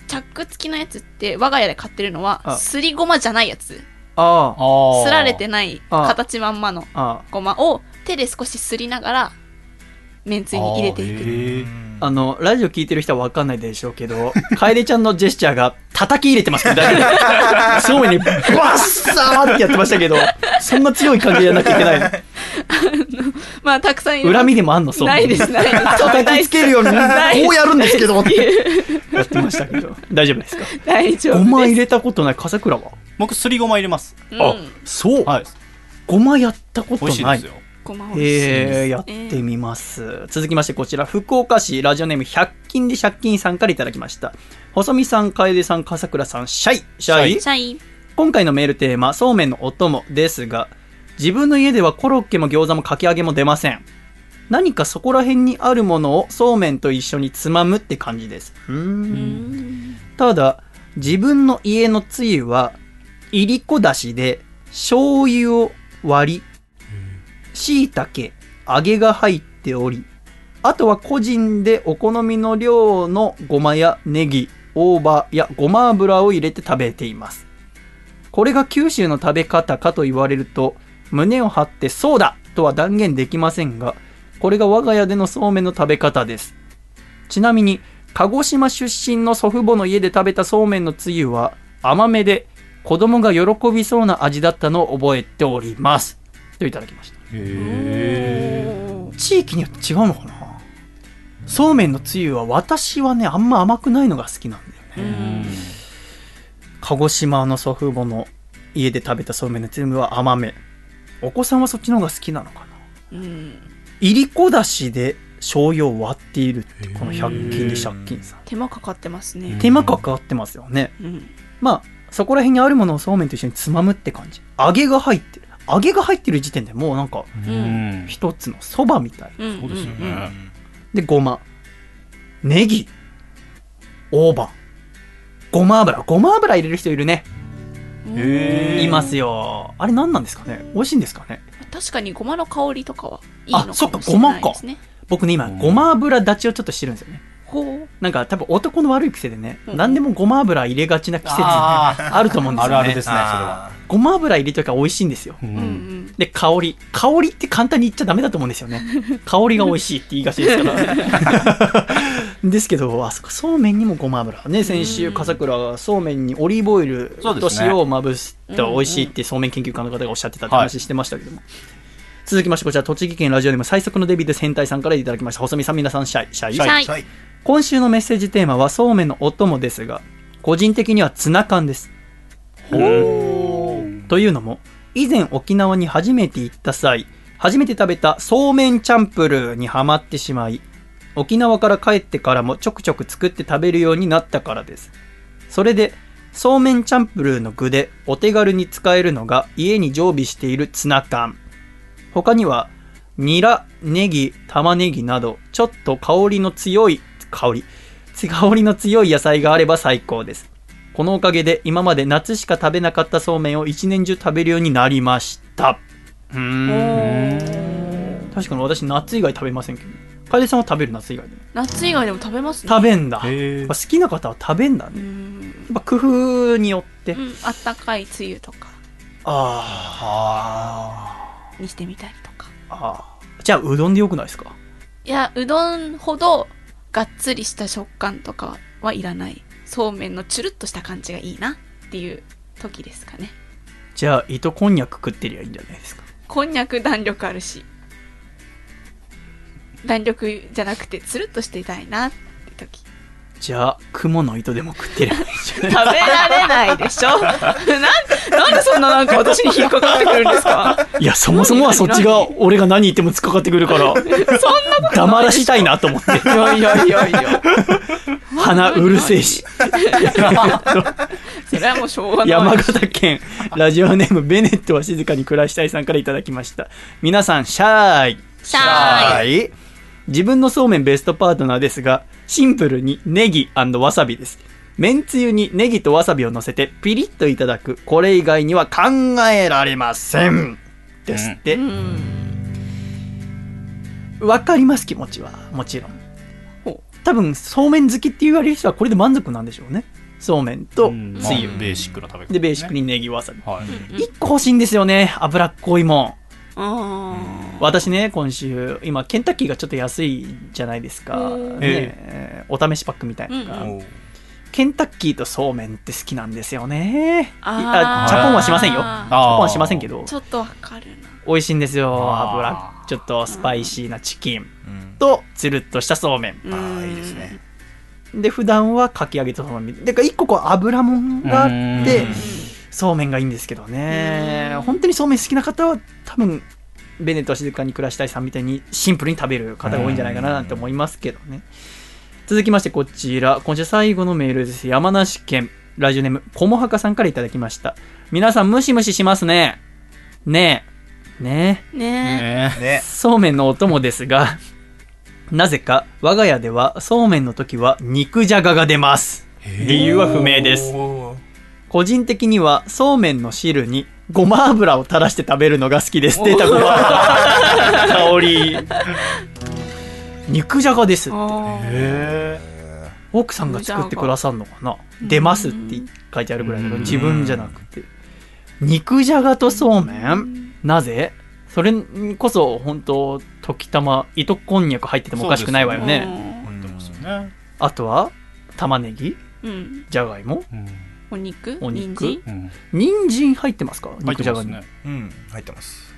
チャック付きのやつって我が家で買ってるのはあ。すりごまじゃないやつ。ああ。あすられてないあ形まんまのあ。ごまを手で少しすりながらめんつゆに入れていく。あのラジオ聞いてる人は分かんないでしょうけど (laughs) 楓ちゃんのジェスチャーが叩き入れてますそうにバッサーってやってましたけどそんな強い感じじゃなきゃいけない。(laughs) のまあたくさん恨みでもあんの？そう。ないです、ないです。叩きつけるようにこうやるんですけどって。やってましたけど。大丈夫ですか？大丈夫です。ごま入れたことない笠倉は、僕すりごま入れます。うんあそう、はい。ごまやったことない。美味しいですよえー、やってみます、続きましてこちら福岡市ラジオネーム100均で借金さんからいただきました。細見さん楓さん笠倉さんシャイ。シャイ？シャイ。今回のメールテーマそうめんのお供ですが自分の家ではコロッケも餃子もかき揚げも出ません。何かそこら辺にあるものをそうめんと一緒につまむって感じです。うーん。ただ自分の家のつゆはいりこだしで醤油を割りしいたけ揚げが入っておりあとは個人でお好みの量のごまやネギ大葉やごま油を入れて食べています。これが九州の食べ方かと言われると胸を張ってそうだとは断言できませんがこれが我が家でのそうめんの食べ方です。ちなみに鹿児島出身の祖父母の家で食べたそうめんのつゆは甘めで子供が喜びそうな味だったのを覚えております。といただきました。地域によって違うのかな？そうめんのつゆは私はねあんま甘くないのが好きなんだよね。鹿児島の祖父母の家で食べたそうめんのつゆは甘め。お子さんはそっちの方が好きなのかな？うん。いりこだしで醤油を割っているってこの100均で借金さん。手間かかってますね。手間かかってますよね。うん。まあそこら辺にあるものをそうめんと一緒につまむって感じ。揚げが入ってる揚げが入ってる時点でもうなんかうん。一つのそばみたい。うん。そうですよね。でごま。ネギ。大葉。ごま油。ごま油入れる人いるね。いますよ。あれ何なんですかね？美味しいんですかね？確かにごまの香りとかはいいのかもしあそっかれないですね。僕ね今うん。ごま油立ちをちょっとしてるんですよねほう。なんか多分男の悪い癖でね、うん。何でもごま油入れがちな季節あ (laughs) あると思うんですよね。あるあるですねそれは。ごま油入れときは美味しいんですよ。ううん。で香り。香りって簡単に言っちゃダメだと思うんですよね。(laughs) 香りが美味しいって言いがちですから。(laughs) ですけどあそこそうめんにもごま油ね。先週笠倉がそうめんにオリーブオイルと塩をまぶすと美味しいってそうめん研究家の方がおっしゃってたって話してましたけども、続きましてこちら栃木県ラジオネーム最速のデビッド戦隊さんからいただきました。細見さん皆さんシャイシャイ。シャイ。はい今週のメッセージテーマはそうめんのお供ですが個人的にはツナ缶です。というのも以前沖縄に初めて行った際初めて食べたそうめんチャンプルーにはまってしまい沖縄から帰ってからもちょくちょく作って食べるようになったからです。それでそうめんチャンプルーの具でお手軽に使えるのが家に常備しているツナ缶。他には、ニラ、ネギ、玉ねぎなど、ちょっと香りの強い、香り、香りの強い野菜があれば最高です。このおかげで今まで夏しか食べなかったそうめんを一年中食べるようになりました。うーん。確かに私夏以外食べませんけど。楓さんは食べる夏以外でも？夏以外でも食べますね食べんだ。好きな方は食べんだうね。ん、やっぱ工夫によって。うん、あったかいつゆとかあにしてみたりとかあ。ああ。じゃあうどんでよくないですか？いやうどんほどがっつりした食感とかはいらないそうめんのチュルッとした感じがいいなっていう時ですかねじゃあ糸こんにゃく食ってりゃいいんじゃないですか？こんにゃく弾力あるし弾力じゃなくてつるっとしていたいなって時じゃあ雲の糸でも食ってりゃいいんじゃない食べられないでしょ？(laughs) なんなんでそんななんか私に引っかかってくるんですか？いや、そもそもはそっちが、俺が何言っても突っかかってくるから、(laughs) 黙らしたいなと思って。いやいやいやいや。鼻うるせえし。(laughs) それはもうしょうがない。山形県ラジオネームベネットは静かに暮らしたいさんからいただきました。皆さんシャーイ。シャーイ。イ。自分のそうめんベストパートナーですがシンプルにネギわさびです。めんつゆにネギとわさびを乗せてピリッといただくこれ以外には考えられません。ですって。うん。わかります気持ちはもちろん。ほ多分そうめん好きって言われる人はこれで満足なんでしょうね。そうめんとうん。つゆ。まあベーシックな食べ方でベーシックにネギわさび。はい。一個欲しいんですよね。脂っこいもん。あ私ね今週今ケンタッキーがちょっと安いじゃないですか、うん。ねえーお試しパックみたいな。のが、うん。ケンタッキーとそうめんって好きなんですよね。ああチャポンはしませんよ。チあャポンはしませんけど。ちょっとわかるな。美味しいんですよ油。ちょっとスパイシーなチキン。うん。とつるっとしたそうめん。ああいいですね。で普段はかき揚げとそうめんで一個こう油もんがあってうん。そうめんがいいんですけどね。うん。本当にそうめん好きな方は多分ベネットは静かに暮らしたいさんみたいにシンプルに食べる方が多いんじゃないかななんて思いますけどね。続きましてこちら今週最後のメールです。山梨県ラジオネームこもはかさんからいただきました。皆さんムシムシしますね。ねえ。ねえ。ねねねそうめんのお供ですがなぜか我が家ではそうめんの時は肉じゃがが出ます。理由は不明です。個人的にはそうめんの汁にごま油を垂らして食べるのが好きです出たごま香り。肉じゃがですあー。へ奥さんが作ってくださるのかな。出ますって書いてあるぐらいだからうん。自分じゃなくて。肉じゃがとそうめん？なぜ？それこそ本当時たま糸こんにゃく入っててもおかしくないわよね。あとは玉ねぎ？うん。じゃがいも？うんお肉？お肉？人参？入ってますか？肉じゃがに、ね。うん。入ってます。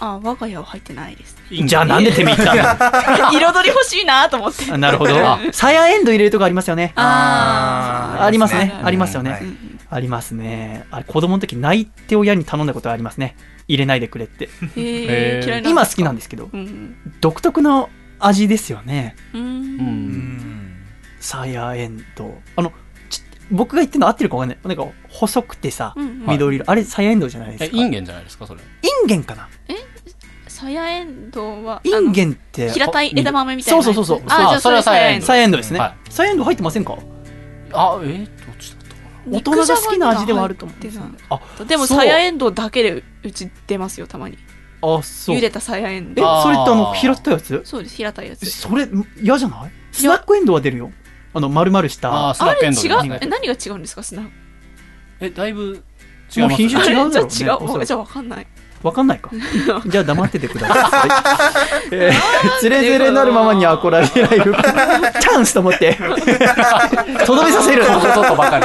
あ我が家は入ってないです。じゃあなんで手見ったの？(laughs) 彩り欲しいなと思って。あなるほど。さやエンド入れるとこありますよね。あありますね。う。んありますよね。はいありますね。あれ、子供の時泣いて親に頼んだことありますね。入れないでくれって。今好きなんでですけど独特の味ですよね。ううん。うん。んさやエンド。あの、ち僕が言ってるの合ってるかわかんない。なんか、細くてさ、うんうん。緑色。あれ、さやエンドじゃないですか。インえインゲンじゃないですかそれ。ゲンかな？さやえんどうはインゲンって。平たい枝豆みたいなそうそうそうそう。あじゃあそれはさやえんどさやエンドです。ね。は。さやエンド入ってませんか？あえ？どっちだったか大人が好きな味ではあると思うんですよね。あ、でもそう。さやえんどうだけでうち出ますよたまに。あ、そう。茹でたさやえんえ、どうあーそれってあの、拾ったやつ？そうです平たいやつ。それ嫌じゃない？スナックエンドウは出るよあの丸々したあースナックエンドウあれ違う？え何が違うんですかスナックえだいぶ違いもうます品種違うだろうねじゃあ違う？おそらく。じゃあわかんない。わかんないか。(laughs) じゃあ黙っててください。えー、つれづれなるままにアコラジライフ (laughs) チャンスと思って。とどめさせるちょっとばかり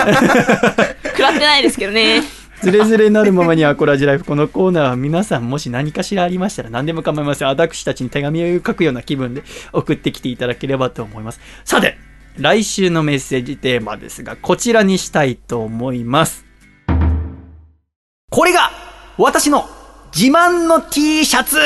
食らってないですけどね。つれづれなるままにアコラジライフこのコーナーは皆さんもし何かしらありましたら何でも構いません。私たちに手紙を書くような気分で送ってきていただければと思います。さて来週のメッセージテーマですがこちらにしたいと思います。これが私の自慢の T シャツ。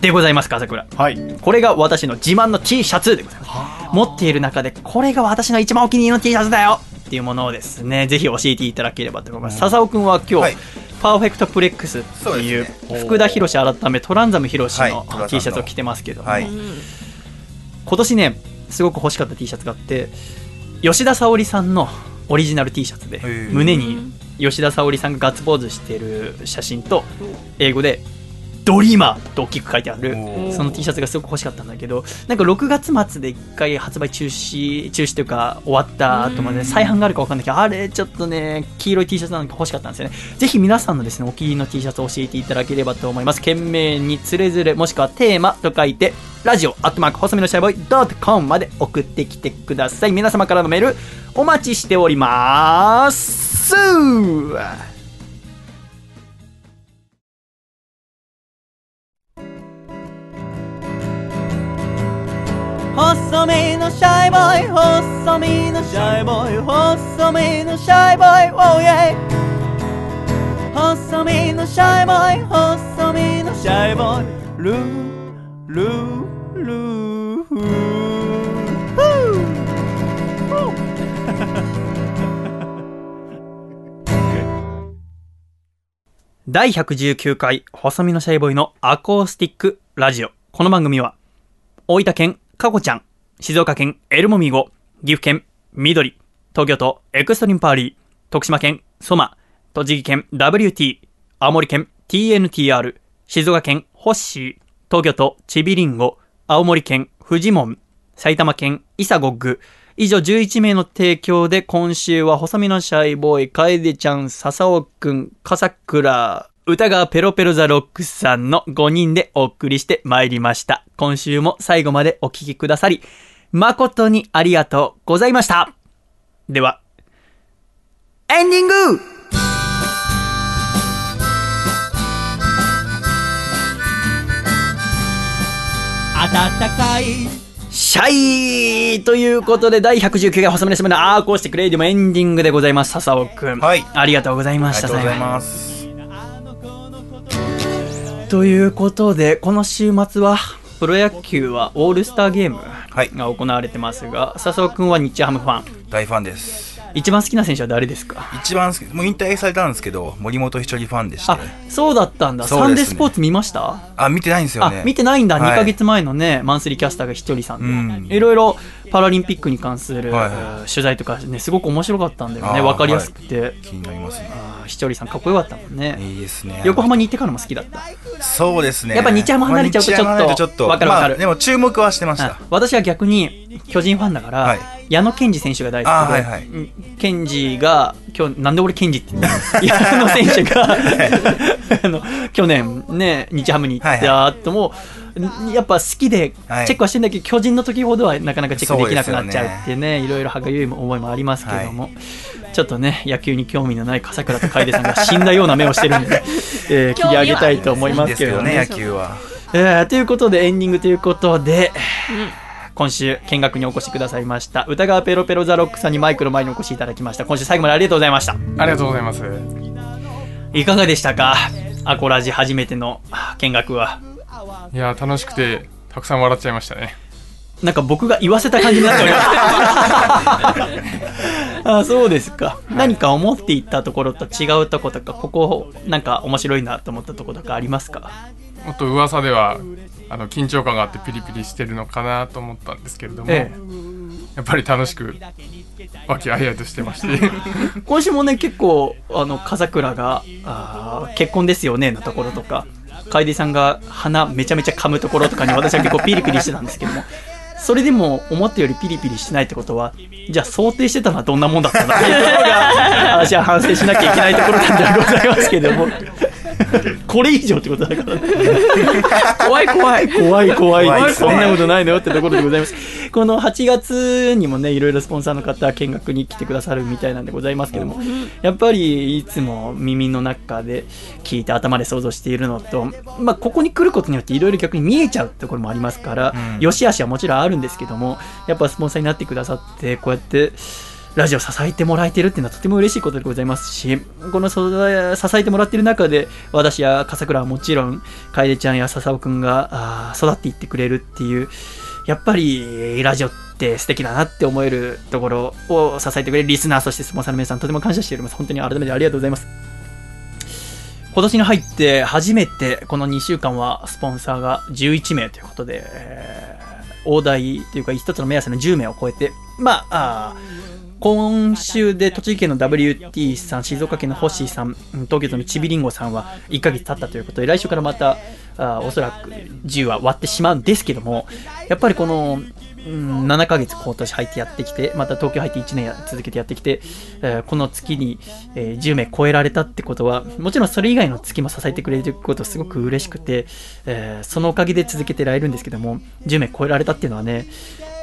でございますか朝倉。はい。これが私の自慢の T シャツでございます。持っている中でこれが私の一番お気に入りの T シャツだよ。っていうものをですね、ぜひ教えていただければと思います。笹尾くんは今日、はい。パーフェクトプレックスっていうそうです福田博改めトランザム博士の T シャツを着てますけども、はい今年ねすごく欲しかった T シャツがあって吉田沙保里さんのオリジナル T シャツでー。胸に吉田沙保里さんがガッツポーズしてる写真と英語で「ドリーマー」と大きく書いてあるその T シャツがすごく欲しかったんだけどなんか6月末で1回発売中止中止というか終わった後まで再販があるか分かんないけどあれちょっとね黄色い T シャツなんか欲しかったんですよね。ぜひ皆さんのですねお気に入りの T シャツを教えていただければと思います。懸命につれづれもしくはテーマと書いてラジオアットマーク細身のシャイボーイドットコムまで送ってきてください。皆様からのメールお待ちしております細身のシャイボーイ細身のシャイボーイ細身のシャイボーイ Oh yeah 細身のシャイボーイ細身のシャイボーイ。ルールールー。フー (laughs) 第119回細身のシャイボーイのアコースティックラジオ。この番組は大分県かこちゃん、静岡県エルモミゴ、岐阜県緑、東京都エクストリンパーリー、徳島県ソマ、栃木県 WT、青森県 TNTR、静岡県ホッシー、東京都ちびりんご、青森県フジモン、埼玉県イサゴッグ、以上11名の提供で今週は細身のシャイボーイ、カエデちゃん、笹尾くん、笠倉、歌川ペロペロザロックスさんの5人でお送りしてまいりました。今週も最後までお聴きくださり、誠にありがとうございました。では、エンディング暖かいシャイということで、第119回細身のシャイボーイのアーコーしてくれイディもエンディングでございます。笹尾くん。はいありがとうございました。ありがとうございますということで、この週末は、プロ野球はオールスターゲームはい。が行われてますが、笹尾くんは日ハムファン。大ファンです。一番好きな選手は誰ですか？一番好き。もう引退されたんですけど森本一人ファンでして。あ、そうだったんだ。ね。サンデースポーツ見ました？あ見てないんですよあね、見てないんだ。はい。2ヶ月前のね、マンスリーキャスターがひとりさんで。いろいろパラリンピックに関する、はいはい。取材とかね、すごく面白かったんだよね。あーわかりやすくて。気になりますね。あーひとりさんかっこよかったもんね。いいですね。横浜に行ってからも好きだった。そうですね。やっぱ日ハム離れちゃうとちょっとわかるわかる。まあでも注目はしてました。あ私は逆に巨人ファンだから、はい。矢野健二選手が大好きで、あはいはい。うん。健二が今日なんで俺健二って言ったの矢野選手が (laughs) あの去年ね日ハムに行った後も、やっぱ好きでチはい。ェックはしてんだけど、巨人の時ほどはなかなかチェックできなくなっちゃうってねいろいろ歯がゆい思いもありますけども、ちょっとね野球に興味のない笠倉と楓さんが死んだような目をしてるんで、(laughs) えー切り上げたいと思いますけどね。ね野球は。えーということでエンディングということで、今週見学にお越しくださいました歌川ペロペロザロックさんにマイクの前にお越しいただきました。今週最後までありがとうございました。ありがとうございます。いかがでしたか？アコラジ初めてのあ見学はいやー、楽しくて、たくさん笑っちゃいましたね。なんか僕が言わせた感じになっておりますあそうですか。何か思っていたところと違うとことかここなんか面白いなと思ったところとかありますか？もっと噂では、あの、緊張感があってピリピリしてるのかなと思ったんですけれども、えやっぱり楽しく、和気あいあいとしてまして、(laughs) 今週もね結構あの風倉があー結婚ですよねのところとか楓さんが鼻めちゃめちゃ噛むところとかに私は結構ピリピリしてたんですけどもそれでも思ったよりピリピリしてないってことはじゃあ想定してたのはどんなもんだったんだっていうところが私は反省しなきゃいけないところなんでございますけども。(laughs) これ以上ってことだから。(laughs) ね怖い。怖い怖い。怖い怖そんなことないのよってところでございます。この8月にもねいろいろスポンサーの方見学に来てくださるみたいなんでございますけどもやっぱりいつも耳の中で聞いて頭で想像しているのと、まあ、ここに来ることによっていろいろ逆に見えちゃうところもありますから、うん。良し悪しはもちろんあるんですけどもやっぱスポンサーになってくださってこうやってラジオ支えてもらえてるっていうのはとても嬉しいことでございますし、この支えてもらってる中で、私や笠倉はもちろん、楓ちゃんや笹尾くんが育っていってくれるっていう、やっぱりラジオっって素敵だなって思えるところを支えてくれるリスナー、そしてスポンサーの皆さん、とても感謝しております。本当に改めてありがとうございます。今年に入って初めてこの2週間はスポンサーが11名ということで、えー大台というか一つの目安の10名を超えて、まあ、あ今週で栃木県の WT さん、静岡県の星さん、東京都のちびりんごさんは1ヶ月経ったということで、来週からまた、あおそらく10は割ってしまうんですけども、やっぱりこの、うん、7ヶ月今年入ってやってきて、また東京入って1年続けてやってきて、えー、この月に、えー、10名超えられたってことは、もちろんそれ以外の月も支えてくれることすごく嬉しくて、えー、そのおかげで続けてられるんですけども、10名超えられたっていうのはね、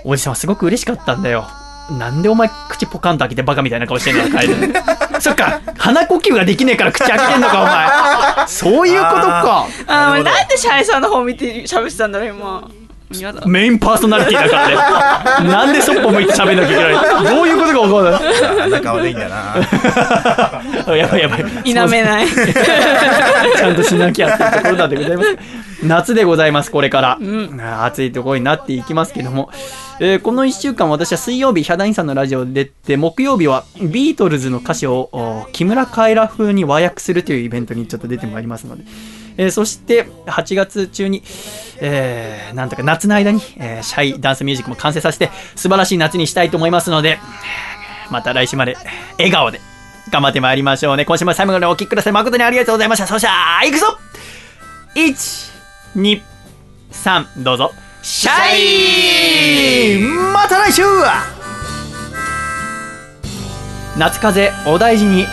おじさんはすごく嬉しかったんだよ。なんでお前口ポカンと開けてバカみたいな顔してんのか、(laughs) そっか、鼻呼吸ができねえから口開けてんのか、お前。(laughs) そういうことか。ああ、なんでシャイさんの方見て喋ってたんだろう、今。メインパーソナリティだからね。(laughs) なんでそっぽ向いて喋んなきゃいけないどういうことか分かんない。仲悪いんだな。やばいやばい。否めない。(laughs) ちゃんとしなきゃっていうところなんでございます。夏でございます、これから。うん、暑いところになっていきますけども。えー、この1週間私は水曜日、ヒャダインさんのラジオで出て、木曜日はビートルズの歌詞を木村カエラ風に和訳するというイベントにちょっと出てまいりますので。えー、そして8月中に、えー、なんとか夏の間に、えー、シャイダンスミュージックも完成させて素晴らしい夏にしたいと思いますので、また来週まで笑顔で頑張ってまいりましょうね。今週も最後までお聴きください。誠にありがとうございました。そしたら、行くぞ !1、2、3、どうぞ。シャイまた来週夏風お大事に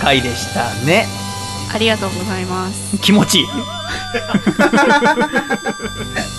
回でしたね。ありがとうございます。気持ちいい (laughs)